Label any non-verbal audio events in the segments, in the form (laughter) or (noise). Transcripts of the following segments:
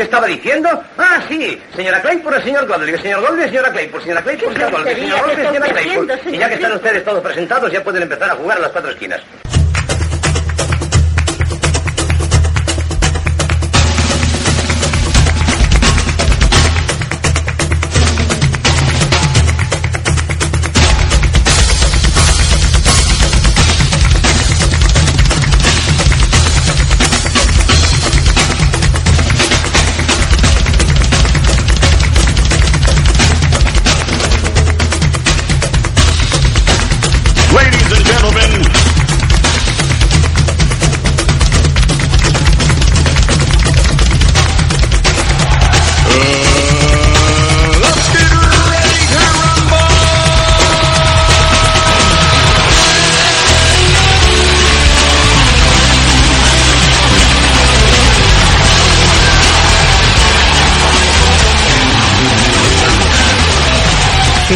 ¿Qué estaba diciendo? Ah, sí. Señora Claypool, el señor Goldberg. Señor Goldberg, señora Claypool. Señora Claypool, señor Goldberg. Señor Goldberg, señora Claypool. Y ya que están ustedes todos presentados, ya pueden empezar a jugar a las cuatro esquinas.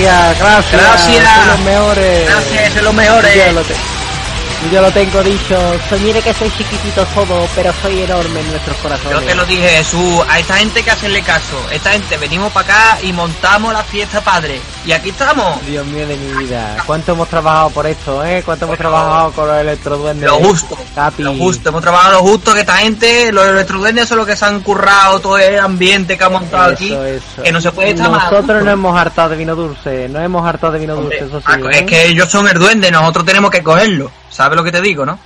Gracias, gracias. Los mejores. Gracias, los mejores. Yo lo tengo dicho. Soy, mire que soy chiquitito todo, pero soy enorme en nuestros corazones. Yo te lo dije, Jesús, a esta gente que hacerle caso. Esta gente venimos para acá y montamos la fiesta padre. Y aquí estamos. Dios mío de mi vida. ¿Cuánto hemos trabajado por esto, eh? ¿Cuánto hemos trabajado con los electroduendes? Lo justo, Capi. lo justo, hemos trabajado lo justo que esta gente, los electroduendes son los que se han currado todo el ambiente que ha montado aquí, Eso, que no se puede estar Nosotros no hemos hartado de vino dulce. No hemos hartado de vino Hombre, dulce, eso sí. ah, ¿eh? Es que ellos son el duende, nosotros tenemos que cogerlo. ¿Sabes lo que te digo, no?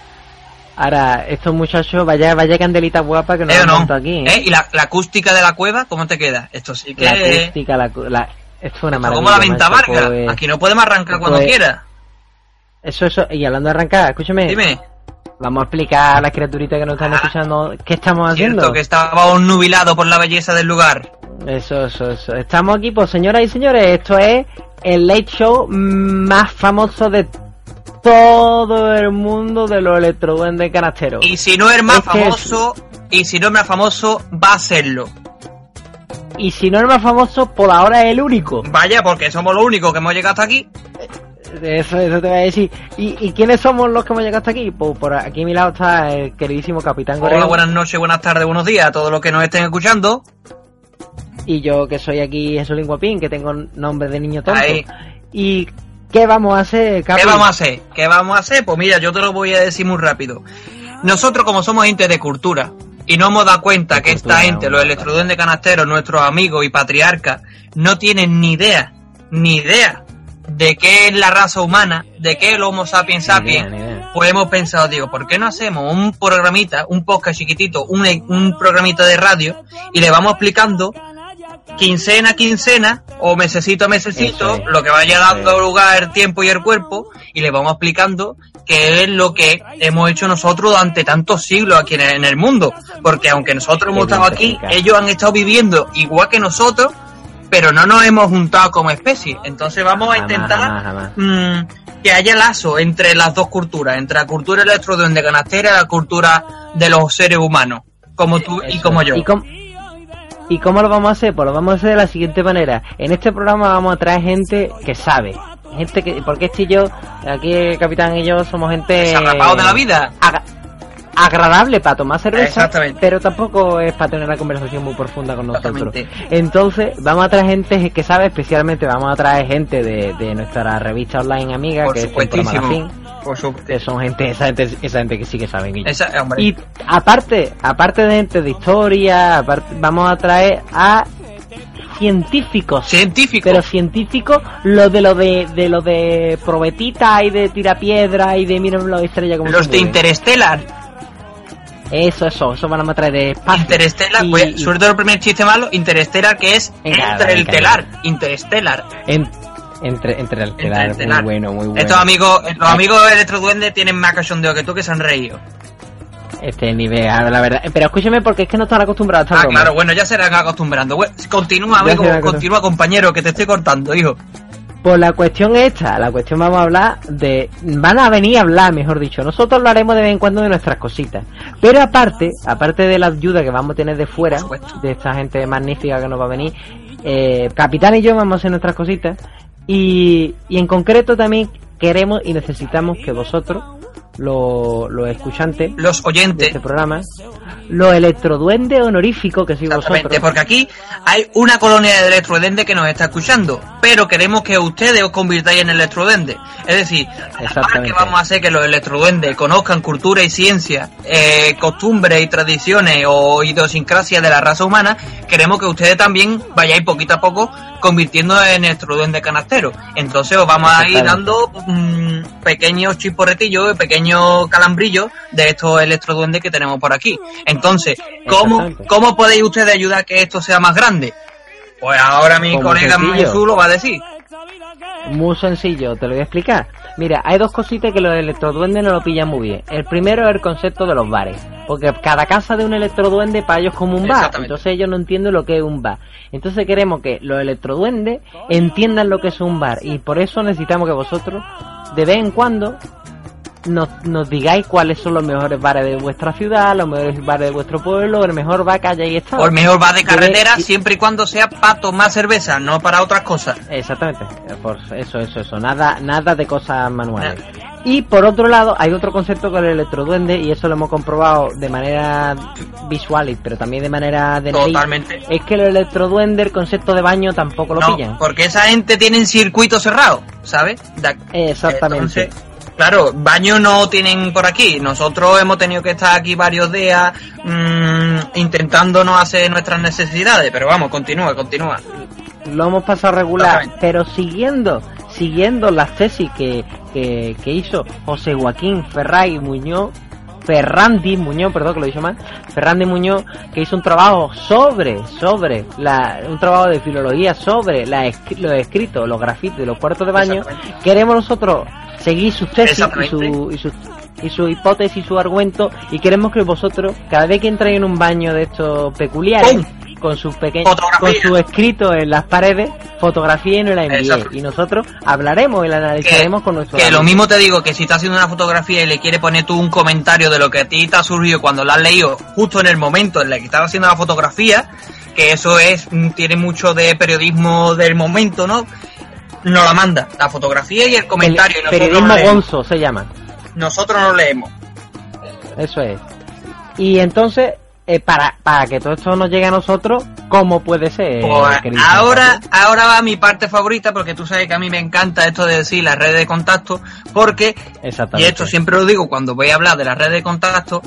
Ahora, estos muchachos, vaya, vaya candelita guapa que nos ¿Eh han no? aquí. ¿Eh? ¿Y la, la acústica de la cueva, cómo te queda? Esto sí que... La acústica, la, la- esto es una maravilla. como la venta Vargas. pues- Aquí no podemos arrancar cuando pues- quiera. Eso, eso, y hablando de arrancar, escúchame. Dime. Vamos a explicar a las criaturitas que nos están Ah, escuchando qué estamos Cierto haciendo. que estábamos nubilado por la belleza del lugar. Eso, eso, eso. Estamos aquí, pues señoras y señores, esto es el late show más famoso de todo el mundo de los electroduendes canasteros. Y si no es más Es famoso, y si no es más famoso, va a serlo. Y si no es más famoso, por ahora es el único. Vaya, porque somos los únicos que hemos llegado hasta aquí. Eso, eso te voy a decir. ¿Y, y quiénes somos los que hemos llegado hasta aquí? Pues por aquí a mi lado está el queridísimo Capitán Hola, buenas noches, buenas tardes, buenos días a todos los que nos estén escuchando. Y yo que soy aquí Jesús Guapín, que tengo nombre de niño tonto. Ahí. ¿Y qué vamos a hacer, Capi? ¿Qué vamos a hacer? ¿Qué vamos a hacer? Pues mira, yo te lo voy a decir muy rápido. Nosotros como somos gente de cultura y no hemos dado cuenta De que cultura, esta gente, los hombre. electroduendes canasteros, nuestros amigos y patriarcas, no tienen ni idea, ni idea de qué es la raza humana, de qué es el Homo sapiens Ni idea, sapiens, ni idea. pues hemos pensado, digo, ¿por qué no hacemos un programita, un podcast chiquitito, un, un programita de radio y le vamos explicando quincena a quincena o mesecito a mesecito es. lo que vaya dando lugar el tiempo y el cuerpo y le vamos explicando qué es lo que hemos hecho nosotros durante tantos siglos aquí en el, mundo porque aunque nosotros hemos estado aquí ellos han estado viviendo igual que nosotros pero no nos hemos juntado como especie entonces vamos a intentar jamás, jamás. mm, que haya lazo entre las dos culturas, entre la cultura electroduende canastera y la cultura de los seres humanos, como tú y como yo. ¿Y cómo, ¿Y cómo lo vamos a hacer? Pues lo vamos a hacer de la siguiente manera. En este programa vamos a traer gente que sabe. Gente que, porque este y yo, aquí el capitán y yo somos gente... Desarrapado de la vida. Agradable para tomar cerveza, pero tampoco es para tener una conversación muy profunda con nosotros. Entonces, vamos a traer gente que sabe, especialmente vamos a traer gente de, de nuestra revista online amiga, Por que es supuestísimo. Magazine, Por su... que son gente, esa gente, esa gente que sí que saben. Esa. Y aparte, aparte de gente de historia, aparte, vamos a traer a científicos. Científico. Pero científicos, lo de lo de, de lo de probetita y de tirapiedra y de miren la estrella como los de Interstellar. Eso, eso, eso van a traer de espacio. Interstellar, Y- pues, y- sobre todo el primer chiste malo, Interstellar, que es Venga, entre el venga, telar. En- entre, entre el telar, muy Interestelar. bueno, muy bueno. Estos amigos, los amigos de Electroduende tienen más cachondeo que tú que se han reído. Este nivel, ah, la verdad. Pero escúcheme porque es que no están acostumbrados a Ah, broma. claro, bueno, ya se irán acostumbrando. Continúa, amigo, continúa, compañero, que te estoy cortando, hijo. Pues la cuestión es esta, la cuestión vamos a hablar de... Van a venir a hablar, mejor dicho. Nosotros hablaremos de vez en cuando de nuestras cositas. Pero aparte, aparte de la ayuda que vamos a tener de fuera, de esta gente magnífica que nos va a venir, eh, Capitán y yo vamos a hacer nuestras cositas. Y, y en concreto también queremos y necesitamos que vosotros los, los escuchantes Los de oyentes. este programa, los electroduendes honoríficos que sois vosotros. porque aquí hay una colonia de electroduendes que nos está escuchando, pero queremos que ustedes os convirtáis en electroduendes. Es decir, a que vamos a hacer que los electroduendes conozcan cultura y ciencia, eh, costumbres y tradiciones o idiosincrasia de la raza humana, queremos que ustedes también vayáis poquito a poco convirtiendo en electroduendes canasteros. Entonces os vamos a ir dando mm, pequeños chisporretillos, pequeños calambrillos de estos electroduendes que tenemos por aquí. Entonces, ¿cómo. ¿cómo podéis ustedes ayudar a que esto sea más grande? Pues ahora mi Como colega. Jesús lo va a decir. Muy sencillo, te lo voy a explicar. Mira, hay dos cositas que los electroduendes no lo pillan muy bien. El primero es el concepto de los bares. Porque cada casa de un electroduende para ellos es como un bar. Entonces ellos no entienden lo que es un bar. Entonces queremos que los electroduendes entiendan lo que es un bar. Y por eso necesitamos que vosotros, de vez en cuando, nos, nos digáis cuáles son los mejores bares de vuestra ciudad, los mejores bares de vuestro pueblo, el mejor bar que hayáis estado. O el mejor va de carretera y- siempre y cuando sea para tomar cerveza, no para otras cosas. Exactamente, eh, por eso, eso, eso, nada, nada de cosas manuales. Y por otro lado, hay otro concepto con el electroduende, y eso lo hemos comprobado de manera visual, y- pero también de manera de nariz, Totalmente. es que el electroduende, el concepto de baño tampoco lo No, pillan. porque esa gente tiene circuito cerrado, ¿sabes? Exactamente. Entonces, claro, baño no tienen por aquí. Nosotros hemos tenido que estar aquí varios días mm, intentando no hacer nuestras necesidades, pero vamos, continúa, continúa. Lo hemos pasado regular, pero siguiendo, siguiendo las tesis que, que, que hizo José Joaquín Ferray Muñoz, Ferrandi Muñoz, perdón que lo he dicho mal, Ferrandi Muñoz, que hizo un trabajo sobre, sobre, la, un trabajo de filología sobre la, los escritos, los grafitis de los cuartos de baño, queremos nosotros seguir sus tesis y su, y su y su hipótesis, su argumento, y queremos que vosotros, cada vez que entréis en un baño de estos peculiares, ¡Pum! Con sus pequeños, con su escrito en las paredes, fotografía y nos la envíe. Y nosotros hablaremos y la analizaremos con nuestro Que lo mismo te digo, que si estás haciendo una fotografía y le quieres poner tú un comentario de lo que a ti te ha surgido cuando la has leído justo en el momento en el que estás haciendo la fotografía, que eso es mm, tiene mucho de periodismo del momento, ¿no? Nos la manda, la fotografía y el comentario. y periodismo leemos. gonzo se llama. Nosotros no leemos. Eso es. Y entonces, eh, para, para que todo esto nos llegue a nosotros, ¿cómo puede ser? Pues ahora, ahora va mi parte favorita porque tú sabes que a mí me encanta esto de decir las redes de contacto porque, y esto siempre lo digo cuando voy a hablar de las redes de contacto,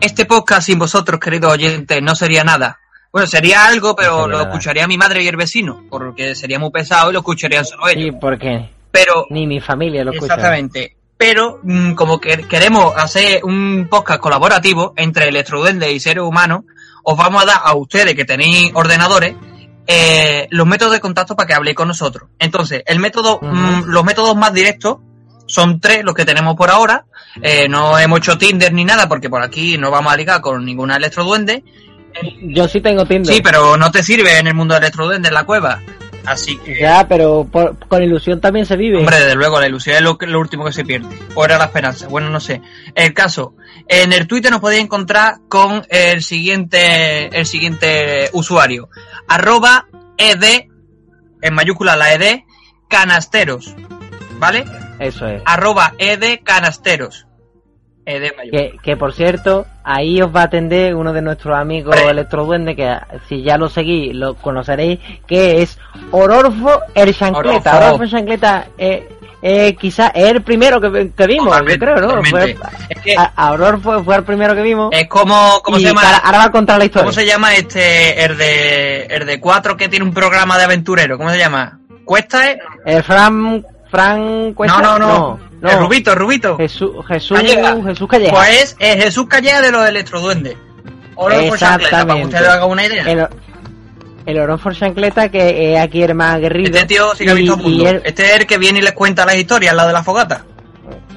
este podcast sin vosotros, queridos oyentes, no sería nada. Bueno, sería algo, pero lo escucharía mi madre y el vecino, porque sería muy pesado y lo escucharían solo ellos. Sí, porque Pero, ni mi familia lo escucha. exactamente. Pero, mm, como que queremos hacer un podcast colaborativo entre electroduendes y seres humanos, os vamos a dar a ustedes que tenéis ordenadores eh, los métodos de contacto para que habléis con nosotros. Entonces, el método, mm, los métodos más directos son tres los que tenemos por ahora. Eh, no hemos hecho Tinder ni nada porque por aquí no vamos a ligar con ninguna electroduende. Yo sí tengo Tinder. Sí, pero no te sirve en el mundo de electroduende en la cueva. Así que... Ya, pero por- con ilusión también se vive. Hombre, desde luego, la ilusión es lo, lo último que se pierde. O era la esperanza. Bueno, no sé. El caso, en el Twitter nos podéis encontrar con el siguiente, el siguiente usuario. Arroba ed, en mayúscula la ed, canasteros. ¿Vale? Eso es. Arroba ed canasteros. Que, que por cierto, ahí os va a atender uno de nuestros amigos Hombre. electroduendes, que si ya lo seguís, lo conoceréis, que es Ororfo el Chancleta. Ororfo. Ororfo el Chancleta eh, eh, quizás es el primero que, que vimos, yo creo, ¿no? Fue- Es que- a, a Ororfo fue el primero que vimos. Es como, ¿cómo se llama? ahora, ahora va a contar la historia. ¿Cómo se llama este, el de, el de cuatro que tiene un programa de aventurero? ¿Cómo se llama? ¿Cuesta, eh? El Fran... Fran Cuesta- No, no, no. no. El Rubito, el Rubito. Jesús, Jesús, Calleja. Jesús Calleja. Pues es, es Jesús Calleja de los electroduendes. Oro por chancleta, para que ustedes hagan una idea. El, el Orón for Chancleta, que es aquí el más aguerrido. Este tío sí que ha visto y- el mundo. él- Este es el que viene y les cuenta las historias, la de la fogata.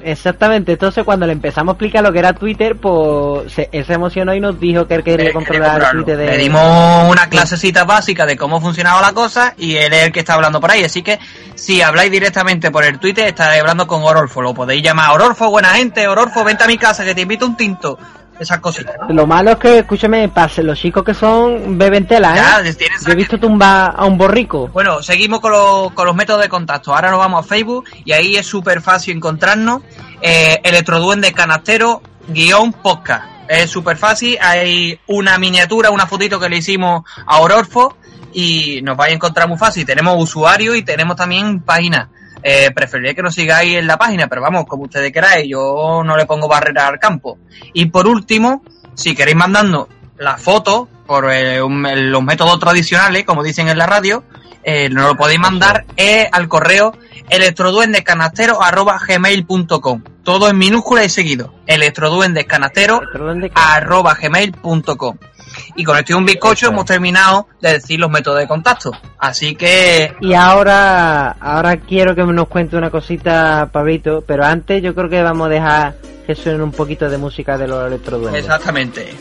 Exactamente, entonces cuando le empezamos a explicar lo que era Twitter, pues se, él se emocionó y nos dijo que él quería Él controlar el. Twitter de... Le dimos una clasecita básica de cómo funcionaba la cosa y él es el que está hablando por ahí. Así que si habláis directamente por el Twitter, estáis hablando con Orolfo. Lo podéis llamar Orolfo, buena gente, Orolfo, vente a mi casa que te invito un tinto. Esas cositas. ¿no? Lo malo es que, escúchame, pase, los chicos que son beben tela, ¿eh? Ya, tienes Yo he visto tumbar a un borrico. Bueno, seguimos con, los- con los métodos de contacto. Ahora nos vamos a Facebook y ahí es súper fácil encontrarnos. eh, Electroduende Canastero guion podcast. Es súper fácil, hay una miniatura, una fotito que le hicimos a Ororfo y nos vais a encontrar muy fácil. Tenemos usuario y tenemos también página. Eh, preferiría que nos sigáis en la página, pero vamos, como ustedes queráis, yo no le pongo barrera al campo. Y por último, si queréis mandando la foto por eh, un- los métodos tradicionales, como dicen en la radio, eh, nos lo podéis mandar eh, al correo electroduendescanastero.gmail.com Todo en minúscula y seguido. electroduendescanastero Y con esto y un bizcocho hemos terminado de decir los métodos de contacto. Así que Y ahora, ahora quiero que nos cuente una cosita, Pablito, pero antes yo creo que vamos a dejar que suene un poquito de música de los electroduendes. exactamente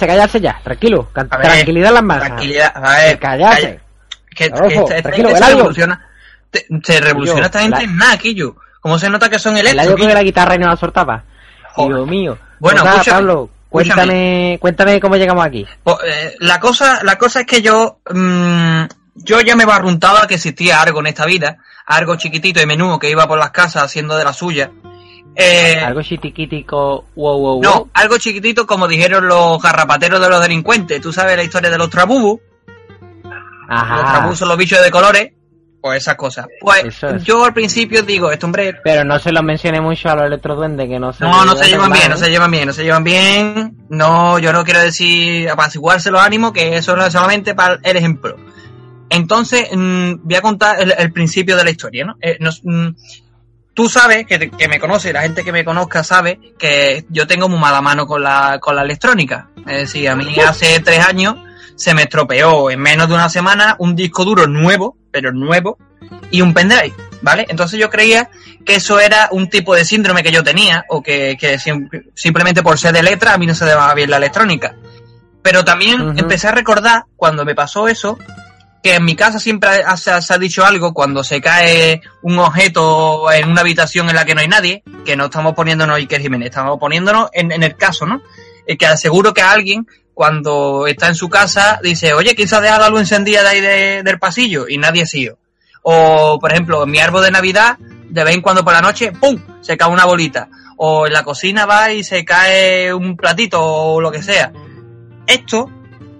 callarse, callarse ya, tranquilo, ver, tranquilidad las masas. tranquilidad a ver Callarse. calla- que, que Ojo, esta tranquilo, gente se revoluciona te- se revoluciona esta gente en nada Quillo como se nota que son El año electros que la guitarra y no la soltaba. Dios mío. Bueno, Pues nada, Pablo, escúchame. cuéntame, cuéntame cómo llegamos aquí. Pues, eh, la cosa la cosa es que yo mm, yo ya me barruntaba que existía algo en esta vida algo chiquitito y menudo que iba por las casas haciendo de la suya eh, Algo chiquitico, wow, wow, wow. No, algo chiquitito como dijeron los garrapateros de los delincuentes. Tú sabes la historia de los trabubus. Los Ajá. trabubus son los bichos de colores. Pues esas cosas. Pues es. yo al principio digo, este hombre... Pero no se lo mencioné mucho a los electroduendes que no se No, no se llevan bien, no se llevan bien, no se llevan bien. No, yo no quiero decir apaciguarse los ánimos, que eso no es solamente para el ejemplo. Entonces, mm, voy a contar el, el principio de la historia, ¿no? Eh, nos- mm, tú sabes, que, que me conoce, la gente que me conozca sabe que yo tengo muy mala mano con la, con la electrónica. Es decir, a mí (laughs) hace tres años se me estropeó en menos de una semana un disco duro nuevo, pero nuevo, y un pendrive, ¿vale? Entonces yo creía que eso era un tipo de síndrome que yo tenía, o que, que sim- simplemente por ser de letra a mí no se daba bien la electrónica. Pero también empecé a recordar, cuando me pasó eso, que en mi casa siempre ha- se, ha- ha dicho algo cuando se cae un objeto en una habitación en la que no hay nadie, que no estamos poniéndonos Iker Jiménez, estamos poniéndonos en, el caso, ¿no? Eh, que aseguro que alguien, cuando está en su casa, dice, oye, quizás deja la luz encendida de ahí de- del pasillo y nadie sigue. O, por ejemplo, en mi árbol de Navidad, de vez en cuando por la noche, ¡pum! se cae una bolita. O en la cocina va y se cae un platito o lo que sea. Esto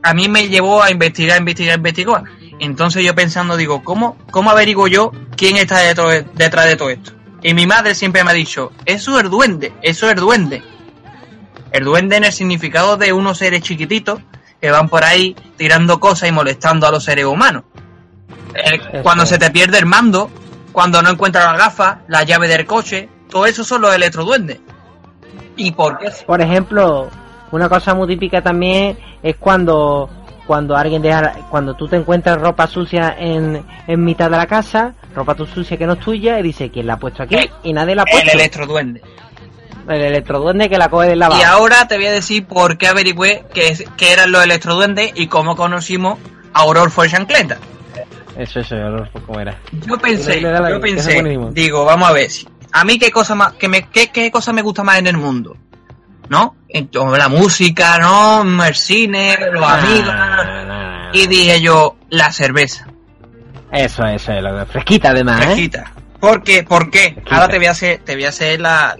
a mí me llevó a investigar, investigar, investigar. Entonces yo pensando, digo, ¿cómo, cómo averiguo yo quién está detrás, detrás de todo esto? Y mi madre siempre me ha dicho, eso es el duende, eso es el duende. El duende en el significado de unos seres chiquititos que van por ahí tirando cosas y molestando a los seres humanos. Eh, cuando se te pierde el mando, cuando no encuentras la gafa, la llave del coche, todo eso son los electroduendes. ¿Y por qué? Por ejemplo, una cosa muy típica también es cuando cuando alguien deja cuando tú te encuentras ropa sucia en, en mitad de la casa, ropa tu sucia que no es tuya y dice quién la ha puesto aquí El- y nadie la ha El puesto. electroduende. El electroduende que la coge del lavabo. Y ahora te voy a decir por qué averigüé que, que eran los electroduendes y cómo conocimos a Orolfo de Chancleta. Eso, eso, yo sé cómo era. Yo pensé, yo que pensé, digo, vamos a ver, a mí qué cosa más, que me, qué, qué cosa me gusta más en el mundo, ¿no? Entonces, la música, ¿no? El cine, los amigos. Ah, Y dije yo, la cerveza. Eso, eso, es lo fresquita además, ¿eh? Fresquita. ¿Por qué? ¿Por qué? Fresquita. Ahora te voy a hacer, te voy a hacer la,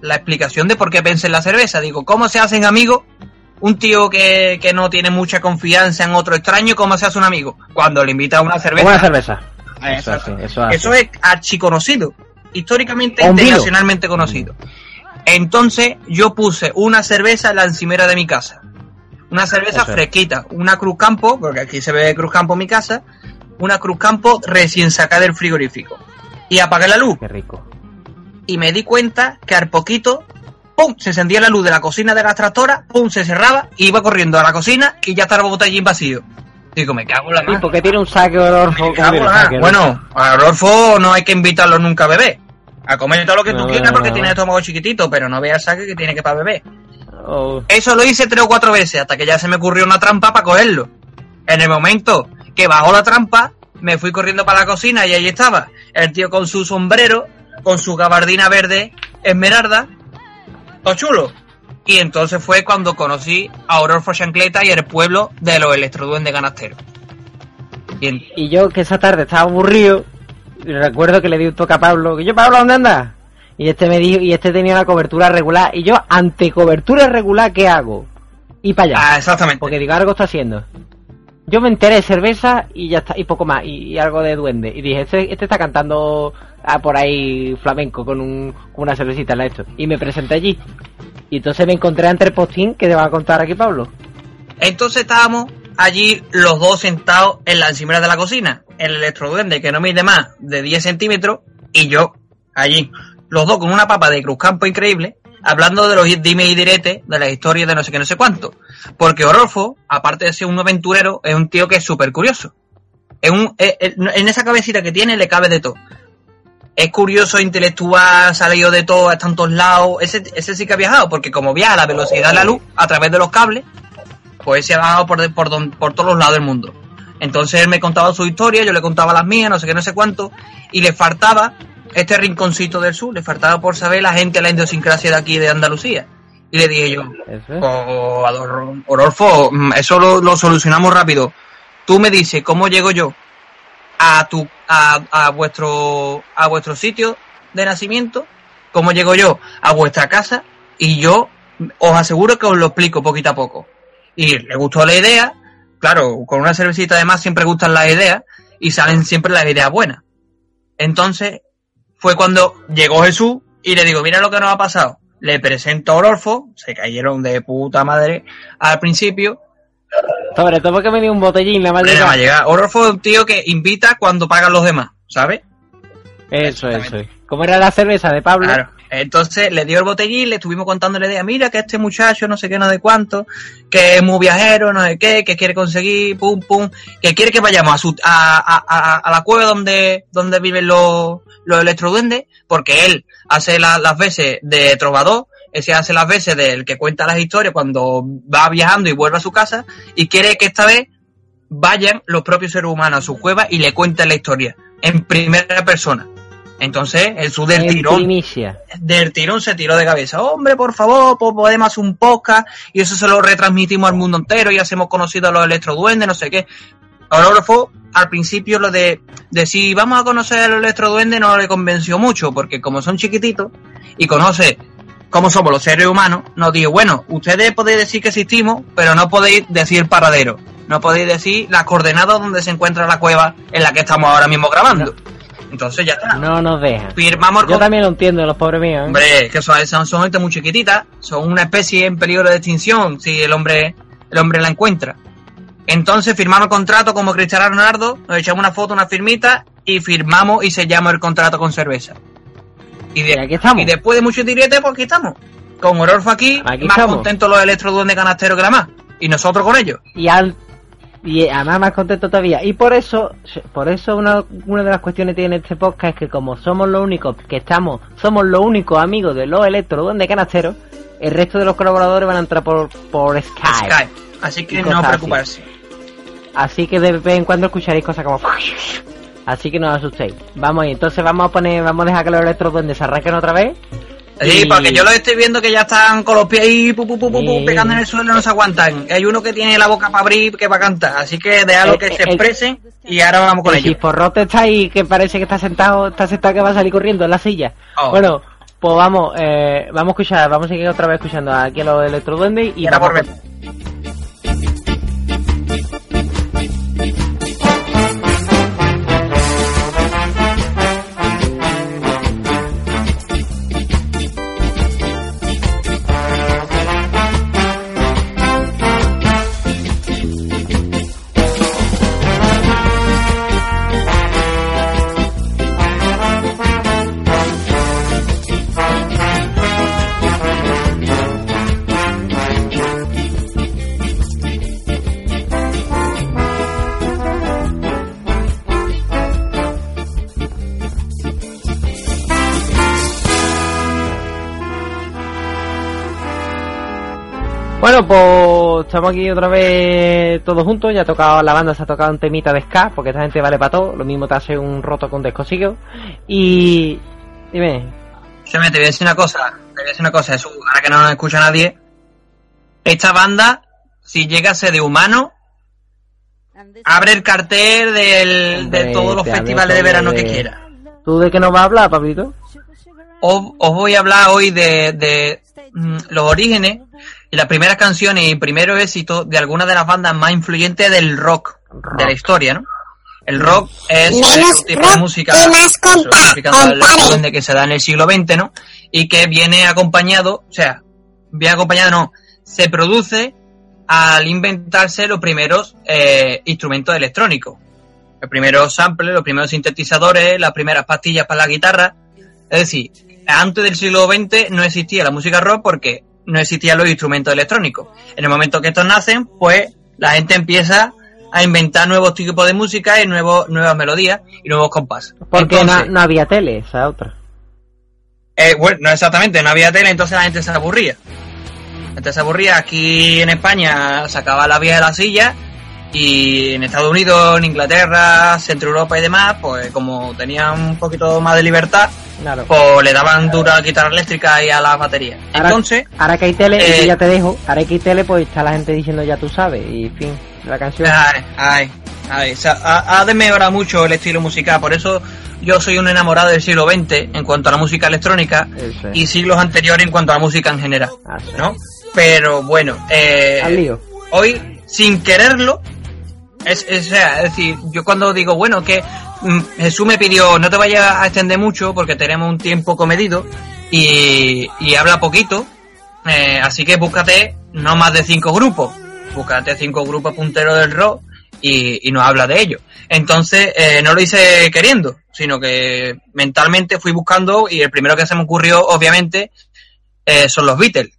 la explicación de por qué pensé en la cerveza. Digo, ¿cómo se hacen amigos? Un tío que, que no tiene mucha confianza en otro extraño, ¿cómo se hace un amigo? Cuando le invita a una cerveza. Una cerveza. Eso eso. Eso es archiconocido, históricamente internacionalmente conocido. Entonces yo puse una cerveza en la encimera de mi casa. Una cerveza fresquita, una Cruz Campo, porque aquí se ve Cruz Campo en mi casa, una Cruz Campo recién sacada del frigorífico. Y apagué la luz Qué rico. y me di cuenta que al poquito, ¡pum! se encendía la luz de la cocina de la tractora, ¡pum! se cerraba, y iba corriendo a la cocina y ya estaba el botellín vacío. Digo, me cago en la mano. porque tiene un saque Ororfo. Bueno, a no hay que invitarlo nunca a beber. A comer todo lo que tú No, quieras porque no. tiene el estómago chiquitito, pero no veas saque que tiene que para beber. Oh, Eso lo hice tres o cuatro veces hasta que ya se me ocurrió una trampa para cogerlo. En el momento que bajó la trampa, me fui corriendo para la cocina y ahí estaba el tío con su sombrero, con su gabardina verde esmeralda, todo chulo. Y entonces fue cuando conocí a Orolfo Chancleta y el pueblo de los electroduendes ganasteros. Y yo que esa tarde estaba aburrido, recuerdo que le di un toque a Pablo, que yo, Pablo, ¿dónde andas? Y este me dijo, y este tenía la cobertura regular, y yo, ante cobertura regular, ¿qué hago? Y para allá. Ah, exactamente. Porque digo, algo está haciendo. Yo me enteré de cerveza y ya está, y poco más, y, y algo de duende. Y dije, este, este está cantando ah, por ahí flamenco con, un, con una cervecita la esto. Y me presenté allí. Y entonces me encontré ante el postín que te va a contar aquí Pablo. Entonces estábamos allí los dos sentados en la encimera de la cocina. El electroduende que no mide más de 10 centímetros y yo allí. Los dos con una papa de cruzcampo increíble, hablando de los dime y diretes, de las historias de no sé qué, no sé cuánto. Porque Orolfo, aparte de ser un aventurero, es un tío que es súper curioso. Es un, en esa cabecita que tiene le cabe de todo. Es curioso, intelectual, leído de todo, en todos lados. Ese, ese sí que ha viajado, porque como viaja a la velocidad de la luz a través de los cables, pues se ha bajado por, por, don- por todos los lados del mundo. Entonces él me contaba su historia, yo le contaba las mías, no sé qué, no sé cuánto, y le faltaba este rinconcito del sur, le faltaba por saber la gente, la idiosincrasia de aquí de Andalucía. Y le dije yo. "Oh, Orolfo, mm, eso lo, lo solucionamos rápido. Tú me dices cómo llego yo a tu a, a vuestro a vuestro sitio de nacimiento, cómo llego yo a vuestra casa y yo os aseguro que os lo explico poquito a poco. Y le gustó la idea, claro, con una cervecita además siempre gustan las ideas y salen siempre las ideas buenas. Entonces fue cuando llegó Jesús y le digo, mira lo que nos ha pasado. Le presento a Orolfo, se cayeron de puta madre al principio, Sobre todo porque me dio un botellín la madre. Problema llega. Orolfo es un tío que invita cuando pagan los demás, ¿sabes? Eso, eso. es. ¿Cómo era la cerveza de Pablo? Claro. Entonces le dio el botellín, le estuvimos contando la idea, mira que este muchacho no sé qué, no de cuánto, que es muy viajero, no sé qué, que quiere conseguir, pum, pum, que quiere que vayamos a, su, a, a- la cueva donde, donde viven los, los electroduendes, porque él hace la- las veces de trovador, ese hace las veces del que cuenta las historias cuando va viajando y vuelve a su casa, y quiere que esta vez vayan los propios seres humanos a su cueva y le cuenten la historia, en primera persona. Entonces, Jesús del tirón primicia. del tirón se tiró de cabeza. Hombre, por favor, podemos hacer un podcast y eso se lo retransmitimos al mundo entero y hacemos conocido a los electroduendes, no sé qué. Orolfo, al principio lo de decir vamos a conocer a los electroduendes no le convenció mucho, porque como son chiquititos y conoce cómo somos los seres humanos, nos dijo, bueno, ustedes podéis decir que existimos, pero no podéis decir el paradero. No podéis decir las coordenadas donde se encuentra la cueva en la que estamos ahora mismo grabando. Entonces ya está. No nos dejan. Firmamos Yo también lo entiendo, los pobres míos. ¿eh? Hombre, que son, son, son gente muy chiquitita, son una especie en peligro de extinción si el hombre, el hombre la encuentra. Entonces firmamos el contrato como Cristiano Ronaldo, nos echamos una foto, una firmita y firmamos y sellamos el contrato con cerveza. Y, de- Y aquí estamos. y después de muchos diretes, pues aquí estamos. Con Orolfo aquí, Aquí más contentos los electroduendes canasteros que la más. Y nosotros con ellos. y al y además más contento todavía y por eso por eso una, una de las cuestiones que tiene este podcast es que como somos los únicos que estamos somos los únicos amigos de los electroduendes canasteros el resto de los colaboradores van a entrar por por Skype, Skype. Así que Y no cosas así. preocuparse. así que de vez en cuando escucharéis cosas como así que no os asustéis vamos ahí entonces vamos a poner vamos a dejar que los electroduendes se arranquen otra vez Sí, porque yo lo estoy viendo que ya están con los pies ahí pu, pu, pu, pegando en el suelo y no se aguantan. Hay uno que tiene la boca para abrir que para cantar. Así que déjalo Eh, que eh, se eh, expresen y ahora vamos con El ellos. chisporrote está ahí que parece que está sentado, está sentado que va a salir corriendo en la silla. Oh. Bueno, pues vamos, eh, vamos a escuchar, vamos a seguir otra vez escuchando aquí a los electroduendes y Era vamos por a- Bueno, pues estamos aquí otra vez todos juntos. Ya ha tocado la banda, se ha tocado un temita de ska, porque esta gente vale para todo. Lo mismo te hace un roto con descosido. Y. Dime, Yo me te voy a decir una cosa, te voy a decir una cosa, Jesús, ahora que no nos escucha nadie. Esta banda, si llegase de humano, abre el cartel del, de todos los festivales de verano que quiera. ¿tú de qué nos vas a hablar, Pablito? Os, os voy a hablar hoy de, de, mm, los orígenes y las primeras canciones y primeros éxitos de algunas de las bandas más influyentes del rock, de la historia, ¿no? El rock es Menos un tipo de música el de que se da en el siglo XX, ¿no? Y que viene acompañado, o sea, viene acompañado, no, se produce al inventarse los primeros eh, instrumentos electrónicos. Los primeros samples, los primeros sintetizadores, las primeras pastillas para la guitarra. Es decir, antes del siglo XX no existía la música rock porque no existían los instrumentos electrónicos. En el momento que estos nacen, pues la gente empieza a inventar nuevos tipos de música y nuevos, nuevas melodías y nuevos compases. Porque Entonces, no, no había tele, esa otra. eh, bueno, no exactamente, no había tele, entonces la gente se aburría. La gente se aburría. Aquí en España sacaba la vía de la silla y en Estados Unidos, en Inglaterra, Centro Europa y demás, pues como tenían un poquito más de libertad, Claro. pues le daban duro a la guitarra eléctrica y a las baterías. Ahora, Entonces, ahora que hay tele, y eh, que ya te dejo, ahora que hay tele, pues está la gente diciendo ya tú sabes, y fin, la canción. ay, ay, ay, o sea, ha, ha desmejorado mucho el estilo musical, por eso yo soy un enamorado del siglo XX en cuanto a la música electrónica y siglos anteriores en cuanto a la música en general, Ah, sí. ¿no? Pero bueno, eh, hoy, sin quererlo, es, es, es decir, yo cuando digo, bueno, que mm, Jesús me pidió, no te vayas a extender mucho porque tenemos un tiempo comedido y, y habla poquito, eh, así que búscate no más de cinco grupos, búscate cinco grupos punteros del rock y, y nos habla de ellos. Entonces, eh, no lo hice queriendo, sino que mentalmente fui buscando y el primero que se me ocurrió, obviamente, eh, son los Beatles.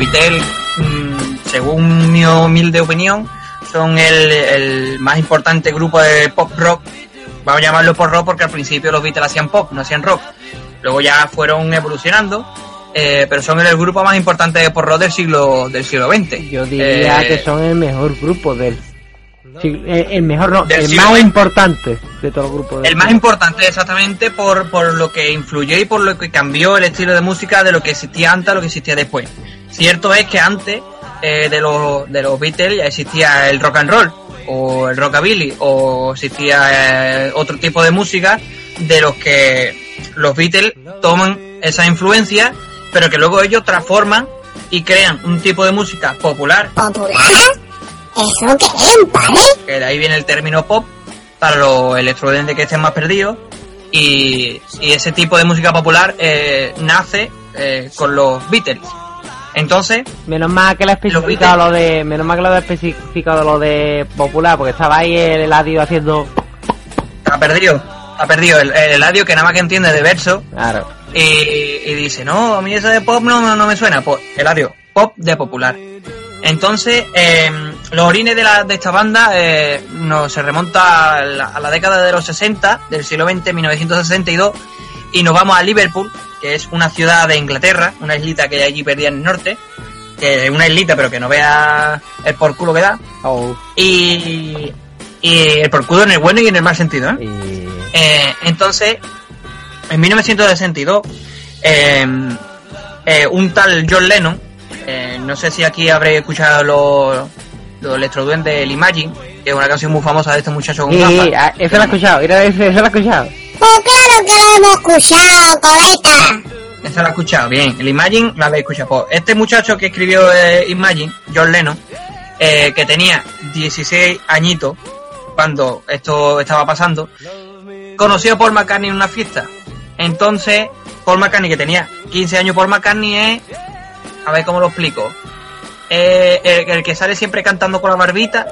Beatles, mm, según mi humilde opinión, son el, el más importante grupo de pop rock. Vamos a llamarlo pop rock porque al principio los Beatles hacían pop, no hacían rock. Luego ya fueron evolucionando, eh, pero son el grupo más importante de pop rock del siglo del siglo XX. Yo diría Eh, que son el mejor grupo del. Sí, eh, el mejor, no, el más XX. importante de todos los grupos. del El más importante exactamente por, por lo que influyó y por lo que cambió el estilo de música de lo que existía antes a lo que existía después. Cierto es que antes eh, de, los, de los Beatles ya existía el rock and roll o el rockabilly o existía eh, otro tipo de música de los que los Beatles toman esa influencia pero que luego ellos transforman y crean un tipo de música popular ¿Popular? ¿Eso qué es, padre? que de ahí viene el término pop, para los electrodenses que estén más perdidos. Y, y ese tipo de música popular eh, nace eh, con los Beatles. Entonces, Menos mal que lo ha especificado lo de. Menos mal que lo ha especificado lo de popular, porque estaba ahí el Eladio haciendo. ha perdido, ha perdido el, el Eladio que nada más que entiende de verso Claro. y, y dice, no, a mí eso de pop no, no, no me suena. Pues, Eladio, pop de popular. Entonces, eh, los orines de, la, de esta banda eh, no, se remonta a la, a la década de los 60, del siglo XX, 1962, y nos vamos a Liverpool, que es una ciudad de Inglaterra, una islita que hay allí perdida en el norte, que es una islita pero que no vea el por culo que da, Oh, y, Y el por culo en el bueno y en el mal sentido, ¿eh? Y- Eh, entonces, en 1962, eh, eh, un tal John Lennon, eh, no sé si aquí habréis escuchado los los electroduendes del Imagine, que es una canción muy famosa de este muchacho con y- gafas. ah, eso lo he escuchado, mira, eso, eso lo he escuchado. Pues claro que lo hemos escuchado, colega. Esa la he escuchado, bien. El Imagine la habéis escuchado. Pues este muchacho que escribió eh, Imagine, John Lennon, eh, que tenía 16 añitos cuando esto estaba pasando, conoció a Paul McCartney en una fiesta. Entonces, Paul McCartney, que tenía 15 años, Paul McCartney es... A ver cómo lo explico. Eh, el, que sale siempre cantando con la barbita.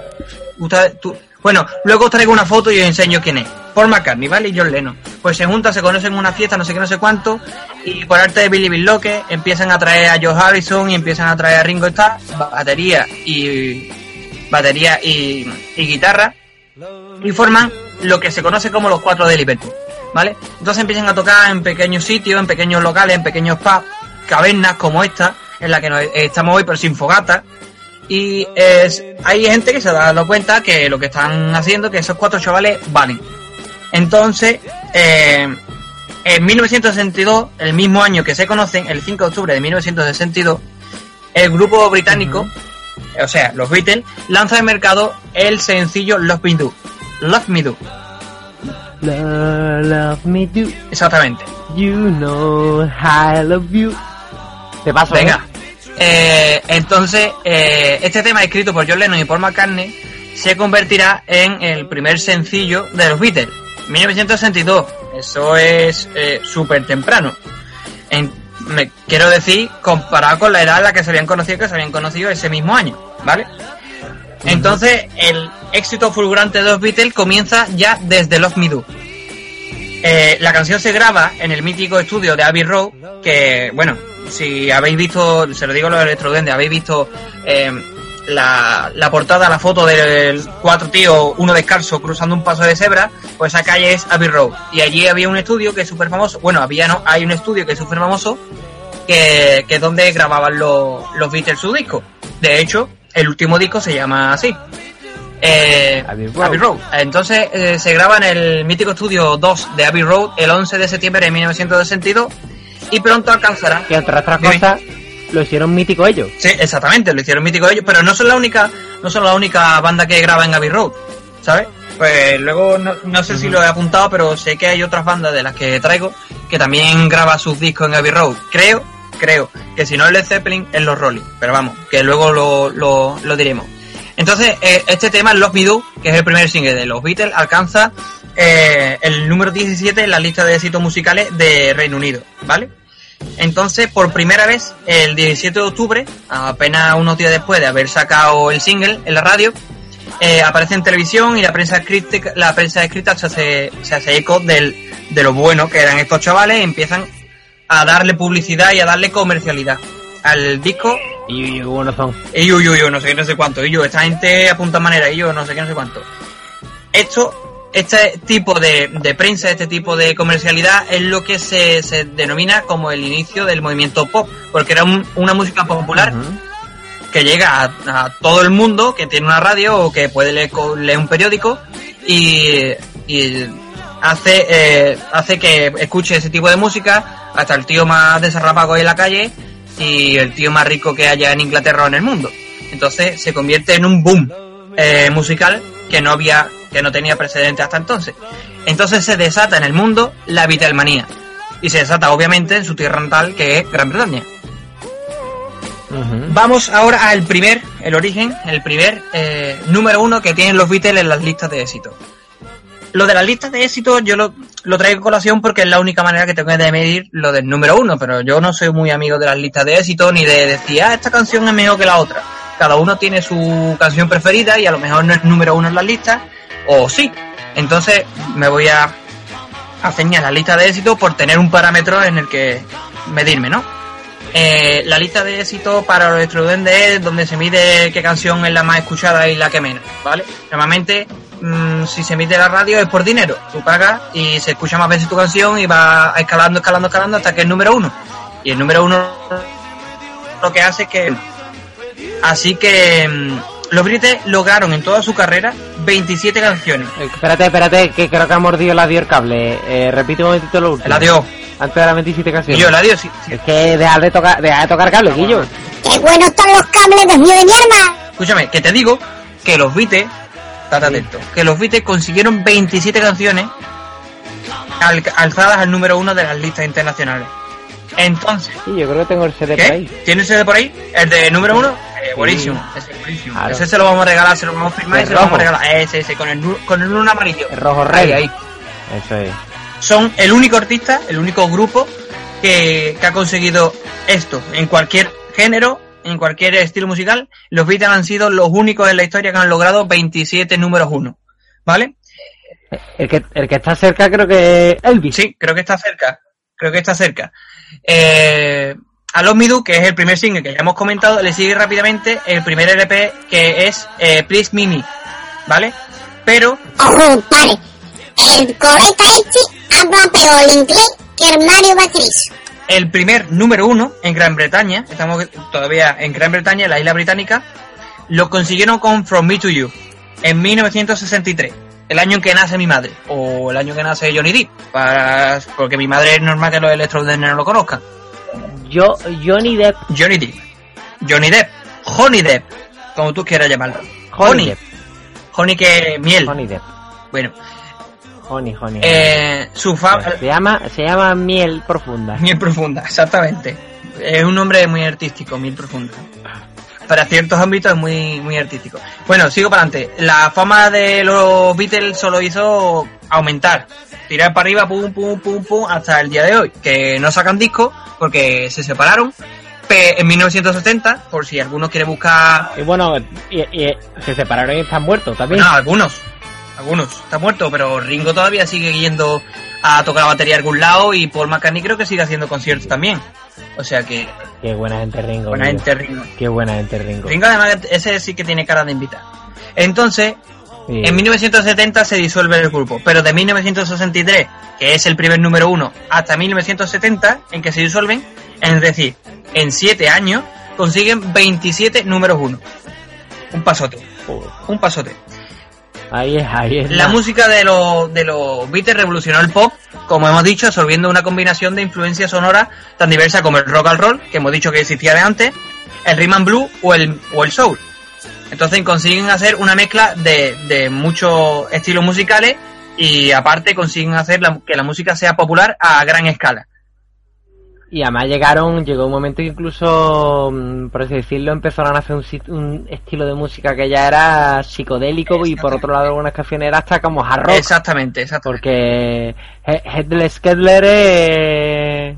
Usted- bueno, luego os traigo una foto y os enseño quién es. Paul McCartney, ¿vale? Y John Lennon. Pues se juntan, se conocen en una fiesta, no sé qué, no sé cuánto. Y por arte de Billy Bill Locke empiezan a traer a Joe Harrison y empiezan a traer a Ringo Starr, batería y batería y, y guitarra. Y forman lo que se conoce como los cuatro de Liverpool, ¿vale? Entonces empiezan a tocar en pequeños sitios, en pequeños locales, en pequeños pubs, cavernas como esta, en la que nos estamos hoy, pero sin fogata. Y es, hay gente que se ha dado cuenta que lo que están haciendo, que esos cuatro chavales valen. Entonces, eh, en 1962, el mismo año que se conocen, el 5 de octubre de 1962, el grupo británico, o sea, los Beatles, lanza al mercado el sencillo Love Me Do. Love Me Do, Love, love me do, exactamente. you know I love you. Te paso, ¿eh? Venga. Eh, entonces, eh, este tema escrito por John Lennon y Paul McCartney se convertirá en el primer sencillo de los Beatles. 1962. Eso es eh, súper temprano. En- me quiero decir, comparado con la edad en la que se habían conocido, que se habían conocido ese mismo año, ¿vale? Entonces, el éxito fulgurante de los Beatles comienza ya desde Love Me Do. Eh, la canción se graba en el mítico estudio de Abbey Road, que, bueno, si habéis visto, se lo digo a los electroduendes, habéis visto eh, la, la portada, la foto de cuatro tíos, uno descalzo cruzando un paso de cebra, pues esa calle es Abbey Road. Y allí había un estudio que es súper famoso, bueno, había no, hay un estudio que es súper famoso, que, que es donde grababan los, los Beatles su disco. De hecho, el último disco se llama así. Eh, Abbey Road. Abbey Road. Entonces eh, se graba en el mítico estudio 2 de Abbey Road el 11 de septiembre de 1962 y pronto alcanzará. Que entre otras cosas, lo hicieron mítico ellos. Sí, exactamente, lo hicieron mítico ellos, pero no son la única, no son la única banda que graba en Abbey Road, ¿sabes? Pues luego no, no sé si lo he apuntado, pero sé que hay otras bandas de las que traigo que también graba sus discos en Abbey Road. Creo, creo que si no es Led Zeppelin es los Rolling, pero vamos, que luego lo, lo, lo diremos. Entonces, eh, este tema, Love Me Do, que es el primer single de los Beatles, alcanza eh, el número 17 en la lista de éxitos musicales de Reino Unido, ¿vale? Entonces, por primera vez, el 17 de octubre, apenas unos días después de haber sacado el single en la radio, eh, aparece en televisión y la prensa escrita, la prensa escrita se hace, se hace eco del, de lo bueno que eran estos chavales y empiezan a darle publicidad y a darle comercialidad al disco Y, y buenos son. y yo, yo, yo, no sé qué, no sé cuánto. Y yo, esta gente apunta manera. Y yo, no sé qué, no sé cuánto. Esto, este tipo de, de prensa, este tipo de comercialidad es lo que se, se denomina como el inicio del movimiento pop. Porque era un- una música popular que llega a, a todo el mundo que tiene una radio o que puede leer un periódico y, y hace, eh, hace que escuche ese tipo de música hasta el tío más desarrapado en la calle y el tío más rico que haya en Inglaterra o en el mundo. Entonces se convierte en un boom eh, musical que no había, que no tenía precedente hasta entonces. Entonces se desata en el mundo la Beatlemanía y se desata obviamente en su tierra natal que es Gran Bretaña. Vamos ahora al primer, el origen, el primer eh, número uno que tienen los Beatles en las listas de éxito. Lo de las listas de éxito yo lo, lo traigo a colación porque es la única manera que tengo de medir lo del número uno, pero yo no soy muy amigo de las listas de éxito ni de decir, ah, esta canción es mejor que la otra. Cada uno tiene su canción preferida y a lo mejor no es número uno en las listas, o sí. Entonces me voy a, a la lista de éxito por tener un parámetro en el que medirme, ¿no? Eh, la lista de éxito para los estudiantes es donde se mide qué canción es la más escuchada y la que menos, ¿vale? Normalmente, mm, si se emite la radio es por dinero. Tú pagas y se escucha más veces tu canción y va escalando, escalando, escalando hasta que es número uno. Y el número uno lo que hace es que... Así que mm, los Beatles lograron en toda su carrera 27 canciones. Eh, Espérate, espérate, que creo que ha mordido el adiós el cable. Eh, repite un momentito lo último. El adiós. Antes de las 27 Y canciones. yo, el adiós, sí, sí. Es que deja de tocar, deja de tocar cable, Guillo. ¡Qué buenos están los cables, Dios mío de mi arma! Escúchame, que te digo que los Beatles, estate atento, que los Beatles consiguieron 27 canciones al- alzadas al número uno de las listas internacionales. Entonces, Sí, yo creo que tengo el CD por ¿qué? ahí. ¿Tienes ese de por ahí? ¿El de número uno? Eh, buenísimo, ese es buenísimo. Claro. Ese se lo vamos a regalar, se lo vamos a firmar y El se lo vamos a regalar. Ese, ese, con el, con el uno amarillo. El rojo Ahí, rey. ahí. Eso es. Son el único artista, el único grupo que, que ha conseguido esto en cualquier género, en cualquier estilo musical. Los Beatles han sido los únicos en la historia que han logrado 27 números uno. ¿Vale? El que, el que está cerca creo que es Elvis. Sí, creo que está cerca. Creo que está cerca. Eh, a Los Me Do, que es el primer single que ya hemos comentado, le sigue rápidamente el primer LP que es eh, Please Mimi. ¿Vale? Pero Ojo, pare. El este habla peor inglés que el Mario Bacris. el primer número uno en Gran Bretaña, estamos todavía en Gran Bretaña, en la isla británica, lo consiguieron con From Me to You en 1963, el año en que nace mi madre, o el año que nace Johnny Depp, para, porque mi madre es normal que los electrodeners no lo conozcan. Yo, Johnny Depp. Johnny Depp, Johnny Depp, Honey Depp, como tú quieras llamarlo. Depp. Honey que miel. Honey Depp. Bueno, Honey, honey. eh, su fama... se llama, se llama miel profunda. Miel profunda, exactamente. Es un nombre muy artístico, miel profunda. Para ciertos ámbitos es muy, muy artístico. Bueno, sigo para adelante. La fama de los Beatles solo hizo aumentar. Tirar para arriba, pum, pum, pum, pum, hasta el día de hoy. Que no sacan disco porque se separaron. En 1970, por si alguno quiere buscar... Y bueno, y, y- se separaron y están muertos también. No, algunos. Algunos. Está muerto, pero Ringo todavía sigue yendo a tocar la batería a algún lado y Paul McCartney creo que sigue haciendo conciertos también. O sea que... Qué buena gente Ringo. Buena tío. gente Ringo. Qué buena gente Ringo. Ringo además ese sí que tiene cara de invitar. Entonces, Sí. en 1970 se disuelve el grupo, pero de 1963, que es el primer número uno, hasta 1970, en que se disuelven, es decir, en 7 años, consiguen 27 números uno. Un pasote, un pasote. Ahí es, ahí es. La música de los, de los Beatles revolucionó el pop, como hemos dicho, absorbiendo una combinación de influencias sonoras tan diversas como el rock and roll, que hemos dicho que existía de antes, el rhythm and blues o el, o el soul. Entonces consiguen hacer una mezcla de, de muchos estilos musicales y aparte consiguen hacer la- que la música sea popular a gran escala. Y además llegaron, llegó un momento que incluso, mm, por así decirlo, empezaron a hacer un, un estilo de música que ya era psicodélico y por otro lado algunas canciones era hasta como hard rock. Exactamente, exactamente. Porque He- Headless Kettler es,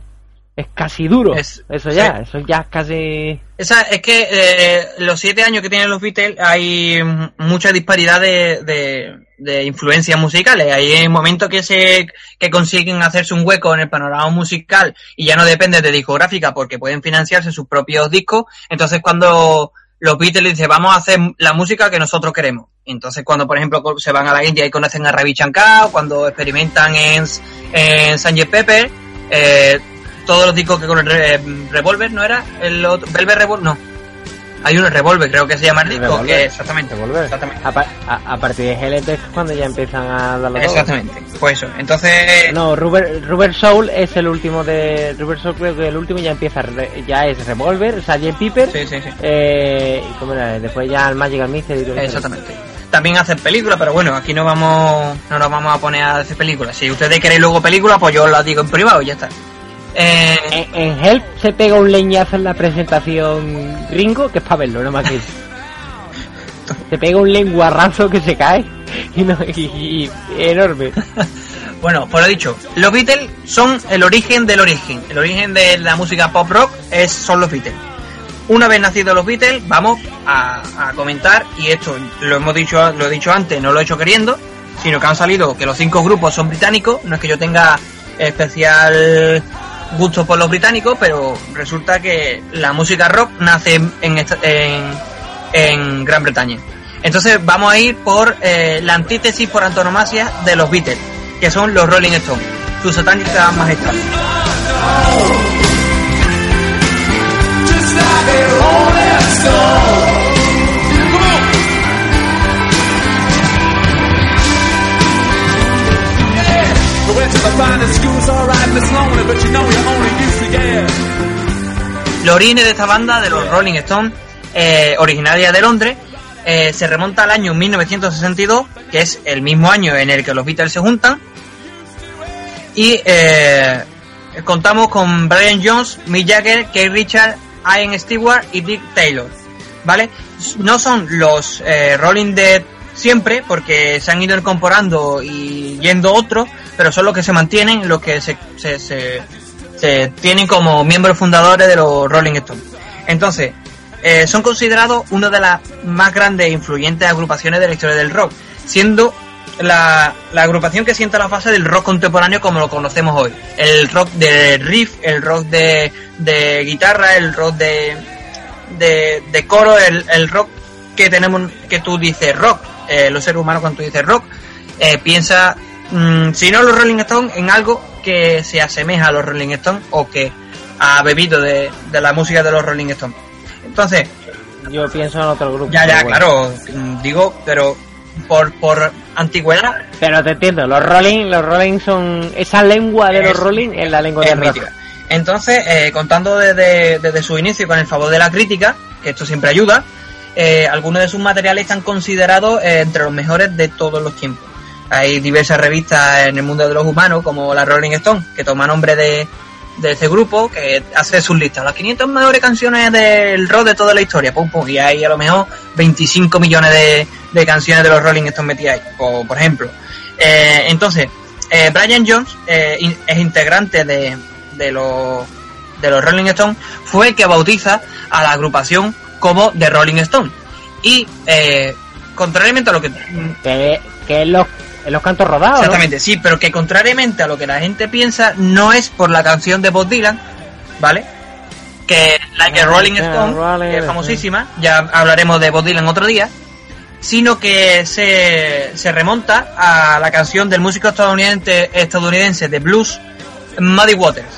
es casi duro. Es- eso ya, sí. eso ya es casi... Esa, es que eh, los siete años que tienen los Beatles hay mucha disparidad de, de, de influencias musicales. Hay momentos que se que consiguen hacerse un hueco en el panorama musical y ya no depende de discográfica porque pueden financiarse sus propios discos. Entonces cuando los Beatles dicen vamos a hacer la música que nosotros queremos. Entonces cuando por ejemplo se van a la India y conocen a Ravi Shankar, cuando experimentan en, en Sgt. Pepper, eh, todos los discos que con el Re- Revolver, ¿no era? El otro, Velvet Revolver, no. Hay uno, Revolver, creo que se llama el disco, Revolver. que exactamente, Revolver. exactamente. A, a- a partir de GLT es cuando ya empiezan a dar los Exactamente, pues eso. Entonces, No, Rubber, Rubber Soul es el último de... Rubber Soul creo que el último ya empieza, re- ya es Revolver, Sgt. Piper, sí, sí, sí. eh, y cómo era, después ya el Magical Mystery. y eso. Exactamente. También hacen películas, pero bueno, aquí no vamos, no nos vamos a poner a hacer películas. Si ustedes queréis luego películas, pues yo las digo en privado y ya está. Eh, En, en Help se pega un leñazo en la presentación Ringo, que es para verlo, no más que eso. Se pega un lenguarrazo que se cae y, no, y- y- y enorme. (laughs) Bueno, pues lo dicho, los Beatles son el origen del origen. El origen de la música pop rock es, son los Beatles. Una vez nacidos los Beatles, vamos a, a comentar, y esto lo hemos dicho, lo he dicho antes, no lo he hecho queriendo, sino que han salido que los cinco grupos son británicos, no es que yo tenga especial gusto por los británicos, pero resulta que la música rock nace en, en, en Gran Bretaña. Entonces vamos a ir por eh, la antítesis por antonomasia de los Beatles, que son los Rolling Stones, su satánica majestad. Los orígenes de esta banda, de los Rolling Stones, eh, originaria de Londres, eh, se remonta al año 1962, que es el mismo año en el que los Beatles se juntan. Y eh, contamos con Brian Jones, Mick Jagger, Kate Richard, Ian Stewart y Dick Taylor. ¿Vale? No son los eh, Rolling de siempre, porque se han ido incorporando y yendo otros, pero son los que se mantienen, los que se, se, se- tienen como miembros fundadores de los Rolling Stones. Entonces, eh, son considerados una de las más grandes e influyentes agrupaciones de la historia del rock, siendo la, la agrupación que sienta la fase del rock contemporáneo como lo conocemos hoy. El rock de riff, el rock de, de guitarra, el rock de, de, de coro, el, el rock que tenemos, que tú dices rock, eh, los seres humanos cuando tú dices rock, eh, piensa, mm, si no los Rolling Stones, en algo que se asemeja a los Rolling Stones o que ha bebido de, de la música de los Rolling Stones. Entonces, Yo pienso en otro grupo. ya, ya, bueno. claro, mm, digo, pero por, por antigüedad Pero te entiendo, los Rolling, los Rolling son esa lengua de los Rolling es la lengua es rock. mítica. Entonces, eh, contando desde, desde su inicio con el favor de la crítica, que esto siempre ayuda, eh, algunos de sus materiales están considerados eh, entre los mejores de todos los tiempos. Hay diversas revistas en el mundo de los humanos, como la Rolling Stone, que toma nombre de, de este grupo, que hace sus listas. Las 500 mejores canciones del rock de toda la historia, pum, pum, y hay a lo mejor 25 millones de, de canciones de los Rolling Stones metidas ahí, por, ejemplo. Eh, entonces, Brian Jones es integrante de, de, los, de los Rolling Stones, fue el que bautiza a la agrupación como The Rolling Stone. Y, eh, contrariamente a lo que Que, que es los, los cantos rodados. ¿no? Exactamente, sí, pero que contrariamente a lo que la gente piensa, no es por la canción de Bob Dylan, ¿vale? Que Like a Rolling Like a Stone, Rolling que es famosísima, ya hablaremos de Bob Dylan otro día, sino que se, se remonta a la canción del músico estadounidense, estadounidense de blues, Muddy Waters,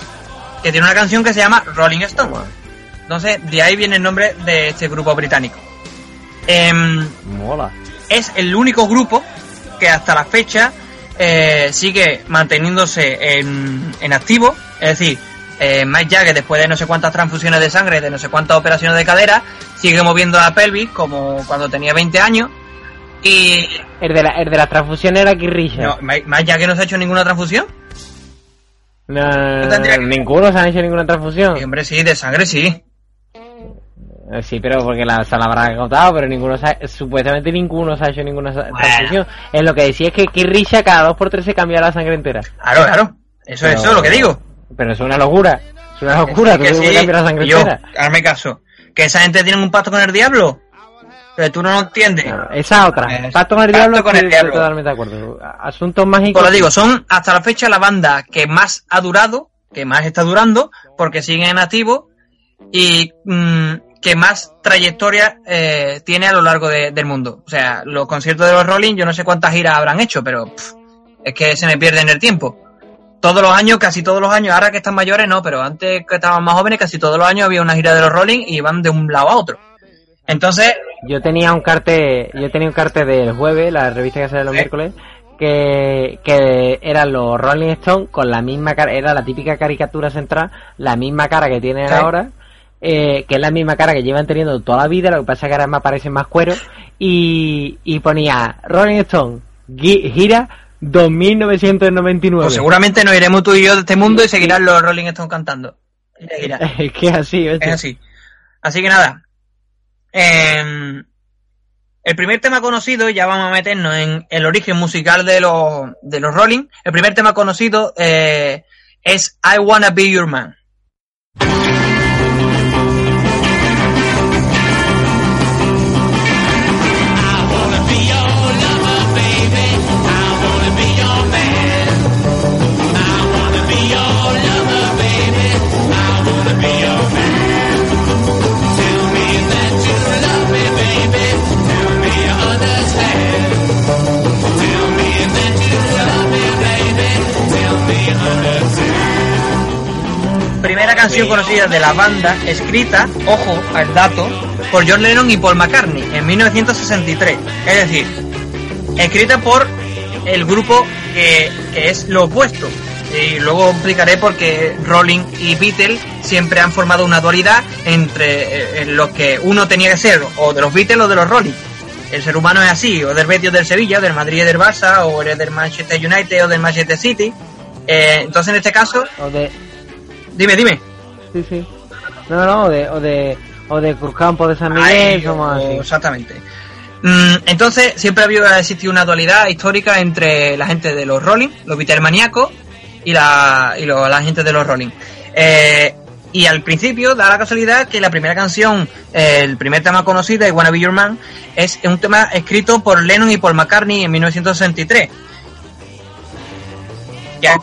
que tiene una canción que se llama Rolling Stone. Entonces, de ahí viene el nombre de este grupo británico. Em, Mola. es el único grupo que hasta la fecha eh, sigue manteniéndose en, en activo. Es decir, eh, Mike Jagger, después de no sé cuántas transfusiones de sangre, de no sé cuántas operaciones de cadera, sigue moviendo la pelvis como cuando tenía 20 años. Y El de, la, el de las transfusiones era Richards. no, Mike Mike Jagger no se ha hecho ninguna transfusión. No, no, no, tendría que- ninguno se han hecho ninguna transfusión. Y, hombre, sí, de sangre sí. Eh, Sí, pero porque la, se la habrán contado, pero ninguno se ha- supuestamente ninguno se ha hecho ninguna Bueno. transfusión. Es lo que decía es que Richards cada dos por tres se cambia la sangre entera. Claro, claro. Eso, Pero- eso es lo que digo. Pero es una locura. Es una locura, tú Que te sí, cambiar la sangre yo, entera. hazme caso. Que esa gente tiene un pacto con el diablo. Pero tú no lo entiendes. No, esa otra. Es- Pacto con el Pacto diablo, con el diablo. totalmente de acuerdo. Asuntos mágicos. Pues lo digo, son hasta la fecha la banda que más ha durado, que más está durando, porque siguen en activo y mm, que más trayectoria eh, tiene a lo largo de- del mundo. O sea, los conciertos de los Rolling, yo no sé cuántas giras habrán hecho, pero pff, es que se me pierde en el tiempo. Todos los años, casi todos los años, ahora que están mayores no, pero antes que estaban más jóvenes, casi todos los años había una gira de los Rolling y iban de un lado a otro. Entonces, Yo tenía un cartel, yo tenía un cartel del jueves, la revista que sale los Sí. miércoles, que, que eran los Rolling Stones con la misma cara, era la típica caricatura central, la misma cara que tienen Sí. ahora, eh, que es la misma cara que llevan teniendo toda la vida, lo que pasa es que ahora me aparecen más cuero, y, y ponía Rolling Stone, gira 2999. pues seguramente nos iremos tú y yo de este mundo y seguirán los Rolling Stones cantando. Seguirá. (laughs) es que así. Es así. Así que nada. em, el primer tema conocido, ya vamos a meternos en el origen musical de los, de los Rolling. El primer tema conocido eh, es I Wanna Be Your Man. Canción conocida de la banda, escrita, ojo al dato, por John Lennon y Paul McCartney en 1963. Es decir, escrita por el grupo que, que es lo opuesto. Y luego explicaré por qué Rolling y Beatles siempre han formado una dualidad entre eh, en lo que uno tenía que ser, o de los Beatles o de los Rolling. El ser humano es así, o del Betis o del Sevilla, del Madrid y del Barça, o eres del Manchester United o del Manchester City. Eh, entonces en este caso, O de. dime, dime. Sí, sí. No, no, o de. O de, o de Cruzcampo de San Miguel, Ahí, somos o- así. Exactamente. Mm, entonces, siempre ha existido una dualidad histórica entre la gente de los Rolling, los Beatlemaníacos, y la, y lo- la gente de los Rolling. Eh, y al principio da la casualidad que la primera canción, eh, el primer tema conocido, I Wanna Be Your Man, es un tema escrito por Lennon y Paul McCartney en 1963. Ya.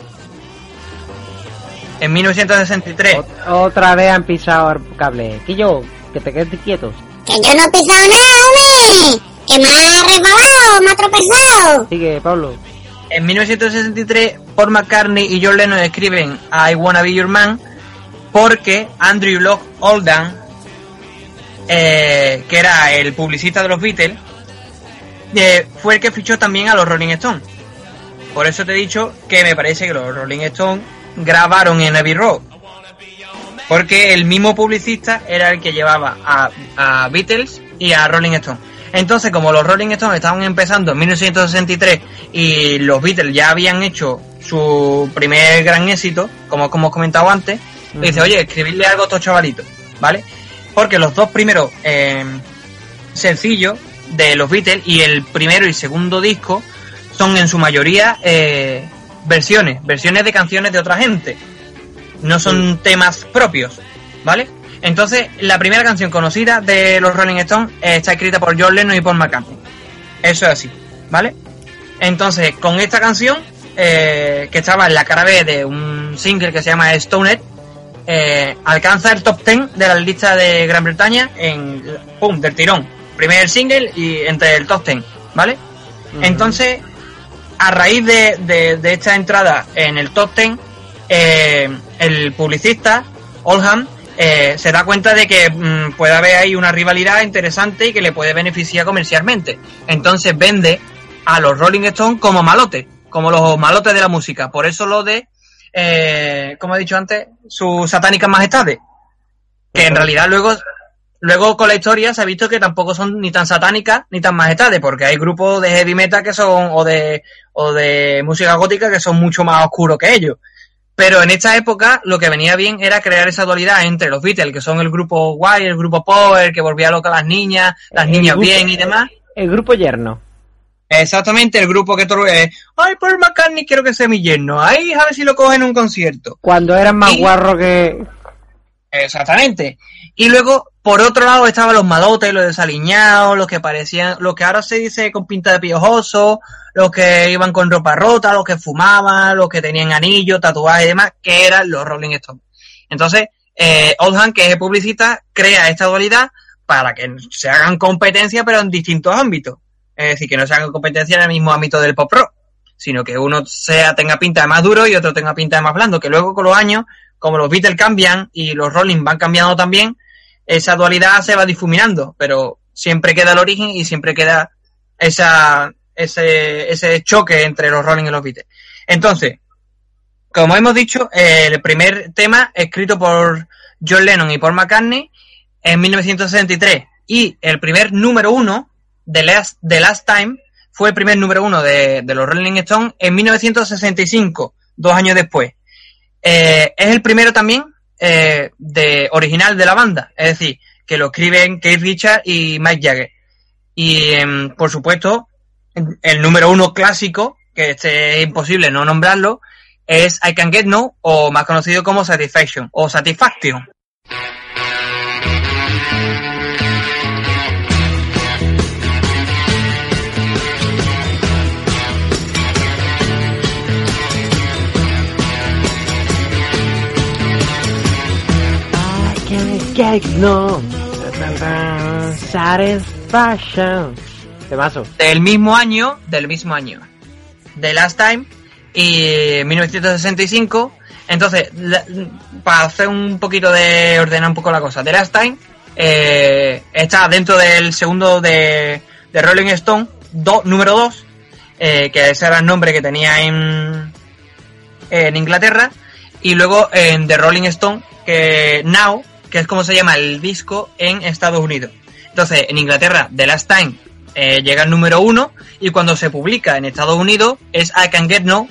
En 1963. Ot- Otra vez han pisado el cable. Que yo, que te quedes quieto. Que yo no he pisado nada, hombre. Que me ha resbalado, me ha tropezado. Sigue, Pablo. En 1963, Paul McCartney y John Lennon escriben I Wanna Be Your Man porque Andrew Locke Oldham, eh, que era el publicista de los Beatles, eh, fue el que fichó también a los Rolling Stones. Por eso te he dicho que me parece que los Rolling Stones grabaron en Abbey Road. Porque el mismo publicista era el que llevaba a, a Beatles y a Rolling Stone. Entonces, como los Rolling Stones estaban empezando en 1963 y los Beatles ya habían hecho su primer gran éxito, como, como hemos comentado antes, dice, oye, escribirle algo a estos chavalitos, ¿vale? Porque los dos primeros eh, sencillos de los Beatles y el primero y segundo disco son en su mayoría eh, versiones, versiones de canciones de otra gente. No son temas propios, ¿vale? Entonces, la primera canción conocida de los Rolling Stones está escrita por John Lennon y Paul McCartney. Eso es así, ¿vale? Entonces, con esta canción, eh, que estaba en la cara B de un single que se llama Stoner, eh, alcanza el top 10 de la lista de Gran Bretaña en, pum, del tirón. Primer single y entre el top 10, ¿vale? Entonces, a raíz de, de- de esta entrada en el top 10, eh, el publicista, Oldham, eh, se da cuenta de que mm, puede haber ahí una rivalidad interesante y que le puede beneficiar comercialmente. Entonces vende a los Rolling Stones como malotes, como los malotes de la música. Por eso lo de, eh, como he dicho antes, sus satánicas majestades. Que en realidad luego, luego con la historia se ha visto que tampoco son ni tan satánicas ni tan majestades, porque hay grupos de heavy metal que son, o de, o de música gótica que son mucho más oscuros que ellos. Pero en esta época lo que venía bien era crear esa dualidad entre los Beatles, que son el grupo guay, el grupo power, que volvía loca a las niñas, las El niñas grupo- bien y demás. El grupo yerno. Exactamente, el grupo que todo es, ay, Paul McCartney quiero que sea mi yerno, ay, a ver si lo cogen en un concierto. Cuando eran más Y- guarros que. Exactamente. Y luego, por otro lado, estaban los malotes, los desaliñados, los que parecían, los que ahora se dice con pinta de piojoso, los que iban con ropa rota, los que fumaban, los que tenían anillos, tatuajes y demás, que eran los Rolling Stones. Entonces, eh, Oldham, que es el publicista, crea esta dualidad para que se hagan competencia, pero en distintos ámbitos. Es decir, que no se hagan competencia en el mismo ámbito del pop rock, sino que uno sea tenga pinta de más duro y otro tenga pinta de más blando, que luego con los años, como los Beatles cambian y los Rolling van cambiando también, esa dualidad se va difuminando, pero siempre queda el origen y siempre queda esa, ese, ese choque entre los Rolling y los Beatles. Entonces, como hemos dicho, eh, el primer tema escrito por John Lennon y Paul McCartney en 1963 y el primer número uno de Last, The Last Time fue el primer número uno de, de los Rolling Stones en 1965, dos años después. Eh, es el primero también eh, de original de la banda, es decir, que lo escriben Keith Richards y Mike Jagger. Y em, por supuesto, el número uno clásico, que este es imposible no nombrarlo, es I Can Get No, o más conocido como Satisfaction, o Satisfaction. Get no satisfaction. Temazo. del mismo año, del mismo año, The Last Time y 1965. Entonces, para hacer un poquito de ordenar un poco la cosa, The Last Time eh, está dentro del segundo de, de Rolling Stone, do- número 2, que ese era el nombre que tenía en, en Inglaterra, y luego en The Rolling Stone, que Now, que es como se llama el disco en Estados Unidos. Entonces, en Inglaterra, The Last Time eh, llega al número uno, y cuando se publica en Estados Unidos es I Can Get No,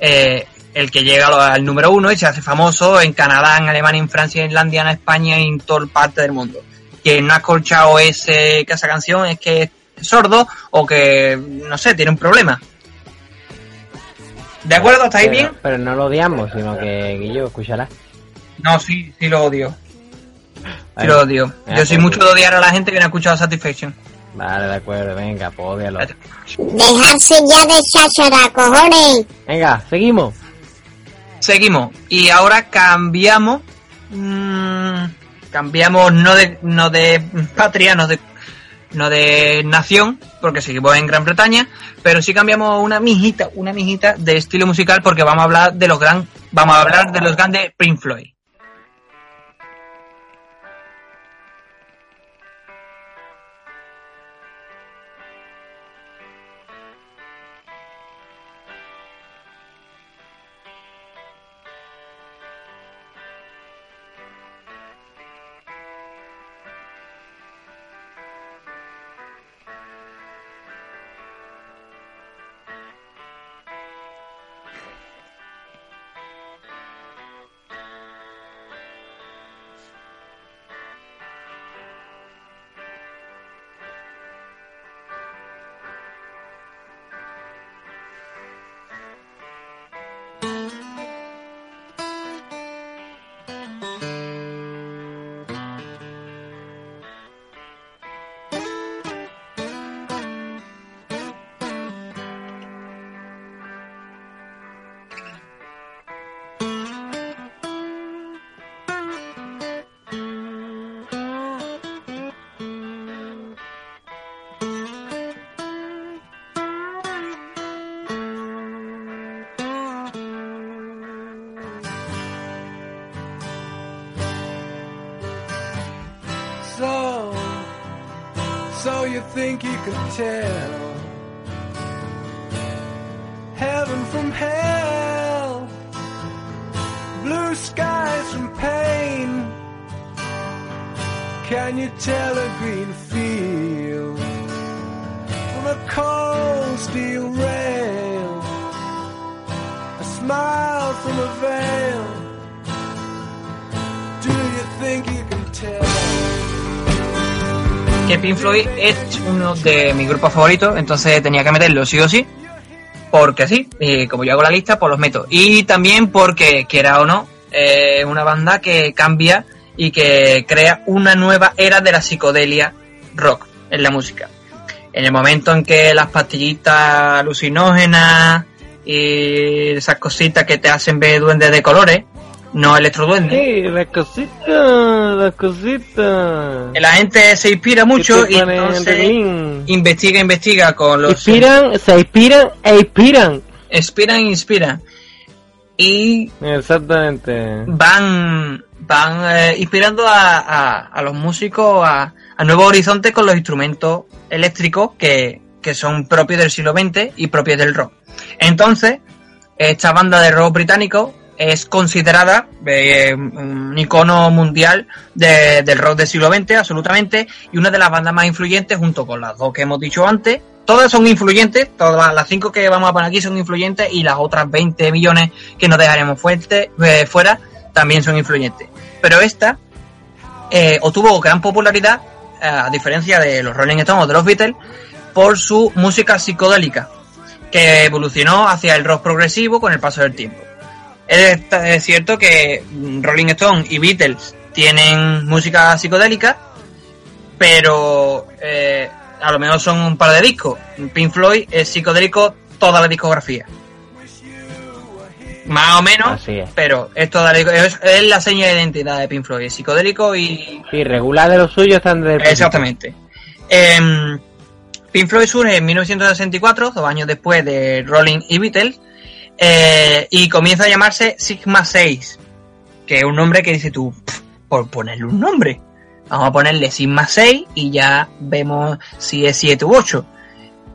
eh, el que llega al- número uno y se hace famoso en Canadá, en Alemania, en Francia, en Islandia, en España y en toda parte del mundo. Quien no ha escuchado ese, que esa canción es que es sordo o que, no sé, tiene un problema. ¿De acuerdo? ¿Estáis bien? Pero no lo odiamos, sino que Guillo, escúchala. No, sí, sí lo odio. Sí Vale. lo odio. Yo soy mucho de odiar a la gente que no ha escuchado Satisfaction. Vale, de acuerdo, venga, pues ódialo. Dejarse ya de cháchara, cojones. Venga, seguimos. Seguimos. Y ahora cambiamos. mm, cambiamos no de, no de patria, no de, no de nación, porque seguimos en Gran Bretaña, pero sí cambiamos una mijita, una mijita de estilo musical porque vamos a hablar de los gran, vamos a hablar de los grandes Pink Floyd. Floyd es uno de mis grupos favoritos, entonces tenía que meterlo sí o sí, porque sí, y como yo hago la lista, pues los meto. Y también porque, quiera o no, es una banda que cambia y que crea una nueva era de la psicodelia rock en la música. En el momento en que las pastillitas alucinógenas y esas cositas que te hacen ver duendes de colores, no electroduendes, Sí, las cositas, las cositas. la gente se inspira mucho y en entonces investiga, investiga con los Inspiran, se inspiran e inspiran. inspiran, inspiran y Exactamente. van van eh, inspirando a, a- a los músicos a, a nuevos horizontes con los instrumentos eléctricos que, que son propios del siglo XX y propios del rock. Entonces, esta banda de rock británico es considerada eh, un icono mundial de- del rock del siglo XX, absolutamente, y una de las bandas más influyentes junto con las dos que hemos dicho antes. Todas son influyentes, todas las cinco que vamos a poner aquí son influyentes y las otras 20 millones que nos dejaremos eh, fuera también son influyentes. Pero esta eh, obtuvo gran popularidad, a diferencia de los Rolling Stones o de los Beatles, por su música psicodélica, que evolucionó hacia el rock progresivo con el paso del tiempo. Es, cierto que Rolling Stone y Beatles tienen música psicodélica, pero eh, a lo mejor son un par de discos. Pink Floyd es psicodélico toda la discografía. Más o menos, es. pero es, toda la- es, es la seña de identidad de Pink Floyd, es psicodélico y Sí, regular de lo suyo están de Exactamente. Em, Pink Floyd surge en 1964, dos años después de Rolling y Beatles, eh, y comienza a llamarse Sigma 6, que es un nombre que dice tú, "Pff, por ponerle un nombre. Vamos a ponerle Sigma 6 y ya vemos si es 7 u 8.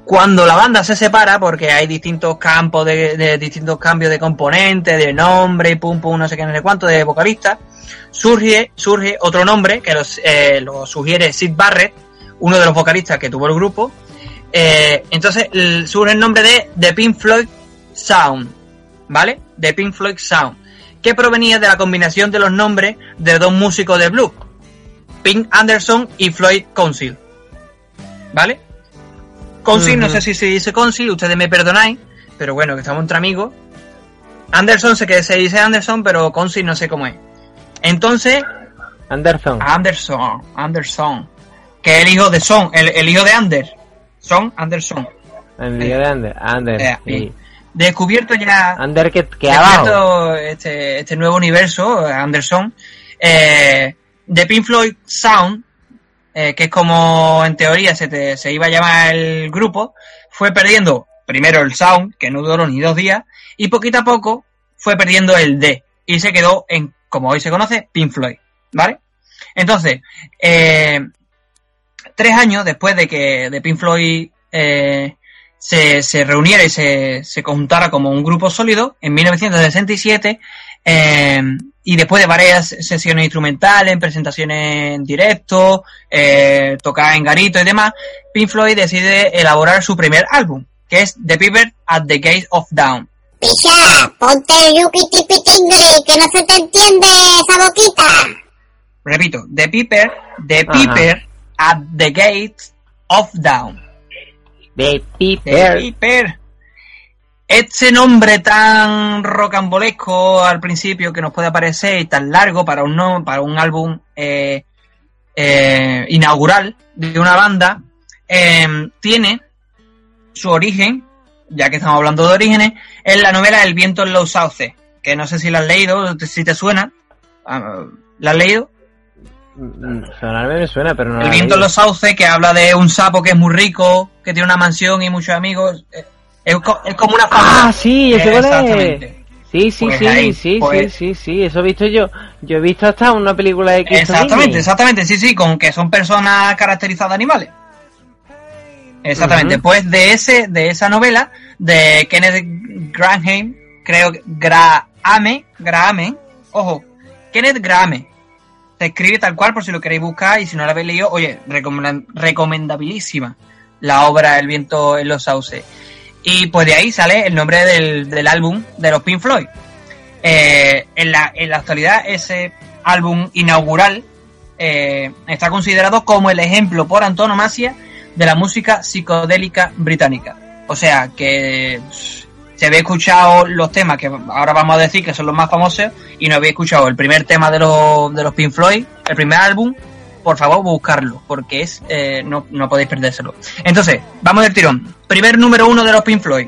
cuando la banda se separa, porque hay distintos campos de, distintos cambios de componentes, de nombre, pum pum, no sé qué, no sé cuánto, de vocalista, surge, surge otro nombre que los, eh, lo sugiere Sid Barrett, uno de los vocalistas que tuvo el grupo. Eh, entonces surge el nombre de The Pink Floyd Sound, ¿vale? The Pink Floyd Sound, que provenía de la combinación de los nombres de dos músicos de blues, Pink Anderson y Floyd Council, ¿vale? Council, no sé si se dice Council, ustedes me perdonáis, pero bueno, que estamos entre amigos. Anderson sé que se dice Anderson, pero Council no sé cómo es. Entonces, Anderson. Anderson, Anderson, que es el hijo de Son, el, el hijo de Ander, Son Anderson. El lío de Ander. Ander. Eh, sí. Descubierto ya que, que abajo. descubierto este, este nuevo universo, Anderson, eh, de Pink Floyd Sound, eh, que es como en teoría se, te- se iba a llamar el grupo, fue perdiendo primero el Sound, que no duró ni dos días, y poquito a poco fue perdiendo el D, y se quedó en, como hoy se conoce, Pink Floyd, ¿vale? Entonces, eh, tres años después de que de Pink Floyd eh, se, se reuniera y se, se conjuntara como un grupo sólido en 1967 eh, y después de varias sesiones instrumentales, presentaciones en directo, eh, tocar en garito y demás, Pink Floyd decide elaborar su primer álbum, que es The Piper at the Gate of Dawn. Picha, ponte el yuki tipi tingri, que no se te entiende esa boquita. Repito, The Piper, The. Piper at the Gate of Dawn. De Piper. Piper. Este nombre tan rocambolesco al principio que nos puede parecer y tan largo para un no- para un álbum eh, eh, inaugural de una banda eh, tiene su origen, ya que estamos hablando de orígenes, en la novela El viento en los sauces, que no sé si la has leído, si te suena. Ah, ¿La has leído? Sonarme me suena, pero no El viento en los sauces, que habla de un sapo que es muy rico, que tiene una mansión y muchos amigos. Eh, Es, co- es como una. Ah, sí, ese es. Exactamente. Sí, sí, Pues sí, ahí, sí, pues- sí, sí, sí, eso he visto yo. Yo he visto hasta una película de Cristo Exactamente, Disney. exactamente, sí, sí, con que son personas caracterizadas de animales. Exactamente, Ujú. pues de ese, de esa novela, de Kenneth Graham, creo que Grahame, Grahame, ojo, Kenneth Grahame. Escribe tal cual por si lo queréis buscar y si no la habéis leído, oye, recomendabilísima la obra El viento en los sauces. Y pues de ahí sale el nombre del, del álbum de los Pink Floyd. Eh, en, la, en la actualidad ese álbum inaugural eh, está considerado como el ejemplo por antonomasia de la música psicodélica británica. O sea que si habéis escuchado los temas que ahora vamos a decir que son los más famosos y no habéis escuchado el primer tema de los, de los Pink Floyd, el primer álbum, por favor buscarlo, porque es eh, no, no podéis perdérselo. Entonces, vamos del tirón. Primer número uno de los Pink Floyd.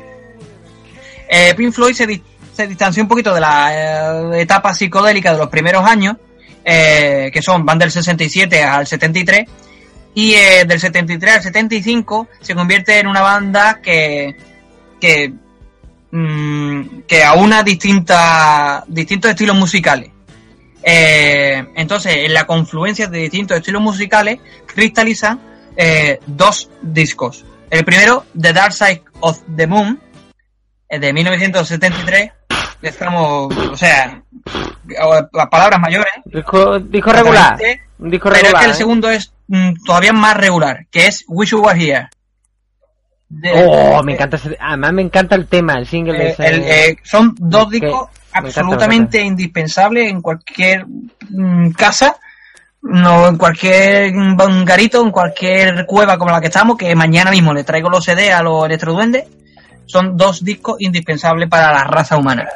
Eh, Pink Floyd se, di- se distanció un poquito de la eh, etapa psicodélica de los primeros años, eh, que son, van del 67 al 73, y eh, del 73 al 75 se convierte en una banda que, que, mm, que aúna distintas, distintos estilos musicales. Eh, entonces, en la confluencia de distintos estilos musicales, cristalizan eh, dos discos. El primero, The Dark Side of the Moon, eh, de 1973. Estamos, o sea, las palabras mayores. Disco, disco regular. Pero es que el ¿eh? segundo es mm, todavía más regular, que es Wish You Were Here. De- Oh, me encanta ese, además me encanta el tema, el single eh, ese. el, eh, son dos discos absolutamente indispensables en cualquier mm, casa, no en cualquier mm, garito, en cualquier cueva como la que estamos, que mañana mismo le traigo los CD a los electroduendes. Son dos discos indispensables para la raza humana.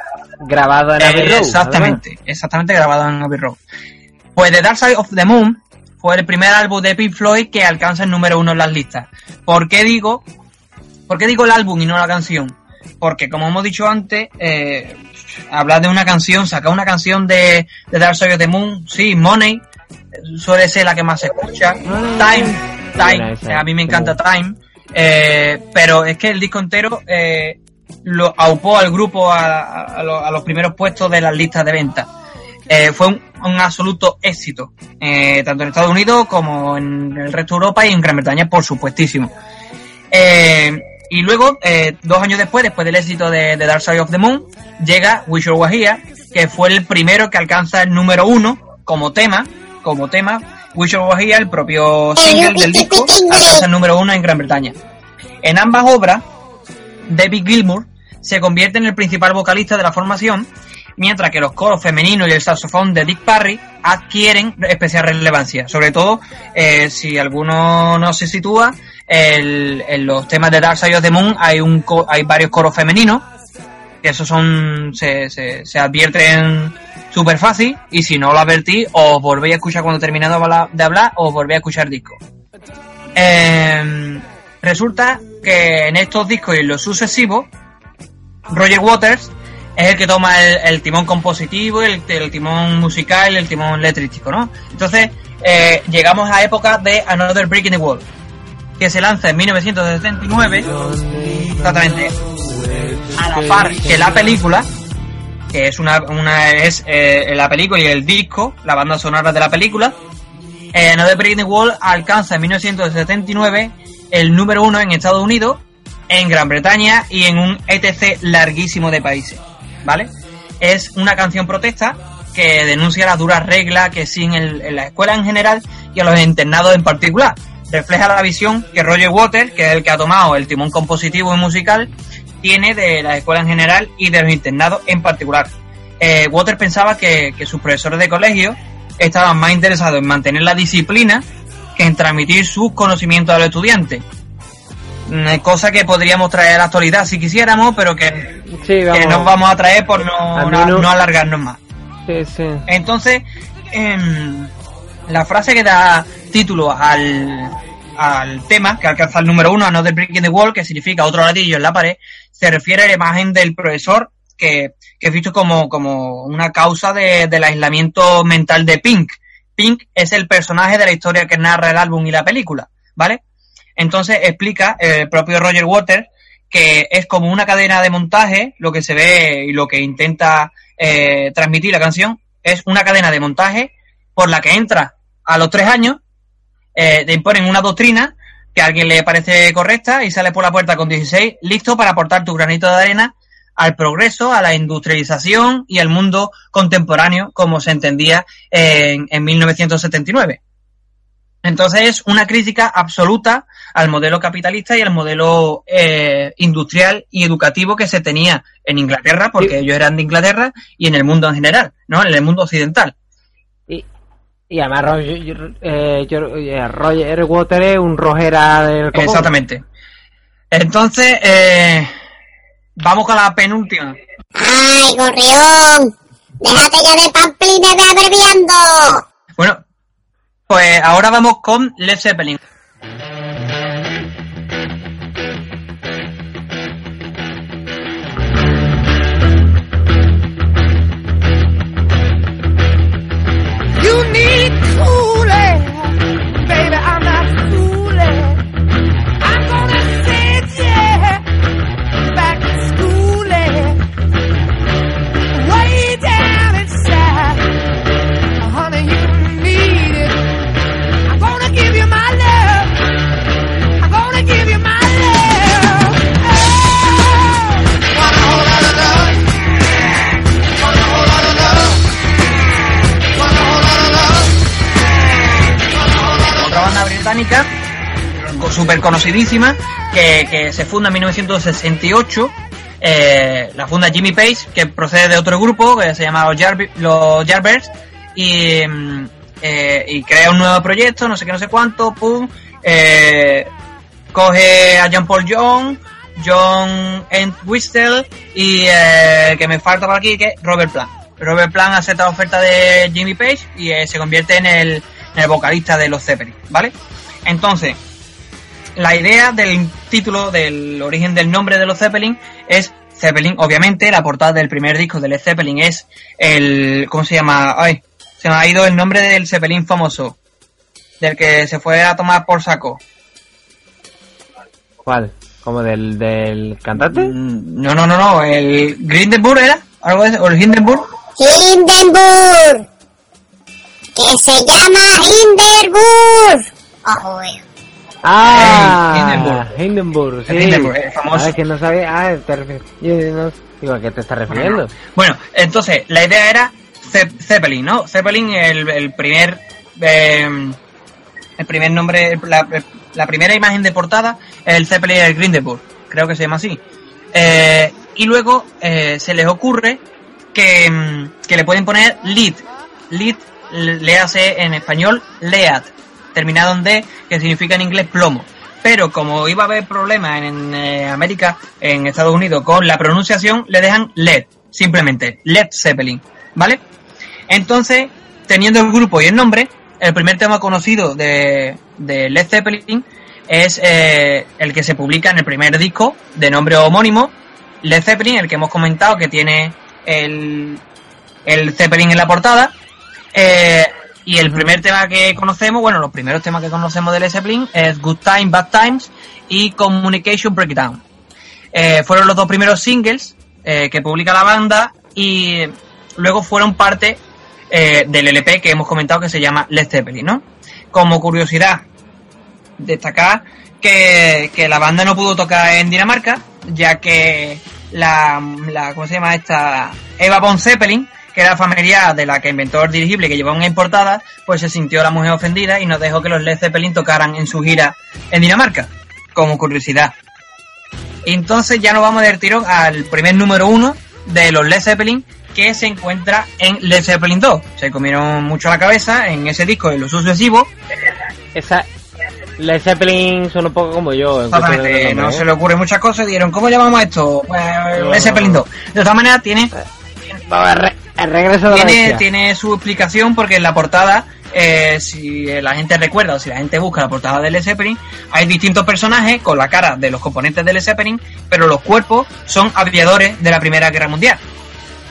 grabado en Abbey Eh, Road, exactamente, exactamente grabado en Abbey Road. Pues The Dark Side of the Moon fue el primer álbum de Pink Floyd que alcanza el número uno en las listas. ¿Por qué digo, por qué digo el álbum y no la canción? Porque como hemos dicho antes, eh, hablar de una canción, sacar una canción de, de Dark Side of the Moon, sí, Money, eh, suele ser la que más se escucha. Time, Time, a mí me sí. encanta Time. Eh, pero es que el disco entero eh, lo aupó al grupo a, a- a lo- a los primeros puestos de las listas de venta. Eh, fue un, un absoluto éxito, eh, tanto en Estados Unidos como en el resto de Europa y en Gran Bretaña, por supuestísimo. Eh, Y luego, eh, dos años después, después del éxito de, Dark Side of the Moon, llega Wish You Were que fue el primero que alcanza el número uno como tema, como tema. Wish You Were el propio single del disco, alcanza el número uno en Gran Bretaña. En ambas obras, David Gilmour se convierte en el principal vocalista de la formación, mientras que los coros femeninos y el saxofón de Dick Parry adquieren especial relevancia. Sobre todo, eh, si alguno no se sitúa, en los temas de Dark Side of the Moon hay, un hay varios coros femeninos, que esos son, se, se, se advierten súper fácil, y si no lo advertís, os volvéis a escuchar cuando terminado de hablar- os volvéis a escuchar disco. Eh, resulta que en estos discos y en los sucesivos, Roger Waters es el que toma el, timón compositivo, el, el timón musical el timón letrístico, ¿no? Entonces, eh, llegamos a época de Another Break in the Wall, que se lanza en 1979, exactamente, a la par que la película, que es una, una es eh, la película y el disco, la banda sonora de la película, eh, Another Break in the Wall alcanza en 1979 el número uno en Estados Unidos, en Gran Bretaña y en un ETC larguísimo de países, ¿vale? Es una canción protesta que denuncia las duras reglas que siguen en, en la escuela en general y a los internados en particular. Refleja la visión que Roger Waters, que es el que ha tomado el timón compositivo y musical, tiene de la escuela en general y de los internados en particular. Eh, pensaba que, que sus profesores de colegio estaban más interesados en mantener la disciplina que en transmitir sus conocimientos a los estudiantes. Mm, Cosa que podríamos traer a la actualidad si quisiéramos, pero que, Sí, que nos vamos a traer por no, no- alargarnos más. Sí, sí. Entonces, em, la frase que da título al, al tema, que alcanza el número uno, Another Brick in the Wall, que significa otro ladrillo en la pared, se refiere a la imagen del profesor que, que es visto como, como una causa de- del aislamiento mental de Pink. Pink es el personaje de la historia que narra el álbum y la película, ¿vale? Entonces explica el propio Roger Waters que es como una cadena de montaje, lo que se ve y lo que intenta eh, transmitir la canción es una cadena de montaje por la que entra a los tres años, eh, te imponen una doctrina que a alguien le parece correcta y sale por la puerta con 16 listo para aportar tu granito de arena al progreso, a la industrialización y al mundo contemporáneo como se entendía en, en 1979. Entonces es una crítica absoluta al modelo capitalista y al modelo eh, industrial y educativo que se tenía en Inglaterra, porque Sí. ellos eran de Inglaterra, y en el mundo en general, ¿no? En el mundo occidental. Y, y además Roger, eh, eh, Roger Waters es un rojera del copón. Exactamente. Entonces, eh, vamos con la penúltima. ¡Ay, gorrión! ¡Déjate ya de pamplines de abreviando! Bueno, pues ahora vamos con Led Zeppelin. Súper conocidísima que, que se funda en 1968 eh, la funda Jimmy Page que procede de otro grupo que se llama los, Yardbirds y, mm, eh, y crea un nuevo proyecto no sé qué no sé cuánto pum eh, coge a John Paul Young John Entwistle y que me falta por aquí que es Robert Plant Robert Plant acepta la oferta de Jimmy Page y se convierte en el, en el vocalista de los Zeppelin, ¿vale? Entonces, la idea del título, del origen del nombre de los Zeppelin es Zeppelin, obviamente, la portada del primer disco de Led Zeppelin es el, ¿cómo se llama? Ay, se me ha ido el nombre del Zeppelin famoso, del que se fue a tomar por saco. ¿Cuál? ¿Como del, del cantante? Mm, No, no, no, no, el Grindenburg era, algo de, o el Hindenburg. Hindenburg. Que se llama Hindenburg. Ojo, eh. Ah, Hindenburg. Hindenburg, sí. El Hindenburg, el famoso. Ah, es que no sabía. Ah, te refieres. Yo no digo, ¿a qué te estás refiriendo? Bueno, entonces, la idea era Ze- Zeppelin, ¿no? Zeppelin, el, el primer. eh, el primer nombre, la, la primera imagen de portada es el Zeppelin del Grindelburg, creo que se llama así. Eh, y luego eh, se les ocurre que, mm, que le pueden poner lead. Lead le hace en español lead, terminado en D, que significa en inglés plomo. Pero como iba a haber problemas en, eh, América, en Estados Unidos, con la pronunciación, le dejan LED, simplemente, Led Zeppelin, ¿vale? Entonces, teniendo el grupo y el nombre, el primer tema conocido de, de Led Zeppelin es eh, el que se publica en el primer disco de nombre homónimo, Led Zeppelin, el que hemos comentado que tiene el, el Zeppelin en la portada. Eh, y el primer tema que conocemos, bueno, los primeros temas que conocemos de Led Zeppelin es Good Time, Bad Times y Communication Breakdown. Eh, fueron los dos primeros singles eh, que publica la banda y luego fueron parte eh, del LP que hemos comentado que se llama Led Zeppelin, ¿no? Como curiosidad, destacar que, que la banda no pudo tocar en Dinamarca, ya que la, la ¿cómo se llama esta? Eva von Zeppelin, que era familiar de la que inventó el dirigible que llevaba una importada, pues se sintió la mujer ofendida y nos dejó que los Led Zeppelin tocaran en su gira en Dinamarca, como curiosidad. Entonces ya nos vamos del tirón al primer número uno de los Led Zeppelin que se encuentra en Led Zeppelin 2. Se comieron mucho la cabeza en ese disco en lo sucesivo. Esa. Led Zeppelin son un poco como yo. en Exactamente, no ¿eh? se le ocurre muchas cosas y dieron, ¿cómo llamamos esto? Pues Led Zeppelin 2. De todas maneras tiene, el, regreso de tiene, tiene su explicación porque en la portada, eh, si la gente recuerda o si la gente busca la portada de Led Zeppelin, hay distintos personajes con la cara de los componentes de Led Zeppelin, pero los cuerpos son aviadores de la Primera Guerra Mundial.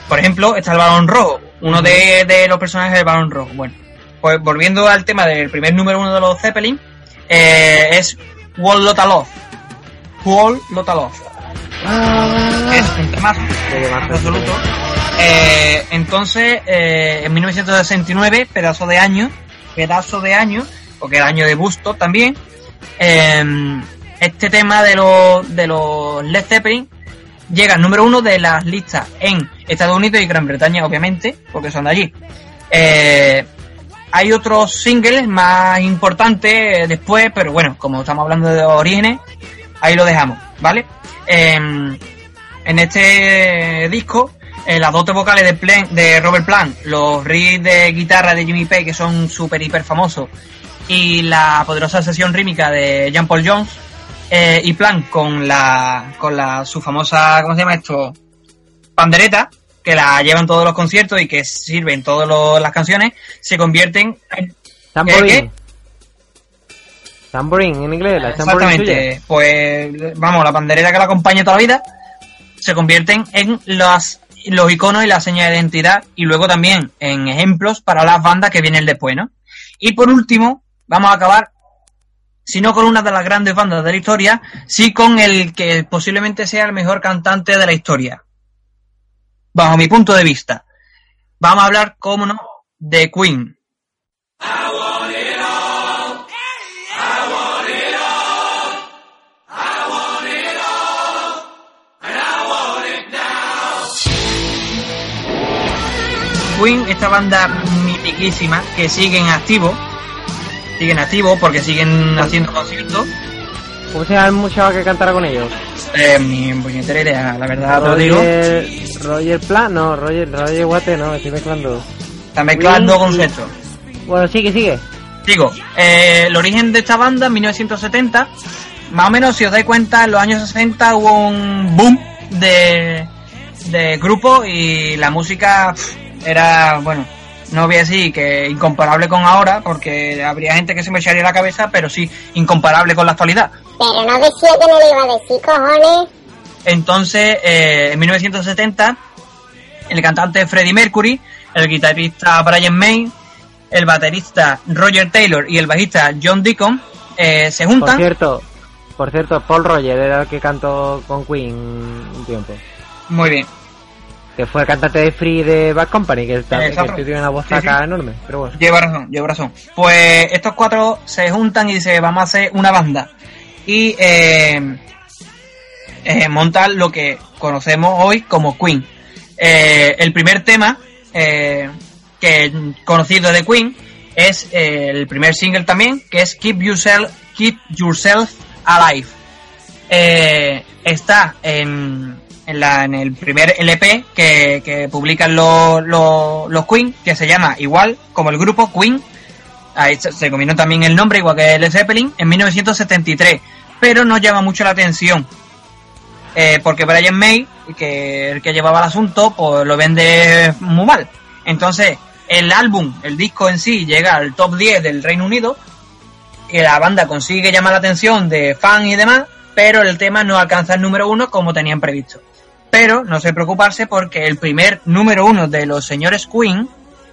Por ejemplo, está el Balón Rojo, uno de, de los personajes del Balón Rojo. Bueno, pues volviendo al tema del primer número uno de los Zeppelin, eh, es Wall Lotta Love. Wall Lotta Love. Es un temazo absoluto. Eh, entonces, eh, en 1969, pedazo de año, pedazo de año, porque el año de Busto también, eh, este tema de los, de los Led Zeppelin llega al número uno de las listas en Estados Unidos y Gran Bretaña, obviamente, porque son de allí. Eh, hay otros singles más importantes eh, después, pero bueno, como estamos hablando de orígenes, ahí lo dejamos, ¿vale? Em, en este disco, eh, las dotes vocales de, Plen- de Robert Plant, los riffs de guitarra de Jimmy Page, que son súper hiper famosos, y la poderosa sesión rítmica de Jean Paul Jones, eh, y Plant con la, con la, su famosa, ¿cómo se llama esto? Pandereta, que la llevan todos los conciertos y que sirve en todas las canciones, se convierten en. Tambourine en inglés, la Exactamente. Pues, vamos, la pandereta que la acompaña toda la vida se convierten en las, los iconos y la seña de identidad y luego también en ejemplos para las bandas que vienen después, ¿no? Y por último, vamos a acabar, si no con una de las grandes bandas de la historia, sí con el que posiblemente sea el mejor cantante de la historia. Bajo mi punto de vista. Vamos a hablar, cómo no, de Queen. Queen, esta banda mitiquísima que sigue en activo, siguen activo porque siguen haciendo conciertos. ¿Cómo se llama el muchacho que cantara con ellos? Eh, mi puñetera idea, la verdad te lo digo. Roger, Roger Plan, no, Roger, Roger Water, no, estoy mezclando. Está mezclando conceptos. Bueno, sigue, sigue. Digo, eh, el origen de esta banda en 1970, más o menos si os dais cuenta, en los años 60 hubo un boom de, de grupos y la música era, bueno, no voy a decir que incomparable con ahora, porque habría gente que se me echaría la cabeza, pero sí incomparable con la actualidad. Pero no decía que no le iba a decir, cojones. Entonces, eh, en 1970, el cantante Freddie Mercury, el guitarrista Brian May, el baterista Roger Taylor y el bajista John Deacon eh, se Por juntan. cierto, por cierto, Paul Roger era el que cantó con Queen un tiempo. Muy bien. Que fue el cantante de Free de Bad Company, que, también, que tiene una voz Sí, enorme. Pero bueno. Lleva razón, lleva razón. Pues estos cuatro se juntan y dicen, vamos a hacer una banda. Y eh, eh, montan lo que conocemos hoy como Queen. Eh, el primer tema eh, que conocido de Queen es el primer single también, que es Keep Yourself, Keep Yourself Alive. Está en, en, la- en el primer LP que, que publican los, los, Queen, que se llama igual como el grupo Queen. Ahí se, combinó también el nombre, igual que el Zeppelin, en 1973. Pero no llama mucho la atención. Eh, porque Brian May, que el que llevaba el asunto, pues lo vende muy mal. Entonces, el álbum, el disco en sí, llega al top 10 del Reino Unido. Y la banda consigue llamar la atención de fans y demás, pero el tema no alcanza el número uno como tenían previsto. Pero no se preocuparse porque el primer número uno de los señores Queen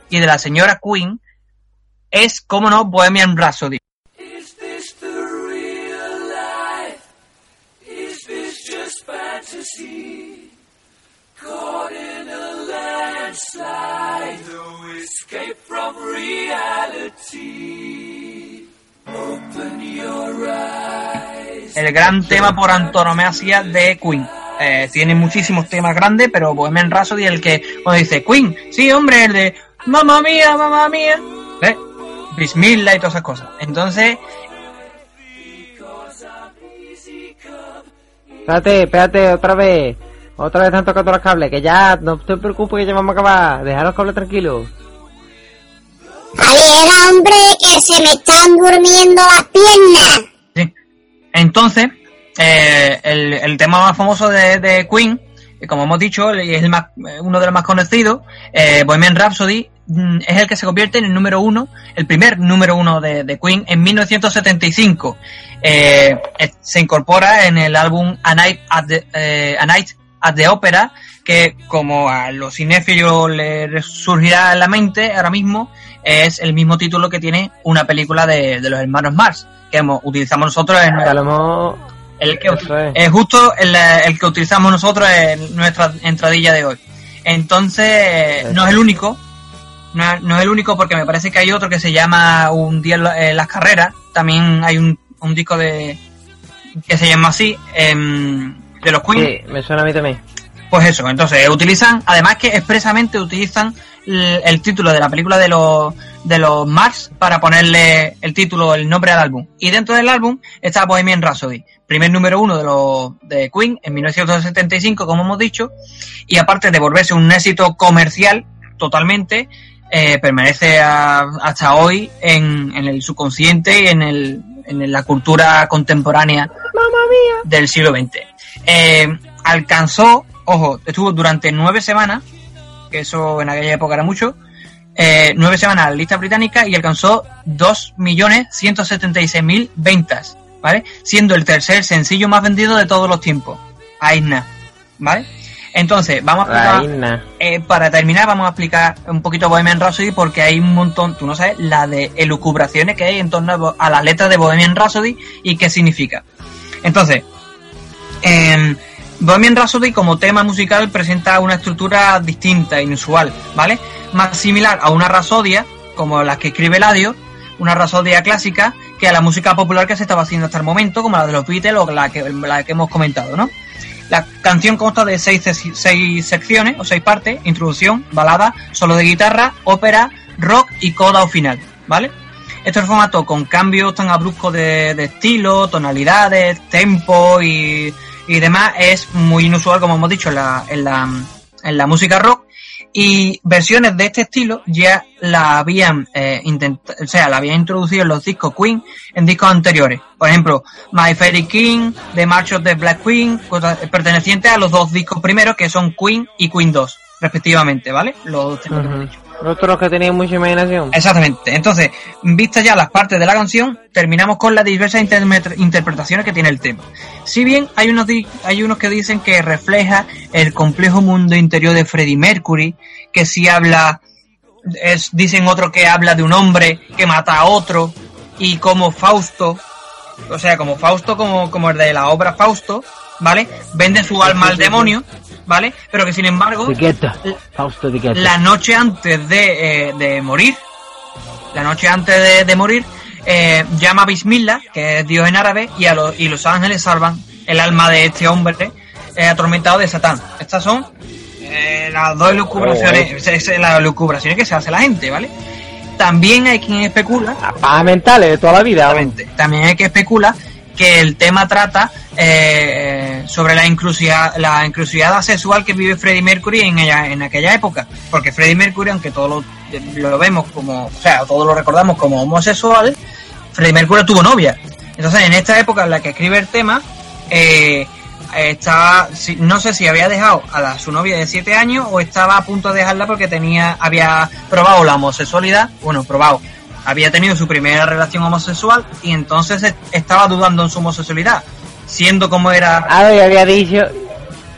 y de la señora Queen es, como no, Bohemian Rhapsody. El gran tema por antonomasia de Queen. Eh, tiene muchísimos temas grandes, pero Bohemian Rhapsody el que cuando dice Queen, sí hombre, el de mamá mía, mamá mía, ¿eh? Bismillah y todas esas cosas. Entonces, Espérate, espérate, otra vez. Otra vez están tocando los cables, que ya, no te preocupes que ya vamos a acabar. Dejar los cables tranquilos. A ver, hombre, que se me están durmiendo las piernas. Sí. Entonces, eh, el, el tema más famoso de, de Queen, que como hemos dicho, es el más, eh, uno de los más conocidos, eh, Bohemian Rhapsody, mm, es el que se convierte en el número uno, el primer número uno de, de Queen en 1975. Eh, eh, se incorpora en el álbum A Night at the, eh, A Night at the Opera, que como a los cinéfilos les surgirá en la mente ahora mismo, es el mismo título que tiene una película de, de los hermanos Mars, que hemos- utilizamos nosotros en. El que Eso es. justo el, el que utilizamos nosotros en nuestra entradilla de hoy. Entonces, no es el único. No, no es el único porque me parece que hay otro que se llama Un día en las carreras. También hay un, un disco de que se llama así, em, de los Queen. Sí, me suena a mí también. Pues eso, entonces utilizan, además que expresamente utilizan el, el título de la película de los de los Mars para ponerle el título, el nombre al álbum. Y dentro del álbum está Bohemian Rhapsody, primer número uno de los de Queen en 1975, como hemos dicho, y aparte de volverse un éxito comercial totalmente, eh, permanece a- hasta hoy en, en el subconsciente y en, el, en la cultura contemporánea del siglo XX. Eh, alcanzó, ojo, estuvo durante nueve semanas, que eso en aquella época era mucho, eh, nueve semanas en la lista británica y alcanzó 2.176.000 ventas, ¿vale? Siendo el tercer sencillo más vendido de todos los tiempos. Aina, ¿vale? Entonces, vamos a explicar, eh, para terminar, vamos a explicar un poquito Bohemian Rhapsody porque hay un montón, tú no sabes, la de elucubraciones que hay en torno a, las letras de Bohemian Rhapsody y qué significa. Entonces, em, Bohemian Rhapsody como tema musical presenta una estructura distinta, inusual, ¿vale? Más similar a una rasodia, como las que escribe Eladio, una rasodia clásica, que a la música popular que se estaba haciendo hasta el momento, como la de los Beatles o la que, la que hemos comentado, ¿no? La canción consta de seis, seis secciones o seis partes, introducción, balada, solo de guitarra, ópera, rock y coda o final, ¿vale? Este formato con cambios tan abruptos de, de estilo, tonalidades, tempo y, y demás es muy inusual, como hemos dicho, en la, en la, en la música rock. Y versiones de este estilo ya la habían eh, o sea, la habían introducido en los discos Queen en discos anteriores. Por ejemplo, My Fairy King, The March of the Black Queen, pertenecientes a los dos discos primeros que son Queen y Queen 2, respectivamente, ¿vale? Los dos que hemos dicho. Otros que tenían mucha imaginación. Exactamente. Entonces, vistas ya las partes de la canción, terminamos con las diversas interpretaciones que tiene el tema. Si bien hay unos, di- hay unos que dicen que refleja el complejo mundo interior de Freddie Mercury, que si habla, es, dicen otro que habla de un hombre que mata a otro, y como Fausto, o sea, como Fausto, como, como el de la obra Fausto, ¿vale? Vende su alma al demonio, ¿vale? Pero que sin embargo. Fausto la noche antes de, eh, de morir, la noche antes de, de morir, eh, llama a Bismillah, que es Dios en árabe, y, a los, y los ángeles salvan el alma de este hombre eh, atormentado de Satán. Estas son las dos lucubraciones, es- es las lucubraciones que se hace la gente, ¿vale? También hay quien especula Las pajas mentales de toda la vida. También hay que especula que el tema trata eh, sobre la inclusividad, la inclusividad sexual que vive Freddie Mercury en, ella- en aquella época. Porque Freddie Mercury, aunque todos lo, lo vemos como, o sea, todos lo recordamos como homosexual, Freddie Mercury tuvo novia. Entonces, en esta época en la que escribe el tema, eh, estaba, no sé si había dejado a la- su novia de 7 años o estaba a punto de dejarla porque tenía, había probado la homosexualidad, bueno, probado, había tenido su primera relación homosexual y entonces es- estaba dudando en su homosexualidad, siendo como era... A ver, había dicho.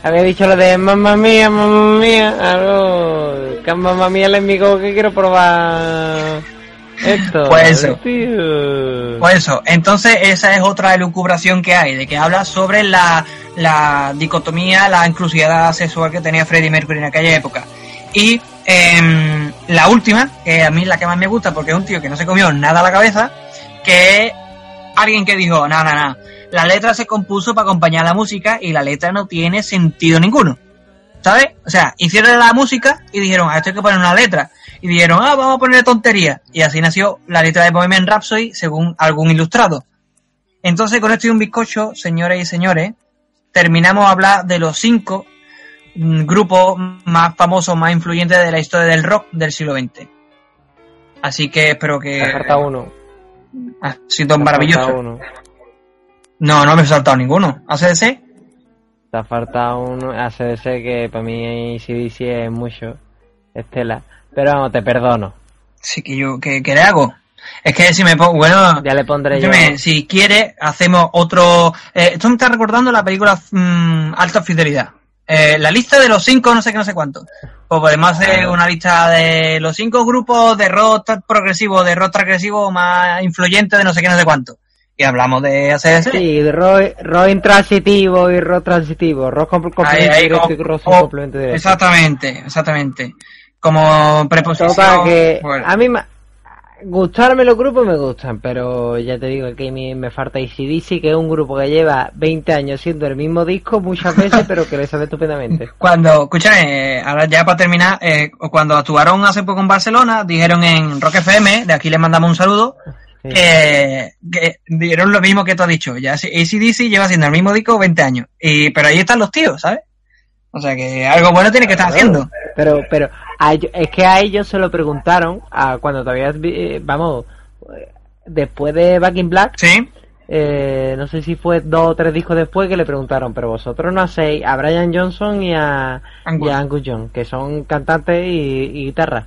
Había dicho lo de mamá mía, mamá mía. Algo. Que mamá mía le indicó que quiero probar. Esto. Pues eso. tío. Pues eso, entonces esa es otra elucubración que hay, de que habla sobre la, la dicotomía, la inclusividad sexual que tenía Freddie Mercury en aquella época. Y em, la última, que a mí es la que más me gusta porque es un tío que no se comió nada a la cabeza, que es alguien que dijo, no, no, no, la letra se compuso para acompañar la música y la letra no tiene sentido ninguno. ¿Sabes? O sea, hicieron la música y dijeron, a esto hay que poner una letra. Y dijeron, ah, vamos a poner tontería. Y así nació la letra de Bohemian Rhapsody según algún ilustrado. Entonces, con esto y un bizcocho, señores y señores, terminamos a hablar de los cinco mm, grupos más famosos, más influyentes de la historia del rock del siglo XX. Así que espero que falta uno. ha sido Me maravilloso. uno. No, no me he saltado ninguno. ¿ACDC? Te falta uno. ACDC que para mí CDC es mucho. Estela. Pero vamos, te perdono. Sí, que yo, ¿qué, qué le hago? Es que si me pongo, bueno, Ya le pondré yo. si quiere, hacemos otro, eh, esto me está recordando la película mm, Alta Fidelidad. Eh, la lista de los cinco, no sé qué, no sé cuánto. Pues podemos hacer una lista de los cinco grupos de rock progresivo, de rock progresivo más influyente de no sé qué, no sé cuánto. Y hablamos de ACDC. Sí, de rock, rock intransitivo y rock transitivo. Rock complemento ahí, directo como- y rock como- complemento directo. Exactamente, exactamente. Como preposición. Que bueno. a mí gustarme los grupos me gustan, pero ya te digo que a mí me falta ACDC, que es un grupo que lleva 20 años siendo el mismo disco muchas veces, pero que le sale estupendamente. (laughs) Cuando, escúchame, eh, ahora ya para terminar, eh, cuando actuaron hace poco en Barcelona, dijeron en Rock FM, de aquí les mandamos un saludo, Sí. que, que dieron lo mismo que tú has dicho. Ya ACDC lleva haciendo el mismo disco 20 años. Y, pero ahí están los tíos, ¿sabes? O sea que algo bueno tiene que estar haciendo. Pero, pero, a ellos- es que a ellos se lo preguntaron a cuando todavía, eh, vamos, eh, después de Back in Black, Sí, eh, no sé si fue dos o tres discos después que le preguntaron, pero vosotros no hacéis a Brian Johnson y a, Angus. y a Angus Young, que son cantantes y, y guitarra.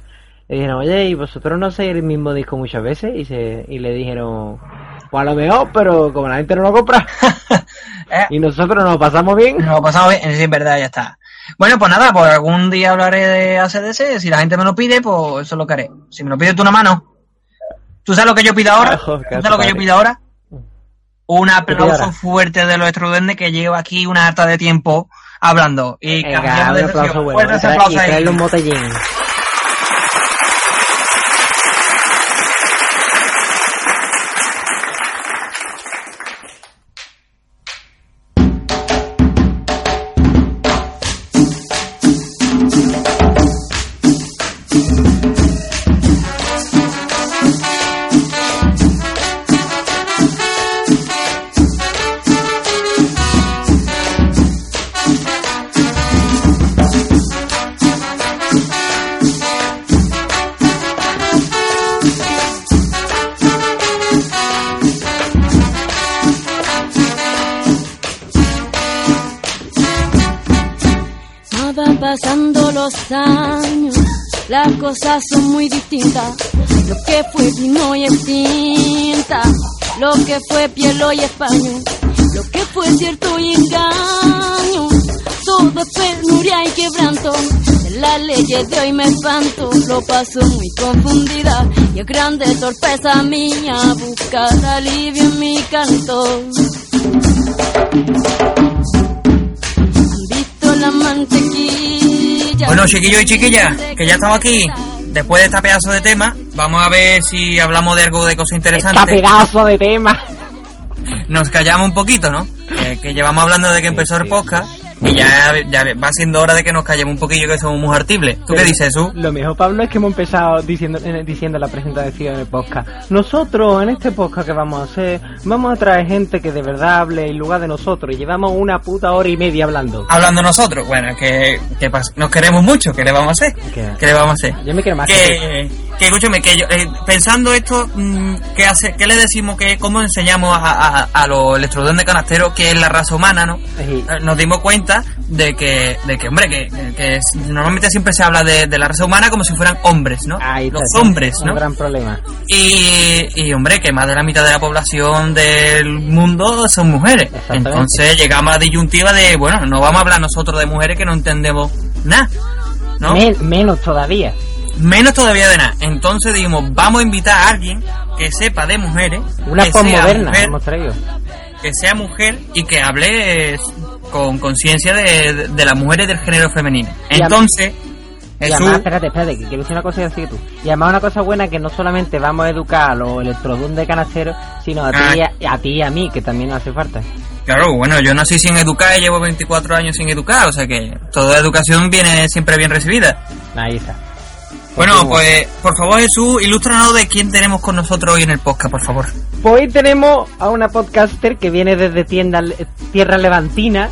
Le dijeron, oye, ¿y vosotros no hacéis el mismo disco muchas veces? Y, se, y le dijeron, pues a lo mejor, pero como la gente no lo compra (laughs) Eh, y nosotros nos lo pasamos bien, nos lo pasamos bien, sí, es verdad, ya está. Bueno, pues nada, pues algún día hablaré de ACDC. Si la gente me lo pide, pues eso es lo que haré. Si me lo pide tú una mano. ¿Tú sabes lo que yo pido ahora? ¿Tú sabes lo que yo pido ahora? Un pido aplauso fuerte de los estudiantes que llevo aquí una harta de tiempo hablando. Y venga, un aplauso bueno, Fuerte y, traerle un botellín. Cosas son muy distintas. Lo que fue vino y es tinta, lo que fue piel y español, lo que fue cierto y engaño. Todo es penuria y quebranto, de las leyes de hoy me espanto, lo paso muy confundida y es grande torpeza mía buscar alivio en mi canto. Han visto la mantequilla Bueno, chiquillos y chiquillas, que ya estamos aquí. Después de esta pedazo de tema, vamos a ver si hablamos de algo de cosas Esta interesantes. pedazo de tema. Nos callamos un poquito, ¿no? Que, que llevamos hablando de que empezó el podcast y ya, ya va siendo hora de que nos callemos un poquillo que somos muy hartibles. ¿Tú qué dices, Jesús? Lo mejor, Pablo, es que hemos empezado diciendo, eh, diciendo la presentación del podcast. Nosotros, en este podcast que vamos a hacer, vamos a traer gente que de verdad hable en lugar de nosotros. Y llevamos una puta hora y media hablando. Hablando nosotros, bueno, que, que nos queremos mucho, ¿qué le vamos a hacer? ¿Qué? ¿Qué le vamos a hacer? Yo me quiero más que que, que escúchame, que yo, eh, pensando esto, mm, ¿qué, hace, ¿qué le decimos? que ¿Cómo enseñamos a, a, a los electrodones canasteros que es la raza humana, no? Sí. Eh, Nos dimos cuenta de que, de que hombre, que, que- es- normalmente siempre se habla de, de la raza humana como si fueran hombres, ¿no? Ahí está, los hombres, Un ¿no? gran problema. Y, y, hombre, que más de la mitad de la población del mundo son mujeres. Entonces llegamos a la disyuntiva de, bueno, no vamos a hablar nosotros de mujeres que no entendemos nada, ¿no? Men- menos todavía. Menos todavía de nada. Entonces dijimos, vamos a invitar a alguien que sepa de mujeres, Una posmoderna hemos traído. que sea mujer y que hable con conciencia de, de, de las mujeres del género femenino. Y Entonces, Y Jesús, además, espérate, espérate, que quiero decir una cosa y así que tú. Y además una cosa buena que no solamente vamos a educar a los electrodones de canasteros, sino a ti, Ah. y a, a ti y a mí, que también nos hace falta. claro, bueno, yo nací sin educar y llevo 24 años sin educar, o sea que toda educación viene siempre bien recibida. Ahí está. Bueno, Continúa. pues, por favor, Jesús, ilústranos de quién tenemos con nosotros hoy en el podcast, por favor. Pues hoy tenemos a una podcaster que viene desde tienda, Tierra Levantina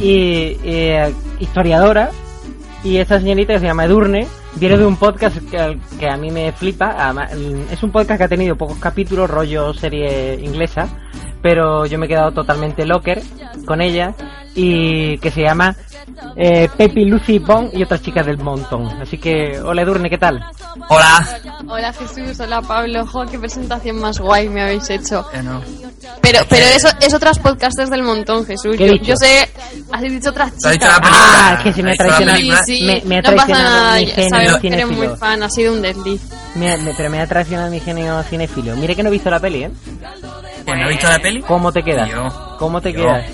y eh, historiadora. Y esta señorita que se llama Edurne viene de un podcast que, que a mí me flipa. Es un podcast que ha tenido pocos capítulos, rollo serie inglesa. Pero yo me he quedado totalmente locker con ella. Y que se llama eh, Pepi, Lucy, Bond y otras chicas del montón. Así que, hola Edurne, ¿qué tal? Hola. Hola Jesús, hola Pablo, jo, qué presentación más guay me habéis hecho. Eh, no. Pero, pero eso es otras podcasters del montón, Jesús. ¿Qué he Yo, dicho? yo sé, has dicho otras ¿Te has dicho chicas. Ah, es que se me ha ¿Has visto la traicionado. Sí, sí, Me- me ha no traicionado nada, mi genio eres muy fan, ha sido un desliz. Me- me- pero me ha traicionado mi genio cinefilo. Mire que no he visto la peli, ¿eh? ¿Que no has visto la peli? ¿Cómo te quedas? Tío. ¿Cómo te Tío. quedas?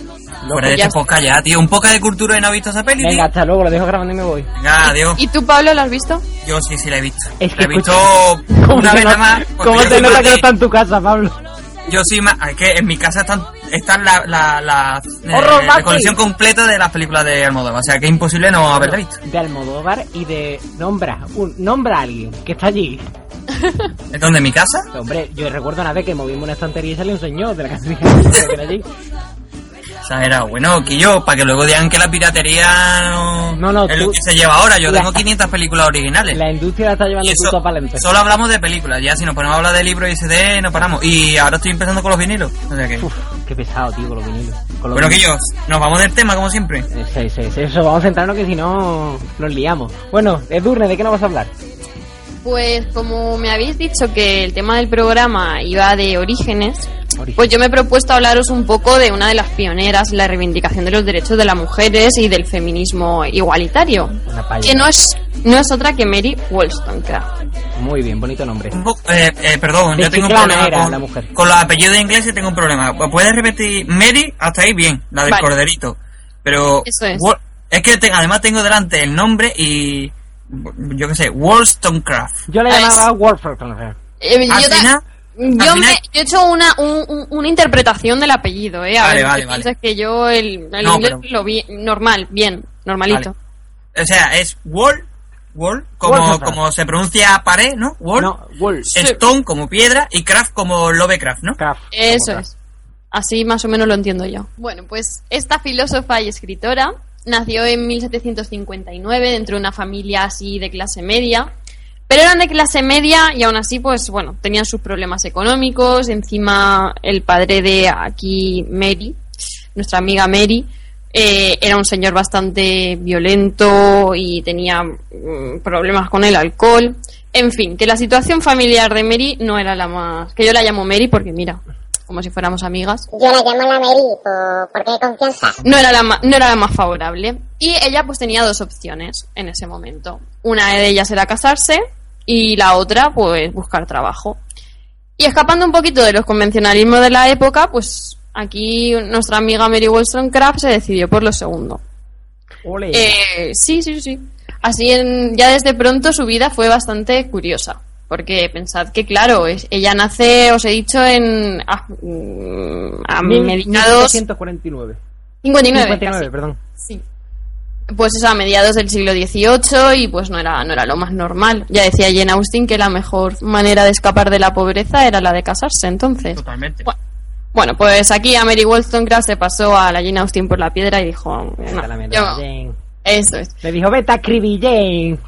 Fuera de este podcast ya, tío. Un poco de cultura y no has visto esa peli, tío. Venga, hasta luego, lo dejo grabando y me voy. Venga, adiós. ¿Y tú, Pablo, lo has visto? Yo sí, sí la he visto. Es que la he visto ¿Cómo una vez nada más. ¿Cómo yo te nota que no está en tu casa, Pablo? Yo sí. Es que en mi casa están, están la, la, la, eh, colección completa de las películas de Almodóvar. O sea, que es imposible no haberla visto. De Almodóvar y de... Nombra, un, nombra a alguien que está allí. (laughs) ¿Es donde? ¿En mi casa? Hombre, yo recuerdo una vez que movimos una estantería y salió un señor de la casa (laughs) que era allí. Exagerado. Bueno, que yo, para que luego digan que la piratería no, No, no, es lo que se lleva ahora. Yo la- tengo 500 películas originales. La industria la está llevando puto palente. solo hablamos de películas. Ya si nos ponemos a hablar de libros y CD, no paramos. Y ahora estoy empezando con los vinilos. O sea que... Uf, qué pesado, tío, con los vinilos. Con los Bueno, que yo, nos vamos del tema, como siempre. Eh, Sí, sí, sí, eso, vamos a centrarnos que si no nos liamos. Bueno, Edurne, ¿de qué nos vas a hablar? Pues como me habéis dicho que el tema del programa iba de orígenes. Pues yo me he propuesto hablaros un poco de una de las pioneras en la reivindicación de los derechos de las mujeres y del feminismo igualitario, que no es, no es otra que Mary Wollstonecraft. Muy bien, bonito nombre. Un poco- eh, eh, perdón, ¿De yo tengo un problema era con, la mujer? con los apellidos ingleses tengo un problema. ¿Puedes repetir Mary? Hasta ahí bien, la del Vale. corderito. Pero Eso es. Que te- además tengo delante el nombre y yo qué sé, Wollstonecraft. Yo le Ah, llamaba Warfare. Eh, yo, ta- yo me- yo he hecho una, un- un- una interpretación del apellido, ¿eh? A Vale, ver, vale, que vale. piensas que yo el, el No, inglés pero- lo vi normal, bien, normalito. O sea, es Wall, Wall, como, como se pronuncia pared, ¿no? Wall. No, Wolf. Stone como piedra y Craft como Lovecraft, ¿no? Craft. Eso es. Así más o menos lo entiendo yo. Bueno, pues esta filósofa y escritora nació en 1759 dentro de una familia así de clase media. Pero eran de clase media y aún así, pues bueno, tenían sus problemas económicos. Encima, el padre de aquí, Mary, nuestra amiga Mary, eh, era un señor bastante violento y tenía mm, problemas con el alcohol. En fin, que la situación familiar de Mary no era la más... Que yo la llamo Mary porque, mira, como si fuéramos amigas. Yo la llamo la Mary por, porque hay confianza. No era, la ma- no era la más favorable. Y ella pues tenía dos opciones en ese momento. Una de ellas era casarse y la otra pues buscar trabajo. Y escapando un poquito de los convencionalismos de la época, pues aquí nuestra amiga Mary Wollstonecraft se decidió por lo segundo. Ole. Eh, sí, sí, sí. así en- ya desde pronto su vida fue bastante curiosa. Porque pensad que, claro, es- ella nace, os he dicho, en. a, mm, a mediados. 1749. 59. 59, casi. perdón. Sí. Pues eso, a mediados del siglo XVIII y pues no era, no era lo más normal. Ya decía Jane Austen que la mejor manera de escapar de la pobreza era la de casarse, entonces. Totalmente. Bueno, Bueno, pues aquí a Mary Wollstonecraft se passo a la Jane Austen por la piedra y dijo... "No, a yo- Jane. Eso es. Le dijo, vete a. (laughs)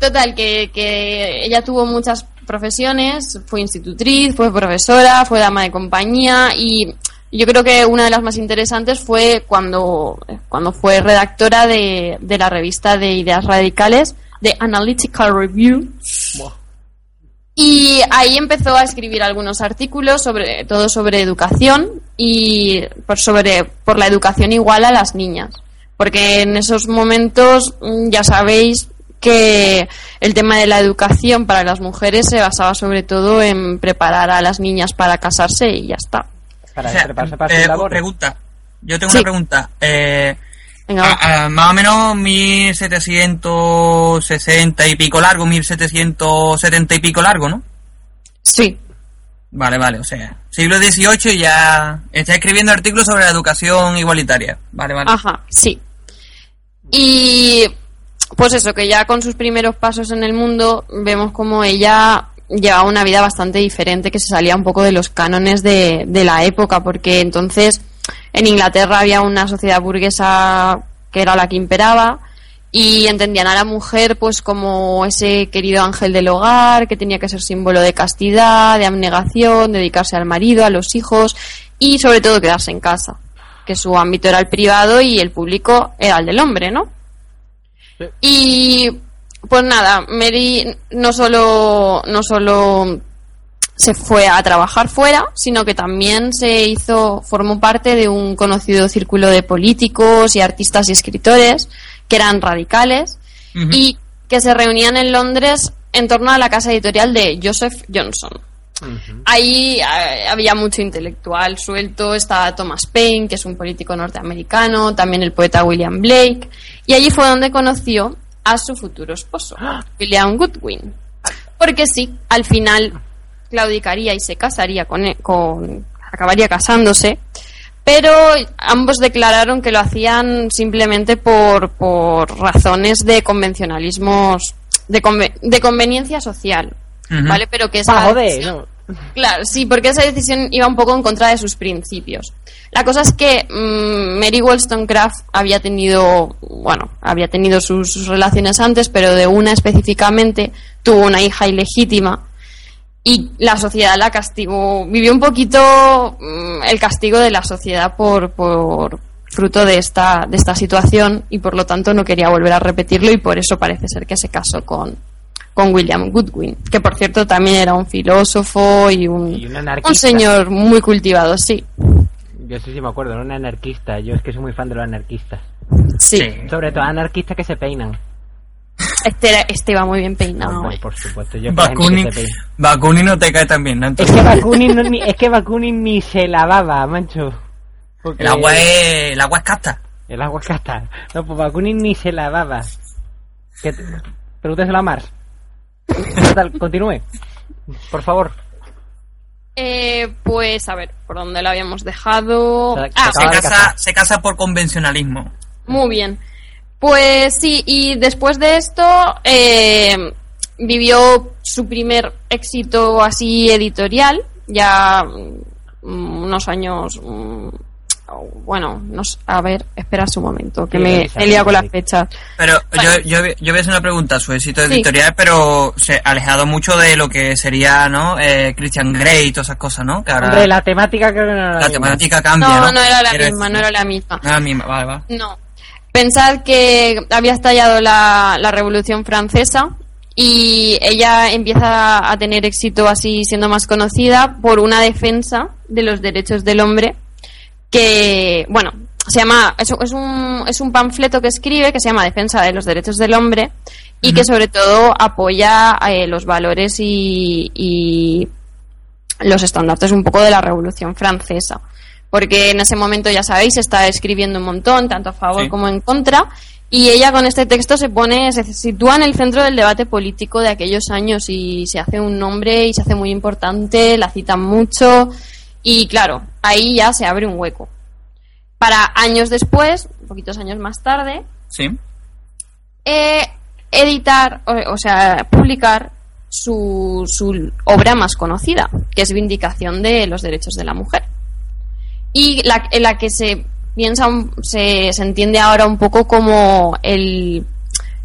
Total, que, que ella tuvo muchas profesiones, fue institutriz, fue profesora, fue dama de compañía y yo creo que una de las más interesantes fue cuando, cuando fue redactora de, de la revista de ideas radicales, de Analytical Review. Y ahí empezó a escribir algunos artículos, sobre todo sobre educación y por, sobre, por la educación igual a las niñas. Porque en esos momentos mm, ya sabéis que el tema de la educación para las mujeres se basaba sobre todo en preparar a las niñas para casarse y ya está. Para O sea, prepararse para eh, su labor. pregunta. Yo tengo Sí. una pregunta. Eh, Venga, a- a- más o menos 1760 y pico largo, 1770 y pico largo, ¿no? sí, Vale, vale, o sea, siglo XVIII y ya está escribiendo artículos sobre la educación igualitaria. Vale, vale. Ajá, sí. Y pues eso, que ya con sus primeros pasos en el mundo vemos como ella llevaba una vida bastante diferente, que se salía un poco de los cánones de, de la época, porque entonces en Inglaterra había una sociedad burguesa que era la que imperaba y entendían a la mujer pues como ese querido ángel del hogar que tenía que ser símbolo de castidad, de abnegación, dedicarse al marido, a los hijos y sobre todo quedarse en casa, que su ámbito era el privado y el público era el del hombre, ¿no? Y pues nada, Mary no solo no solo se fue a trabajar fuera, sino que también se hizo, formó parte de un conocido círculo de políticos y artistas y escritores que eran radicales y que se reunían en Londres en torno a la casa editorial de Joseph Johnson. Ahí eh, había mucho intelectual suelto, estaba Thomas Paine, que es un político norteamericano, también el poeta William Blake, y allí fue donde conoció a su futuro esposo, William Goodwin. Porque sí, al final claudicaría y se casaría con, e- con acabaría casándose, pero ambos declararon que lo hacían simplemente por, por razones de convencionalismos, de, conve- de conveniencia social, ¿vale? Pero que esa decisión- ¿no? Claro, sí, porque esa decisión iba un poco en contra de sus principios. La cosa es que mm, Mary Wollstonecraft había tenido, bueno, había tenido sus, sus relaciones antes, pero de una específicamente tuvo una hija ilegítima y la sociedad la castigó. Vivió un poquito mm, el castigo de la sociedad por, por fruto de esta, de esta situación y por lo tanto no quería volver a repetirlo y por eso parece ser que se casó con, con William Goodwin, que por cierto también era un filósofo y un, Y un señor muy cultivado, sí. Yo sí, sí me acuerdo, era un anarquista. Yo es que soy muy fan de los anarquistas. Sí, Sobre todo anarquistas que se peinan. Este, era- este va muy bien peinado. Por, por supuesto, yo Bakunin. Bakunin no te cae tan bien, ¿no? Es que Bakunin, no, ni, es que Bakunin ni se lavaba, mancho. Porque el agua es, el agua es casta. El agua es casta. No, pues Bakunin ni se lavaba. Que te- Pregúnteselo a Mars. Total, continúe. Por favor. Eh, pues a ver, ¿por dónde lo habíamos dejado? Se- Ah, se casa, se casa por convencionalismo. Muy bien. Pues sí, y después de esto eh, vivió su primer éxito así editorial, ya mm, unos años... bueno, no sé, a ver, espera un momento, que Sí, me he liado con las fechas. Pero yo, yo, yo voy a hacer una pregunta. Su éxito Sí. editorial, pero se ha alejado mucho de lo que sería, ¿no? Eh, Christian Grey y todas esas cosas, ¿no? Que ahora Hombre, la temática creo que no era la misma. temática cambia, No, ¿no? no era la Quiero misma, decir- no era la misma. No era la misma, vale, vale. No. Pensad que había estallado la, la Revolución Francesa y ella empieza a tener éxito así siendo más conocida por una defensa de los derechos del hombre que, bueno, se llama, es, es un, es un panfleto que escribe que se llama Defensa de los Derechos del Hombre y que sobre todo apoya eh, los valores y, y los estandartes un poco de la Revolución Francesa. Porque en ese momento, ya sabéis, se está escribiendo un montón, tanto a favor Sí. como en contra. Y ella con este texto se pone, se sitúa en el centro del debate político de aquellos años y se hace un nombre y se hace muy importante, la citan mucho y claro, ahí ya se abre un hueco. Para años después, poquitos años más tarde, Sí. eh, editar, o, o sea, publicar su, su obra más conocida, que es Vindicación de los Derechos de la Mujer. Y la, en la que se piensa, se, se entiende ahora un poco como el,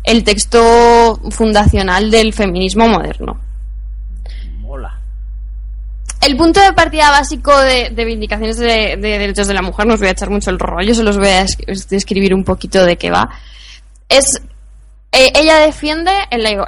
el texto fundacional del feminismo moderno. El punto de partida básico de, de vindicaciones de, de derechos de la mujer, no os voy a echar mucho el rollo, se los voy a es- describir un poquito de qué va. Es, eh, ella defiende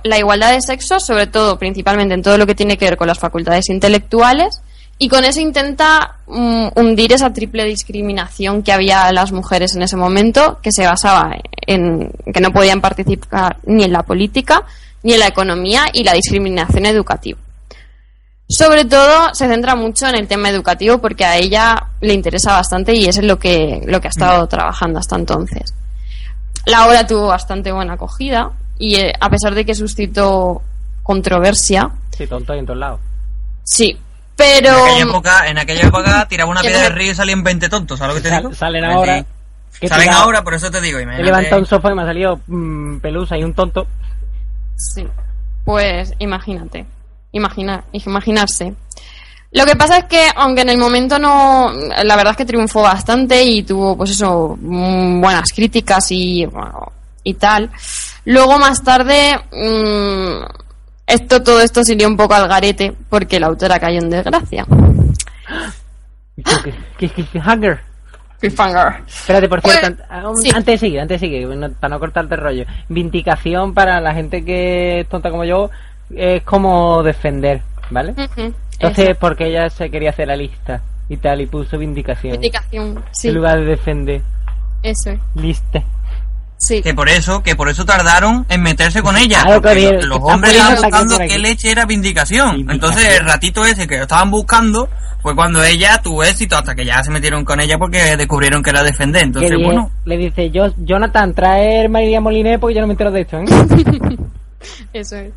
la igualdad de sexo, sobre todo, principalmente en todo lo que tiene que ver con las facultades intelectuales, y con eso intenta mm, hundir esa triple discriminación que había a las mujeres en ese momento, que se basaba en que no podían participar ni en la política, ni en la economía, y la discriminación educativa. Sobre todo se centra mucho en el tema educativo porque a ella le interesa bastante y es en lo que, lo que ha estado trabajando hasta entonces. La obra tuvo bastante buena acogida y eh, a pesar de que suscitó controversia, Sí, tonto en todos lados. sí, pero... En aquella época, en aquella época (laughs) tiraba una piedra del río y salían 20 tontos, ¿sabes lo que te digo? salen ahora. Salen ahora, por eso te digo, He levantado un sofá y me ha salido mm, pelusa y un tonto. Sí, pues imagínate, imagina, imaginarse. Lo que pasa es que, aunque en el momento no, la verdad es que triunfó bastante y tuvo, pues eso, mm, buenas críticas y, bueno, y tal. Luego más tarde, mm, esto, todo esto salió un poco al garete porque la autora cayó en desgracia. ¿Qué, qué, qué, hanger? Espérate, por Pues, cierto, sí. antes de seguir, antes de seguir, no- para no cortarte el rollo. Vindicación para la gente que es tonta como yo es como defender, ¿vale? Entonces, eso. porque ella se quería hacer la lista y tal, y puso vindicación. Vindicación, sí, En lugar de defender, eso es. lista. Sí. Que por eso, que por eso tardaron en meterse con ella. Claro, porque que los, hombres estaban buscando qué leche era vindicación. Vindicación. Entonces el ratito ese que lo estaban buscando fue cuando ella tuvo éxito hasta que ya se metieron con ella porque descubrieron que era defender. Entonces, bueno, le dice, yo, Jonathan, traer María Moliné porque yo no me entero de esto, ¿eh? (laughs) Eso es.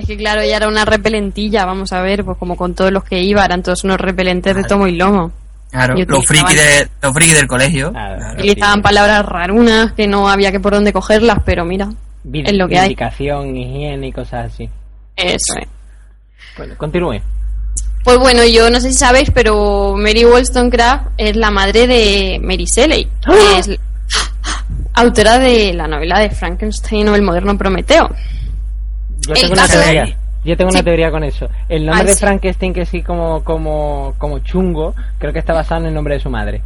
Es que claro, ella era una repelentilla, vamos a ver, pues como con todos los que iba, eran todos unos repelentes de tomo y lomo. claro, Y los frikis de, los frikis del colegio. Claro. Claro. Utilizaban palabras rarunas que no había que por dónde cogerlas, pero mira, es lo que hay. Higiene y cosas así. Eso es. Bueno, continúe. Pues bueno, yo no sé si sabéis, pero Mary Wollstonecraft es la madre de Mary Shelley, que es autora de la novela de Frankenstein o el moderno Prometeo. Yo tengo una de- teoría. Yo tengo una teoría con eso. El nombre Ah, de sí. Frankenstein, que sí como, como, como chungo, creo que está basado en el nombre de su madre.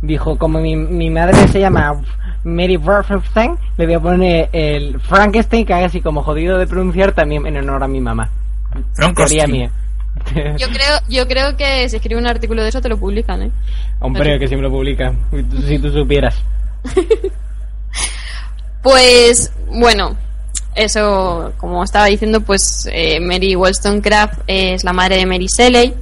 Dijo, como mi, mi madre se llama Mary Frankenstein, le voy a poner el Frankenstein, que haga así como jodido de pronunciar, también en honor a mi mamá. Teoría Frankenstein. mía. Yo (laughs) creo, yo creo que si escribe un artículo de eso te lo publican, ¿eh? Hombre, que si me lo publican, si tú supieras. (laughs) Pues bueno, eso, como estaba diciendo, pues eh, Mary Wollstonecraft es la madre de Mary Shelley,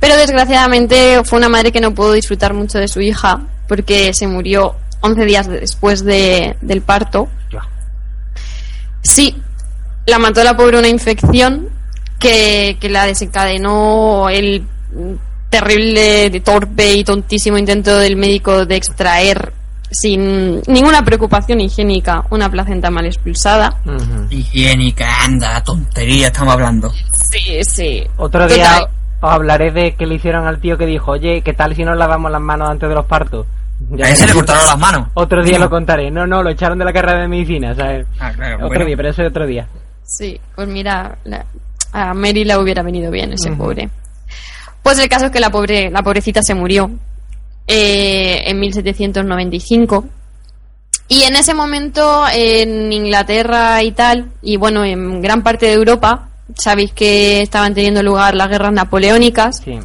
pero desgraciadamente fue una madre que no pudo disfrutar mucho de su hija porque se murió 11 días después de- del parto. Sí, la mató la pobre una infección que, que la desencadenó el terrible, torpe y tontísimo intento del médico de extraer sin ninguna preocupación higiénica una placenta mal expulsada. Higiénica, anda, tontería estamos hablando. Sí, sí. Otro día os hablaré de que le hicieron al tío que dijo, oye, ¿qué tal si nos lavamos las manos antes de los partos? Ya A ese le cortaron las manos. Otro día lo contaré. No, no, lo echaron de la carrera de medicina, ¿sabes? Ah, claro, otro bueno. día, pero eso es otro día. Sí, pues mira, la- a Mary le hubiera venido bien ese pobre. Pues el caso es que la pobre, la pobrecita se murió eh, en 1795. Y en ese momento en Inglaterra y tal, y bueno, en gran parte de Europa, sabéis que estaban teniendo lugar las guerras napoleónicas Sí.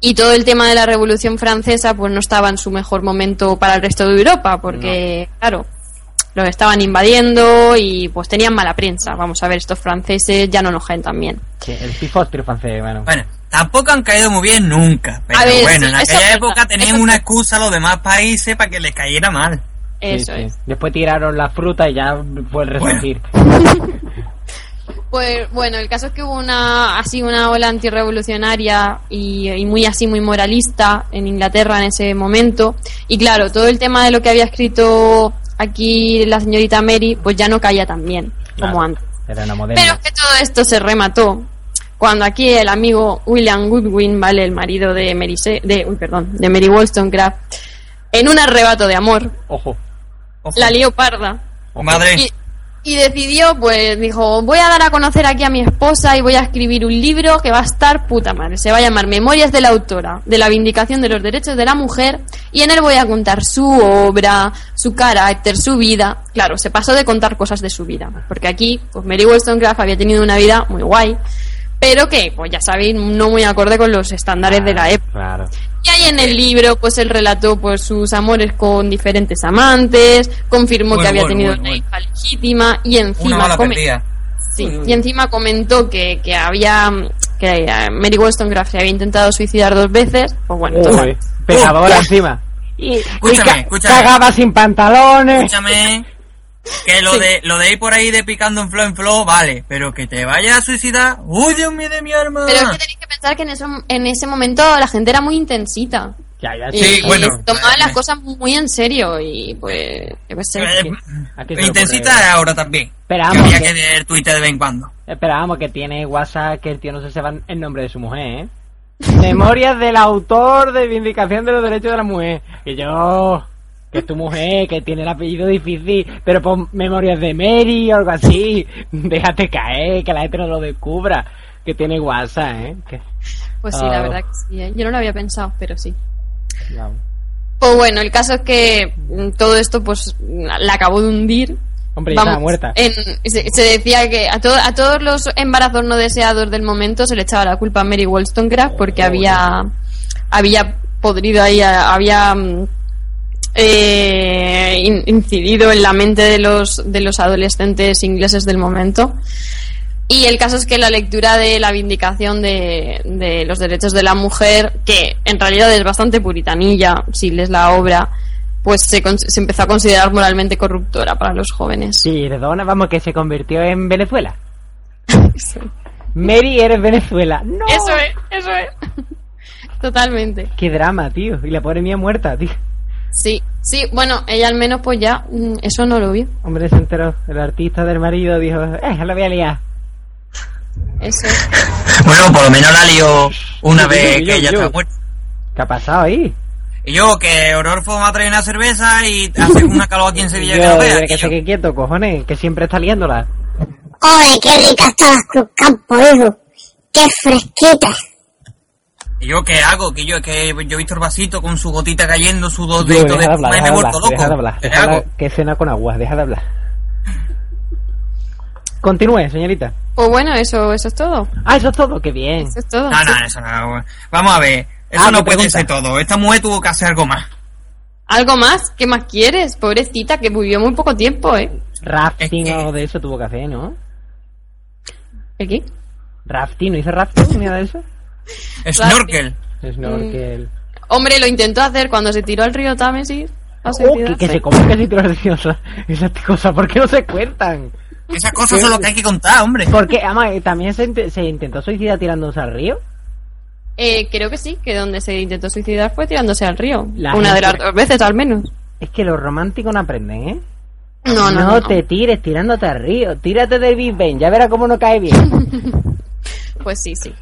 y todo el tema de la Revolución Francesa pues no estaba en su mejor momento para el resto de Europa, porque claro, lo estaban invadiendo y pues tenían mala prensa. Vamos a ver, estos franceses ya no nos caen tan bien. sí el pifostrio francés, bueno. Bueno, tampoco han caído muy bien nunca. Pero ver, bueno, sí, en aquella es época tenían eso es una excusa a los demás países para que les cayera mal. Eso Sí, sí. es. Después tiraron la fruta y ya fue el resurgir. (laughs) Pues bueno, el caso es que hubo una así una ola antirrevolucionaria y, y muy así muy moralista en Inglaterra en ese momento y claro, todo el tema de lo que había escrito aquí la señorita Mary pues ya no caía tan bien como antes. Era una moderna. Pero que todo esto se remató cuando aquí el amigo William Goodwin, vale, el marido de Mary Se- de uy, perdón, de Mary Wollstonecraft, en un arrebato de amor, Ojo. Ojo. la lió parda Madre. y, y decidió, pues dijo, voy a dar a conocer aquí a mi esposa y voy a escribir un libro que va a estar puta madre. Se va a llamar Memorias de la autora, de la vindicación de los derechos de la mujer, y en él voy a contar su obra, su carácter, su vida. Claro, se pasó de contar cosas de su vida, porque aquí, pues Mary Wollstonecraft había tenido una vida muy guay, pero que, pues ya sabéis, no muy acorde con los estándares de la época. Claro. Y ahí en el libro, pues él relató pues sus amores con diferentes amantes, confirmó Bueno, que había bueno, tenido bueno, una bueno. hija legítima y encima sí, y encima comentó que, que había que eh, Mary Wollstonecraft se había intentado suicidar dos veces, pues bueno, Uy, total. pecadora encima. Y, y Escúchame, ca- escúchame. cagaba sin pantalones. Escúchame. Que lo de lo de ir por ahí de picando en flow en flow, vale, pero que te vayas a suicidar. ¡Uy, Dios mío de mi alma! pero es que tenéis que pensar que en, eso, en ese momento la gente era muy intensita. Ya, ya, Y, Sí, y bueno, tomaban eh, las cosas muy en serio y pues, yo qué sé. Eh, Intensita ahora también. Pero que había que- leer Twitter de vez en cuando. Pero vamos, que tiene WhatsApp que el tío no se sepa el nombre de su mujer, ¿eh? (laughs) Memorias del autor de Vindicación de los Derechos de la Mujer. Y yo, que es tu mujer, que tiene el apellido difícil, pero pon Memorias de Mary o algo así. (laughs) Déjate caer, que la gente no lo descubra. Que tiene WhatsApp, ¿eh? Que- Pues sí, la Ah. verdad que sí. ¿eh? Yo no lo había pensado, pero sí. vamos. Pues bueno, el caso es que mm, todo esto pues la acabó de hundir. Hombre, ya estaba muerta. en- se, se decía que a, to- a todos los embarazos no deseados del momento se le echaba la culpa a Mary Wollstonecraft porque había había podrido ahí, a- había mm, eh, in- incidido en la mente de los de los adolescentes ingleses del momento. Y el caso es que la lectura de la vindicación de, de los derechos de la mujer, que en realidad es bastante puritanilla, si lees la obra, pues se, se empezó a considerar moralmente corruptora para los jóvenes. Sí, ¿de dónde vamos? Que se convirtió en Venezuela. (laughs) Mary, eres Venezuela. ¡No! Eso es, eso es. (laughs) Totalmente. Qué drama, tío. Y la pobre mía muerta, tío. Sí, sí, bueno, ella al menos pues ya mm, eso no lo vio. Hombre, se enteró. El artista del marido dijo, eh, lo voy a liar. Eso es. Bueno, por lo menos la lió una vez yo, que ella está muerta. ¿Qué ha pasado ahí? Y yo, que Ororfo me ha traído una cerveza y hace (laughs) una calor aquí en Sevilla que Yo, no veas. que se quede quieto, cojones, que siempre está liándola. ¡Ay, qué rica está la Cruz Campo, hijo! ¡Qué fresquita! ¿Y yo qué hago? Que yo, que yo he visto el vasito con su gotita cayendo, su dos deditos de deja de hablar, me deja he de vuelto loco. deja de hablar. ¿Qué deja de que cena con agua, deja de hablar. Continúe, señorita. Pues bueno, eso, eso es todo. Ah, eso es todo, qué bien. Eso es todo. No, no, eso no. Vamos a ver. Eso Ah, no ¿qué puede pregunta? ser todo. Esta mujer tuvo que hacer algo más. ¿Algo más? ¿Qué más quieres? Pobrecita, que vivió muy poco tiempo, ¿eh? Rafting Es que- algo de eso tuvo que hacer, ¿no? ¿El qué? Rafting, ¿no hizo rafting ni nada de eso? (laughs) Snorkel. Snorkel. Hombre, lo intentó hacer cuando se tiró al río Támesis. Oh, que, que se come que se tiró esas, esas cosas, ¿por qué no se cuentan? Esas cosas son lo que hay que contar, hombre. Porque, ama, también se, int- se intentó suicidar tirándose al río. Eh, creo que sí, que donde se intentó suicidar fue tirándose al río. La Una de las dos veces, al menos. Es que los románticos no aprenden, ¿eh? No, no, no. te tires tirándote al río. Tírate del Big Bang, ya verás cómo no cae bien. (laughs) Pues sí, sí.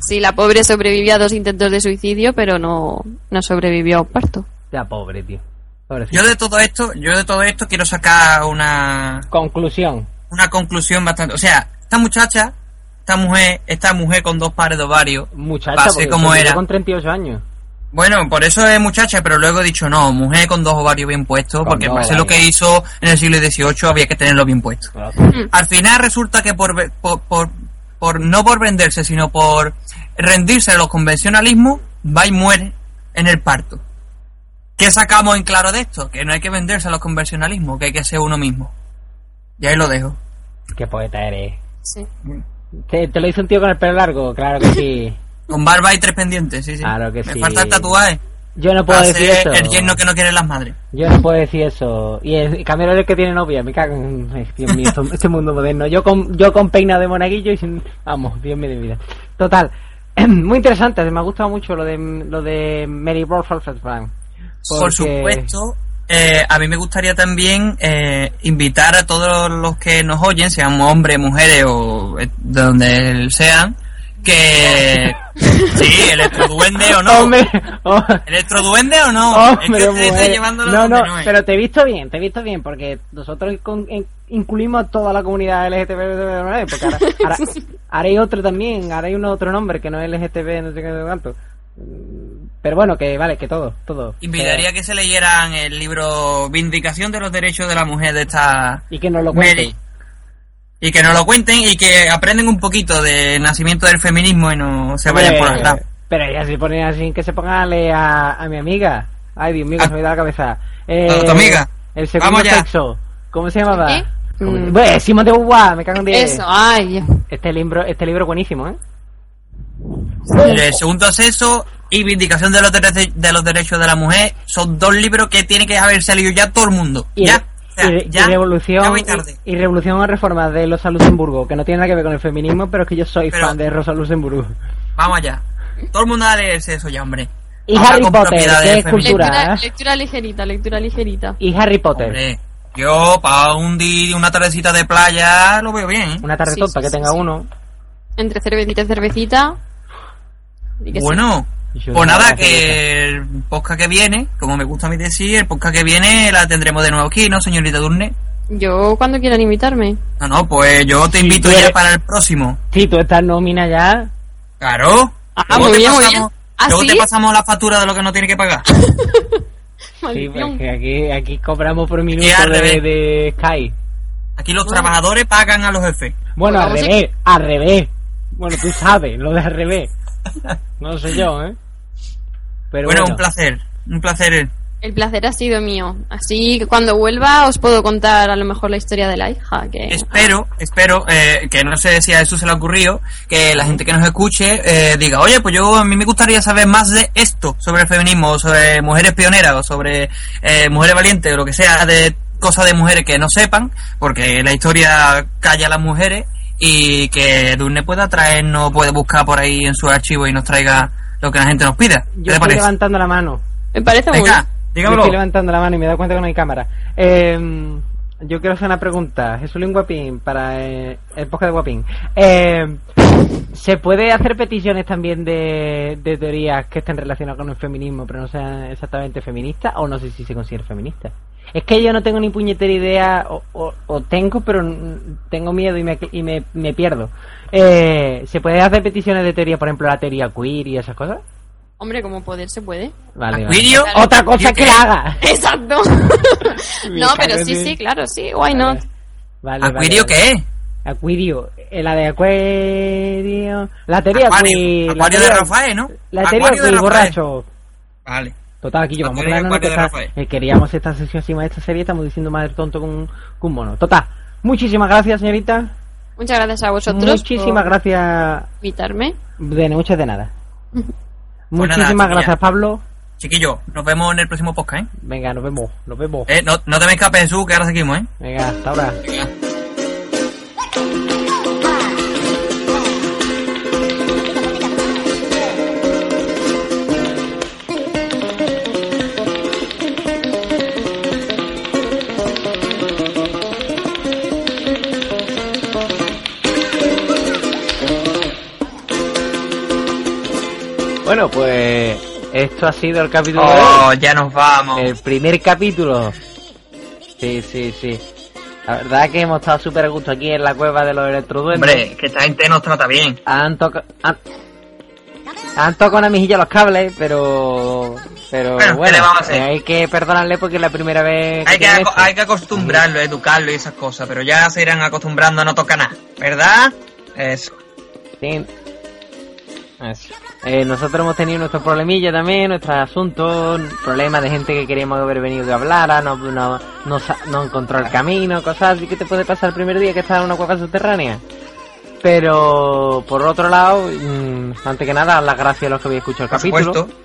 Sí, la pobre sobrevivió a dos intentos de suicidio, pero no, no sobrevivió a un parto. ya, pobre, tío. Yo de todo esto, yo de todo esto quiero sacar una, Conclusión. una conclusión bastante. O sea, esta muchacha, esta mujer, esta mujer con dos pares de ovarios, Muchacha, va a ser porque como era. con 38 años. Bueno, por eso es muchacha, pero luego he dicho no, mujer con dos ovarios bien puestos, Con porque ser lo que hizo en el siglo XVIII había que tenerlo bien puesto. Al final resulta que por, ve- por, por, por- no por venderse, sino por rendirse a los convencionalismos, va y muere en el parto. ¿Qué sacamos en claro de esto? Que no hay que venderse a los convencionalismos, que hay que ser uno mismo. Y ahí lo dejo. Qué poeta eres. Sí. ¿Te, te lo hizo un tío con el pelo largo? Claro que sí. (laughs) Con barba y tres pendientes, sí, sí. Claro que Me sí. falta el tatuaje. Yo no puedo decir eso. el yerno que no quiere las madres. Yo no puedo decir eso. Y el el que tiene novia. Me cago en... Dios mío, este mundo moderno. Yo con, yo con peina de monaguillo y sin... Vamos, Dios mío de vida. Total. (clears throat) Muy interesante. Me ha gustado mucho lo de, lo de Mary Broadford Frank. Por supuesto, eh, a mí me gustaría también eh, invitar a todos los que nos oyen, sean hombres, mujeres o eh, de donde sean, que... (laughs) Sí, electroduende o no. Hombre, oh, ¿Electroduende o no? hombre, es que te llevándolo no, donde no, pero te he visto bien, te he visto bien, porque nosotros con- en- incluimos a toda la comunidad LGTB, porque ahora, ahora, (laughs) ahora hay otro también, ahora hay un otro nombre que no es LGTB, no sé qué tanto. Pero bueno, que vale, que todo, todo. Invitaría que se leyeran el libro Vindicación de los Derechos de la Mujer de esta Y que nos lo cuenten. Mary. Y que nos lo cuenten y que aprenden un poquito del nacimiento del feminismo y no se vayan por atrás. Pero ya se ponen así que se pongan a leer a, a mi amiga. Ay, Dios mío, que Ah. se me da la cabeza. Eh, ¿A tu amiga? El segundo Vamos ya. sexo. ¿Cómo se llamaba? ¿Qué? Mm, Pues, Simón de Beauvoir, me cago en diez. Eso, ay. Este libro, este libro buenísimo, ¿eh? El segundo sexo y Vindicación de los, de los Derechos de la Mujer son dos libros que tiene que haber salido ya todo el mundo. Y, ya. O sea, y- revolución ya voy tarde. y, y revolución o reforma de Rosa Luxemburgo, que no tiene nada que ver con el feminismo, pero es que yo soy Pero- fan de Rosa Luxemburgo. Vamos allá. Todo el mundo a leerse eso ya, hombre. Y Harry Potter, que es cultura. Lectura, ¿eh? lectura ligerita, lectura ligerita. Y Harry Potter. Hombre, yo para un día, una tardecita de playa lo veo bien. ¿eh? Una tarde Sí, tonta sí, que sí, tenga sí. uno. Entre cervecita y cervecita. Y que sí. Bueno, pues nada, que el podcast que viene, como me gusta a mí decir, el podcast que viene la tendremos de nuevo aquí, ¿no, señorita Durne? Yo cuando quieran invitarme. No, no, pues yo te invito ya eres- para el próximo. Sí, tú estás nómina ya. Claro. Ah, Luego muy te bien, muy pasamos- bien. ¿Ah, Luego sí? te pasamos la factura de lo que no tiene que pagar. (laughs) Sí, pues que aquí, aquí cobramos por minuto al de, revés. de Sky. Aquí los trabajadores pagan a los jefes. Bueno, al Pues vamos a- revés, al revés. Bueno, tú sabes, lo de al revés. (laughs) No sé yo, ¿eh? Pero bueno, bueno, un placer. Un placer. El placer ha sido mío. Así que cuando vuelva os puedo contar a lo mejor la historia de la hija. Que... Espero, espero, eh, que no sé si a eso se le ha ocurrido, que la gente que nos escuche eh, diga, oye, pues yo a mí me gustaría saber más de esto, sobre el feminismo, o sobre mujeres pioneras, o sobre eh, mujeres valientes, o lo que sea, de cosas de mujeres que no sepan, porque la historia calla a las mujeres, y que Durne pueda traernos, puede buscar por ahí en su archivo y nos traiga lo que la gente nos pida. ¿Qué yo estoy parece? levantando la mano. Me parece muy Venga, bien. Yo estoy levantando la mano y me he dado cuenta que no hay cámara. Eh, yo quiero hacer una pregunta. Jesulín Guapín, para eh, el podcast de Guapín. Eh, ¿Se puede hacer peticiones también de, de teorías que estén relacionadas con el feminismo, pero no sean exactamente feministas? O no sé si se considera feminista. Es que yo no tengo ni puñetera idea, o, o- o tengo, pero tengo miedo y me, y me, me pierdo. Eh, ¿Se puede hacer peticiones de teoría, por ejemplo, la teoría queer y esas cosas? Hombre, como poder se puede. Vale, vale. ¿Acuirio? Otra cosa que la haga. (laughs) Exacto. (laughs) No, pero sí, sí, claro, sí. Why not? Vale, ¿Acuirio vale, qué es? Acuario, eh, la de Acuario, la teoría Acuario, Acuario, Acuario de Rafael, ¿no? La teoría Acuario de Acuario, Rafael. borracho. Vale. Total, aquí yo vamos hablando que eh, queríamos esta sesión encima de esta serie, estamos diciendo más de tonto que un, que un mono. Total, muchísimas gracias, señorita. Muchas gracias a vosotros Muchísimas por gracias. invitarme. De muchas de nada. Pues Muchísimas nada, gracias. Pablo. Chiquillo, nos vemos en el próximo podcast, ¿eh? Venga, nos vemos, nos vemos. Eh, no, no te me escapes, Jesús, que ahora seguimos, ¿eh? Venga, hasta ahora. Venga. Bueno, pues esto ha sido el capítulo de hoy. Oh, ya nos vamos. El primer capítulo. Sí, sí, sí. La verdad que hemos estado súper a gusto aquí en la cueva de los electroduendes. Hombre, que esta gente nos trata bien. Han tocado... Han... han tocado una mejilla los cables, pero... Pero Bueno, ¿qué bueno, le vamos a hacer? eh, hay que perdonarle porque es la primera vez Hay que, aco- esto. hay que acostumbrarlo, educarlo y esas cosas, pero ya se irán acostumbrando a no tocar nada, ¿verdad? Eso. Sí. Eso. Eh, nosotros hemos tenido nuestros problemillas también, nuestros asuntos, problemas de gente que queríamos haber venido a hablar, ah, no, no, no, encontró el camino, cosas así que te puede pasar el primer día que estás en una cueva subterránea. Pero, por otro lado, mm, antes que nada, las gracias a los que habéis escuchado el Por capítulo. supuesto.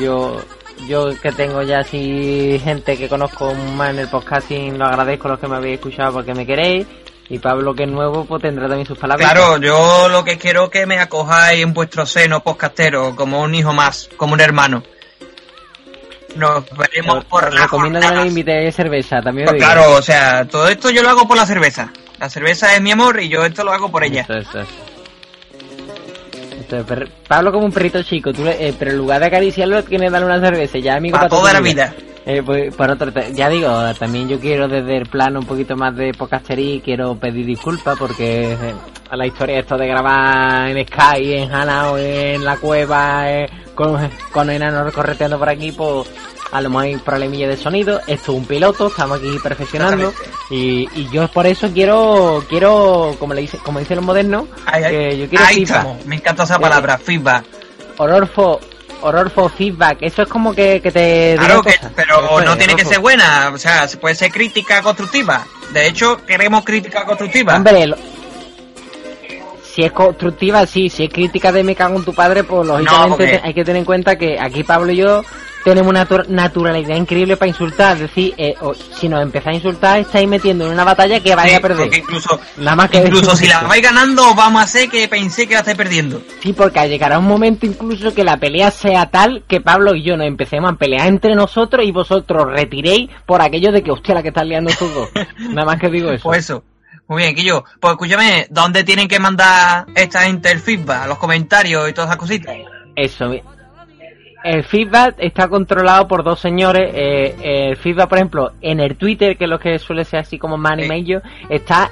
Yo, yo que tengo ya así gente que conozco más en el podcasting, lo agradezco a los que me habéis escuchado porque me queréis. Y Pablo, que es nuevo, pues tendrá también sus palabras. Claro, yo lo que quiero es que me acojáis en vuestro seno podcastero, como un hijo más, como un hermano. Nos veremos por las recomiendo que me invite cerveza, también Pues claro, o sea, todo esto yo lo hago por la cerveza. La cerveza es mi amor y yo esto lo hago por ella. Eso, eso, Pablo como un perrito chico, tú eh, pero en lugar de acariciarlo tienes que darle una cerveza, ya amigo Para toda la vida. Eh, pues, por otro, ya digo, también yo quiero desde el plano un poquito más de podcastería quiero pedir disculpas porque eh, a la historia esto de grabar en Sky, en Hana o en la cueva eh, con, con enanos correteando por aquí, pues a lo mejor hay problemillas de sonido. Esto es un piloto, estamos aquí perfeccionando y, y yo por eso quiero, quiero como le dice, como dicen los modernos, que yo quiero Ahí feedback. estamos, me encanta esa palabra, feedback. Ororfo, Ororfo feedback, eso es como que, que te Claro, que, cosas. pero es, no tiene que ser buena, o sea, se puede ser crítica constructiva. De hecho, queremos crítica constructiva. Hombre, lo- si es constructiva, sí, si es crítica de me cago en tu padre, pues lógicamente porque- hay que tener en cuenta que aquí Pablo y yo tenemos una tur- naturalidad increíble para insultar. Es decir, eh, o- si nos empezáis a insultar, estáis metiendo en una batalla que vais Sí, a perder. incluso, Nada más que incluso (laughs) si la vais ganando, vamos a hacer que pensé que la estáis perdiendo. Sí, porque llegará un momento incluso que la pelea sea tal que Pablo y yo nos empecemos a pelear entre nosotros y vosotros retiréis por aquello de que, hostia, la que están liando estos dos. (laughs) Nada más que digo eso. Pues eso. Muy bien, Quillo. Pues escúchame, ¿dónde tienen que mandar esta gente el feedback? Los comentarios y todas esas cositas. Eso. El feedback está controlado por dos señores. eh, el feedback, por ejemplo, en el Twitter, que es lo que suele ser así como más anime está.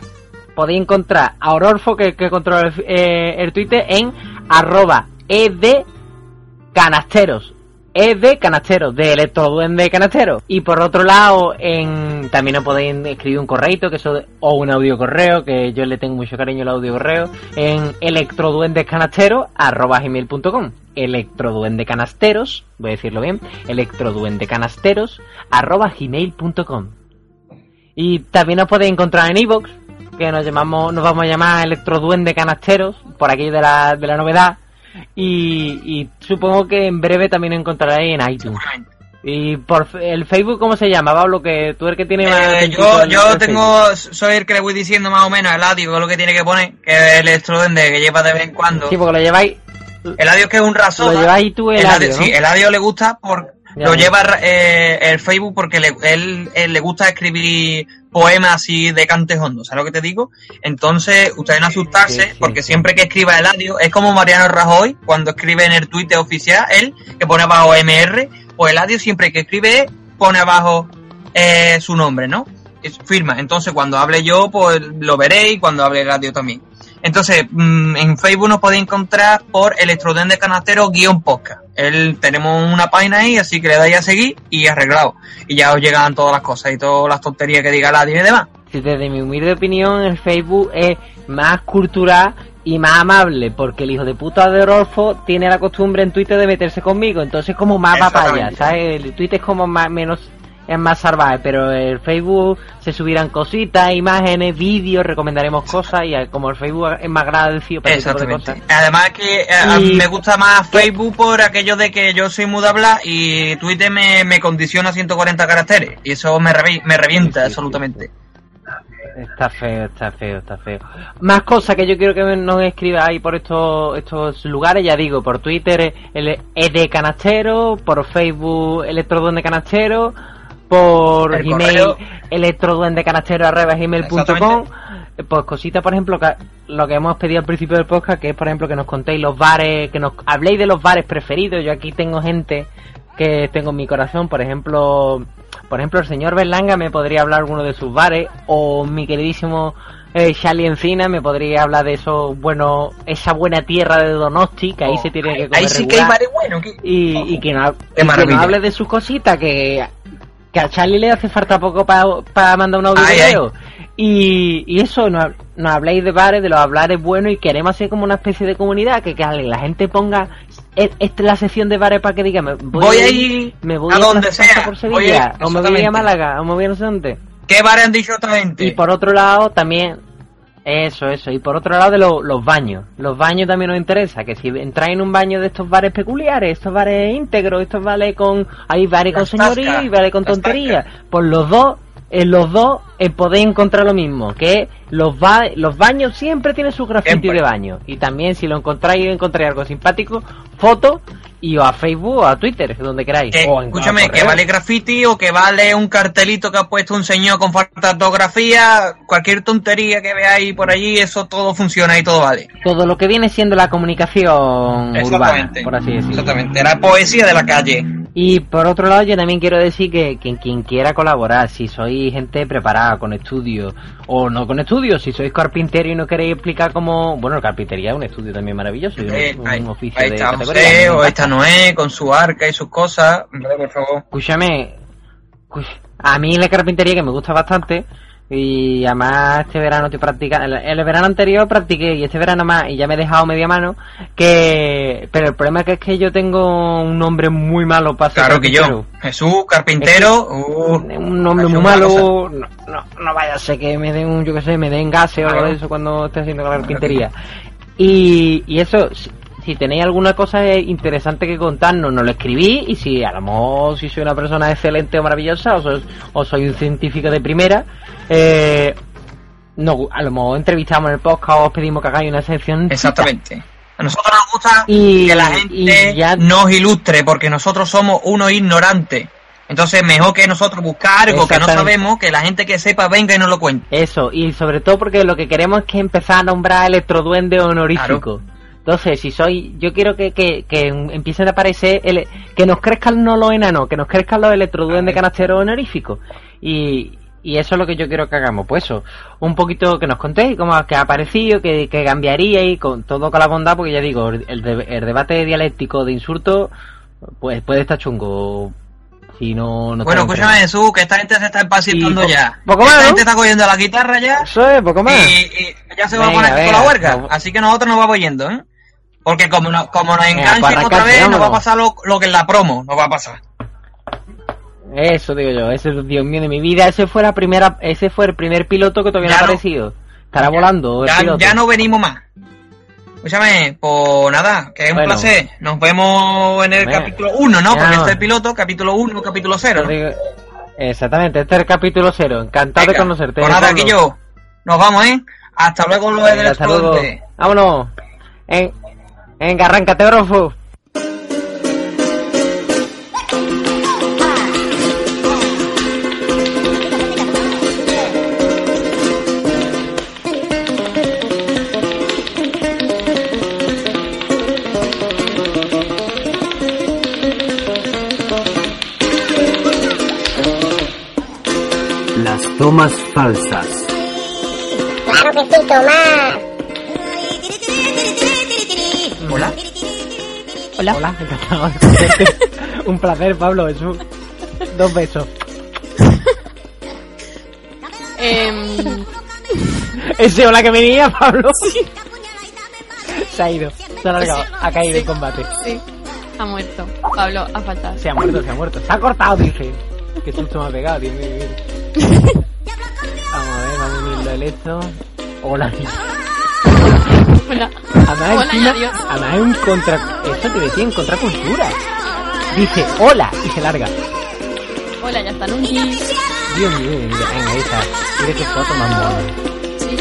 Podéis encontrar a Ororfo, que, que controla el, eh, el Twitter, en arroba ed canasteros. Es de canasteros, de electroduende canasteros. Y por otro lado, en también os podéis escribir un correito, que eso, o un audio correo, que yo le tengo mucho cariño al audio correo, en gmail.com. Electroduendecanasteros, voy a decirlo bien, electroduendecanasteros arroba gmail.com. Y también nos podéis encontrar en iVoox, que nos llamamos, nos vamos a llamar Electroduende Canasteros, por aquí de la, de la novedad. Y, y supongo que en breve también encontraréis en iTunes. Y por el Facebook, ¿cómo se llama, Pablo? Que tú eres el que tiene más... Eh, yo yo tengo, soy el que le voy diciendo más o menos, el audio, lo que tiene que poner, que es el electroduende que lleva de vez en cuando. Sí, porque lo lleváis... El audio que es un razón. Lo lleváis tú, el ¿no? Sí, el audio le gusta por Ya, lo lleva eh, el Facebook porque le, él, él le gusta escribir poemas así de cantes hondos, ¿sabes lo que te digo? Entonces, ustedes no asustarse, Sí, sí, porque sí. siempre que escriba el audio, es como Mariano Rajoy, cuando escribe en el Twitter oficial, él, que pone abajo MR, pues el audio siempre que escribe, pone abajo eh, su nombre, ¿no? Es firma. Entonces, cuando hable yo, pues lo veréis, cuando hable el audio también. Entonces, mm, en Facebook nos podéis encontrar por Electroden Canastero guion podcast. Él, tenemos una página ahí, así que le dais a seguir y arreglado. Y ya os llegan todas las cosas y todas las tonterías que diga nadie y demás. Desde mi humilde opinión, el Facebook es más cultural y más amable, porque el hijo de puta de Rolfo tiene la costumbre en Twitter de meterse conmigo, entonces como más papaya. ¿sabes? El Twitter es como más, menos, es más salvaje, pero el Facebook se subirán cositas, imágenes, vídeos, recomendaremos cosas, y como el Facebook es más agradecido para de Exactamente. cosas. Además que eh, Y- me gusta más Facebook por aquello de que yo soy hablar y Twitter me, me condiciona 140 caracteres. Y eso me, revi- me revienta Sí, sí, absolutamente. Está feo, está feo, está feo. Más cosas que yo quiero que nos escribáis por estos estos lugares, ya digo, por Twitter el ED Canastero, por Facebook Electroduende Canastero, por El Gmail Exactamente. pues cositas, por ejemplo, que, lo que hemos pedido al principio del podcast, que es, por ejemplo, que nos contéis los bares, que nos habléis de los bares preferidos. Yo aquí tengo gente que tengo en mi corazón, por ejemplo, por ejemplo, el señor Berlanga me podría hablar alguno de sus bares, o mi queridísimo eh, Charlie Encina me podría hablar de eso, bueno, esa buena tierra de Donosti, que ahí se tiene que comer Ahí sí que hay bares buenos. y, y que, no, y que nos hable de sus cositas, que, que a Charlie le hace falta poco para mandar un audio Ay, video. Y, y eso, nos, nos habláis de bares, de los hablares buenos y queremos hacer como una especie de comunidad, que, que la gente ponga, es- esta es la sección de bares para que diga, me voy, Voy a ir me voy a donde sea, por voy a Sevilla, ir, o me voy a. Málaga, o me voy a no sé dónde. ¿Qué bares han dicho esta gente? Y por otro lado, también Eso, eso. Y por otro lado, de lo- los baños. Los baños también nos interesa. Que si entráis en un baño de estos bares peculiares, estos bares íntegros, estos bares con. Hay bares con señoría y bares con tonterías. Pues los dos, en los dos eh, podéis encontrar lo mismo. Que los, ba los baños siempre tienen su graffiti Siempre. de baño. Y también, si lo encontráis y encontráis algo simpático, foto y o a Facebook o a Twitter, donde queráis. Que, o escúchame, que vale graffiti o que vale un cartelito que ha puesto un señor con ortografía, cualquier tontería que veáis por allí, eso todo funciona y todo vale. Todo lo que viene siendo la comunicación urbana, por así decirlo. Exactamente, la poesía de la calle. Y por otro lado, yo también quiero decir que quien, quien quiera colaborar, si sois gente preparada, con estudios, o no con estudios, si sois carpintero y no queréis explicar cómo... Bueno, carpintería es un estudio también maravilloso, un, Eh, un ahí, oficio ahí de está categoría. José, o está Noé con su arca y sus cosas. Por favor. Escúchame, escuch- a mí la carpintería que me gusta bastante y además este verano estoy practicando, el, el verano anterior practiqué y este verano más y ya me he dejado media mano que pero el problema es que es que yo tengo un nombre muy malo para ser Claro que yo. Jesús, carpintero. uh, un nombre muy malo no, no, no vaya a ser que me den un yo que sé me den gases o algo Claro. de eso cuando esté haciendo la carpintería y, y eso si, si tenéis alguna cosa interesante que contarnos nos lo escribís y si a lo mejor si soy una persona excelente o maravillosa o soy, o soy un científico de primera eh, no, a lo mejor entrevistamos en el podcast o os pedimos que hagáis una sección Exactamente. A nosotros nos gusta Y- que la gente ya- nos ilustre, porque nosotros somos unos ignorantes. Entonces, mejor que nosotros buscar algo que no sabemos, que la gente que sepa venga y nos lo cuente. Eso, y sobre todo porque lo que queremos es que empezar a nombrar electroduende honorífico. Entonces, si soy, yo quiero que, que, que empiecen a aparecer, ele- que nos crezcan no los enanos, que nos crezcan los electroduendes canasteros honoríficos. Y, y eso es lo que yo quiero que hagamos. Pues eso, un poquito que nos contéis cómo que ha aparecido, que, que cambiaría y con todo con la bondad, porque ya digo, el, de- el debate dialéctico de insultos, pues puede estar chungo. Si no, no bueno, escúchame, Jesús, que esta gente se está empacitando po- ya. poco esta más, ¿no? gente está cogiendo la guitarra ya Eso es, poco más. y, y ya se va Venga, a poner venga, con la vamos. Así que nosotros nos vamos yendo, ¿eh? Porque como, no, como nos Venga, enganchen pues otra vez, nos va a pasar lo, lo que en la promo, nos va a pasar. Eso digo yo, ese Dios mío de mi vida, ese fue la primera, ese fue el primer piloto que todavía no ha aparecido. Estará volando el Ya, piloto. ya no venimos más. Escúchame, pues nada, que es un Bueno. placer. Nos vemos en el capítulo 1, ¿no? Ya Porque no. este es el piloto, capítulo 1, capítulo 0. Yo digo- Exactamente, este es el capítulo cero. Encantado de conocerte. Pues nada, aquí yo. Nos vamos, ¿eh? Hasta luego, los del. Vámonos. En, venga, arráncate, Orofo. Tomas falsas. Claro que sí, Tomás. Hola. Hola. Hola, (laughs) encantado. Un placer, Pablo. Es un... Dos besos. Em, (laughs) Ese hola que venía, Pablo. (laughs) Se ha ido. Se ha largado. Ha caído en combate. sí, ha muerto. Pablo, ha faltado. Se ha muerto, se ha muerto. Se ha cortado, dice. Qué susto me ha pegado, Dios mío. Vamos a ver, vamos a unirlo el esto. Hola. Hola. Además, Hola, encima, adiós. además es un contra... Esto te decía en contracultura. Dice, hola, y se larga. Hola, ya está Nunchi. Dios mío, mira, venga, esa. Mira qué foto más mona. Sí.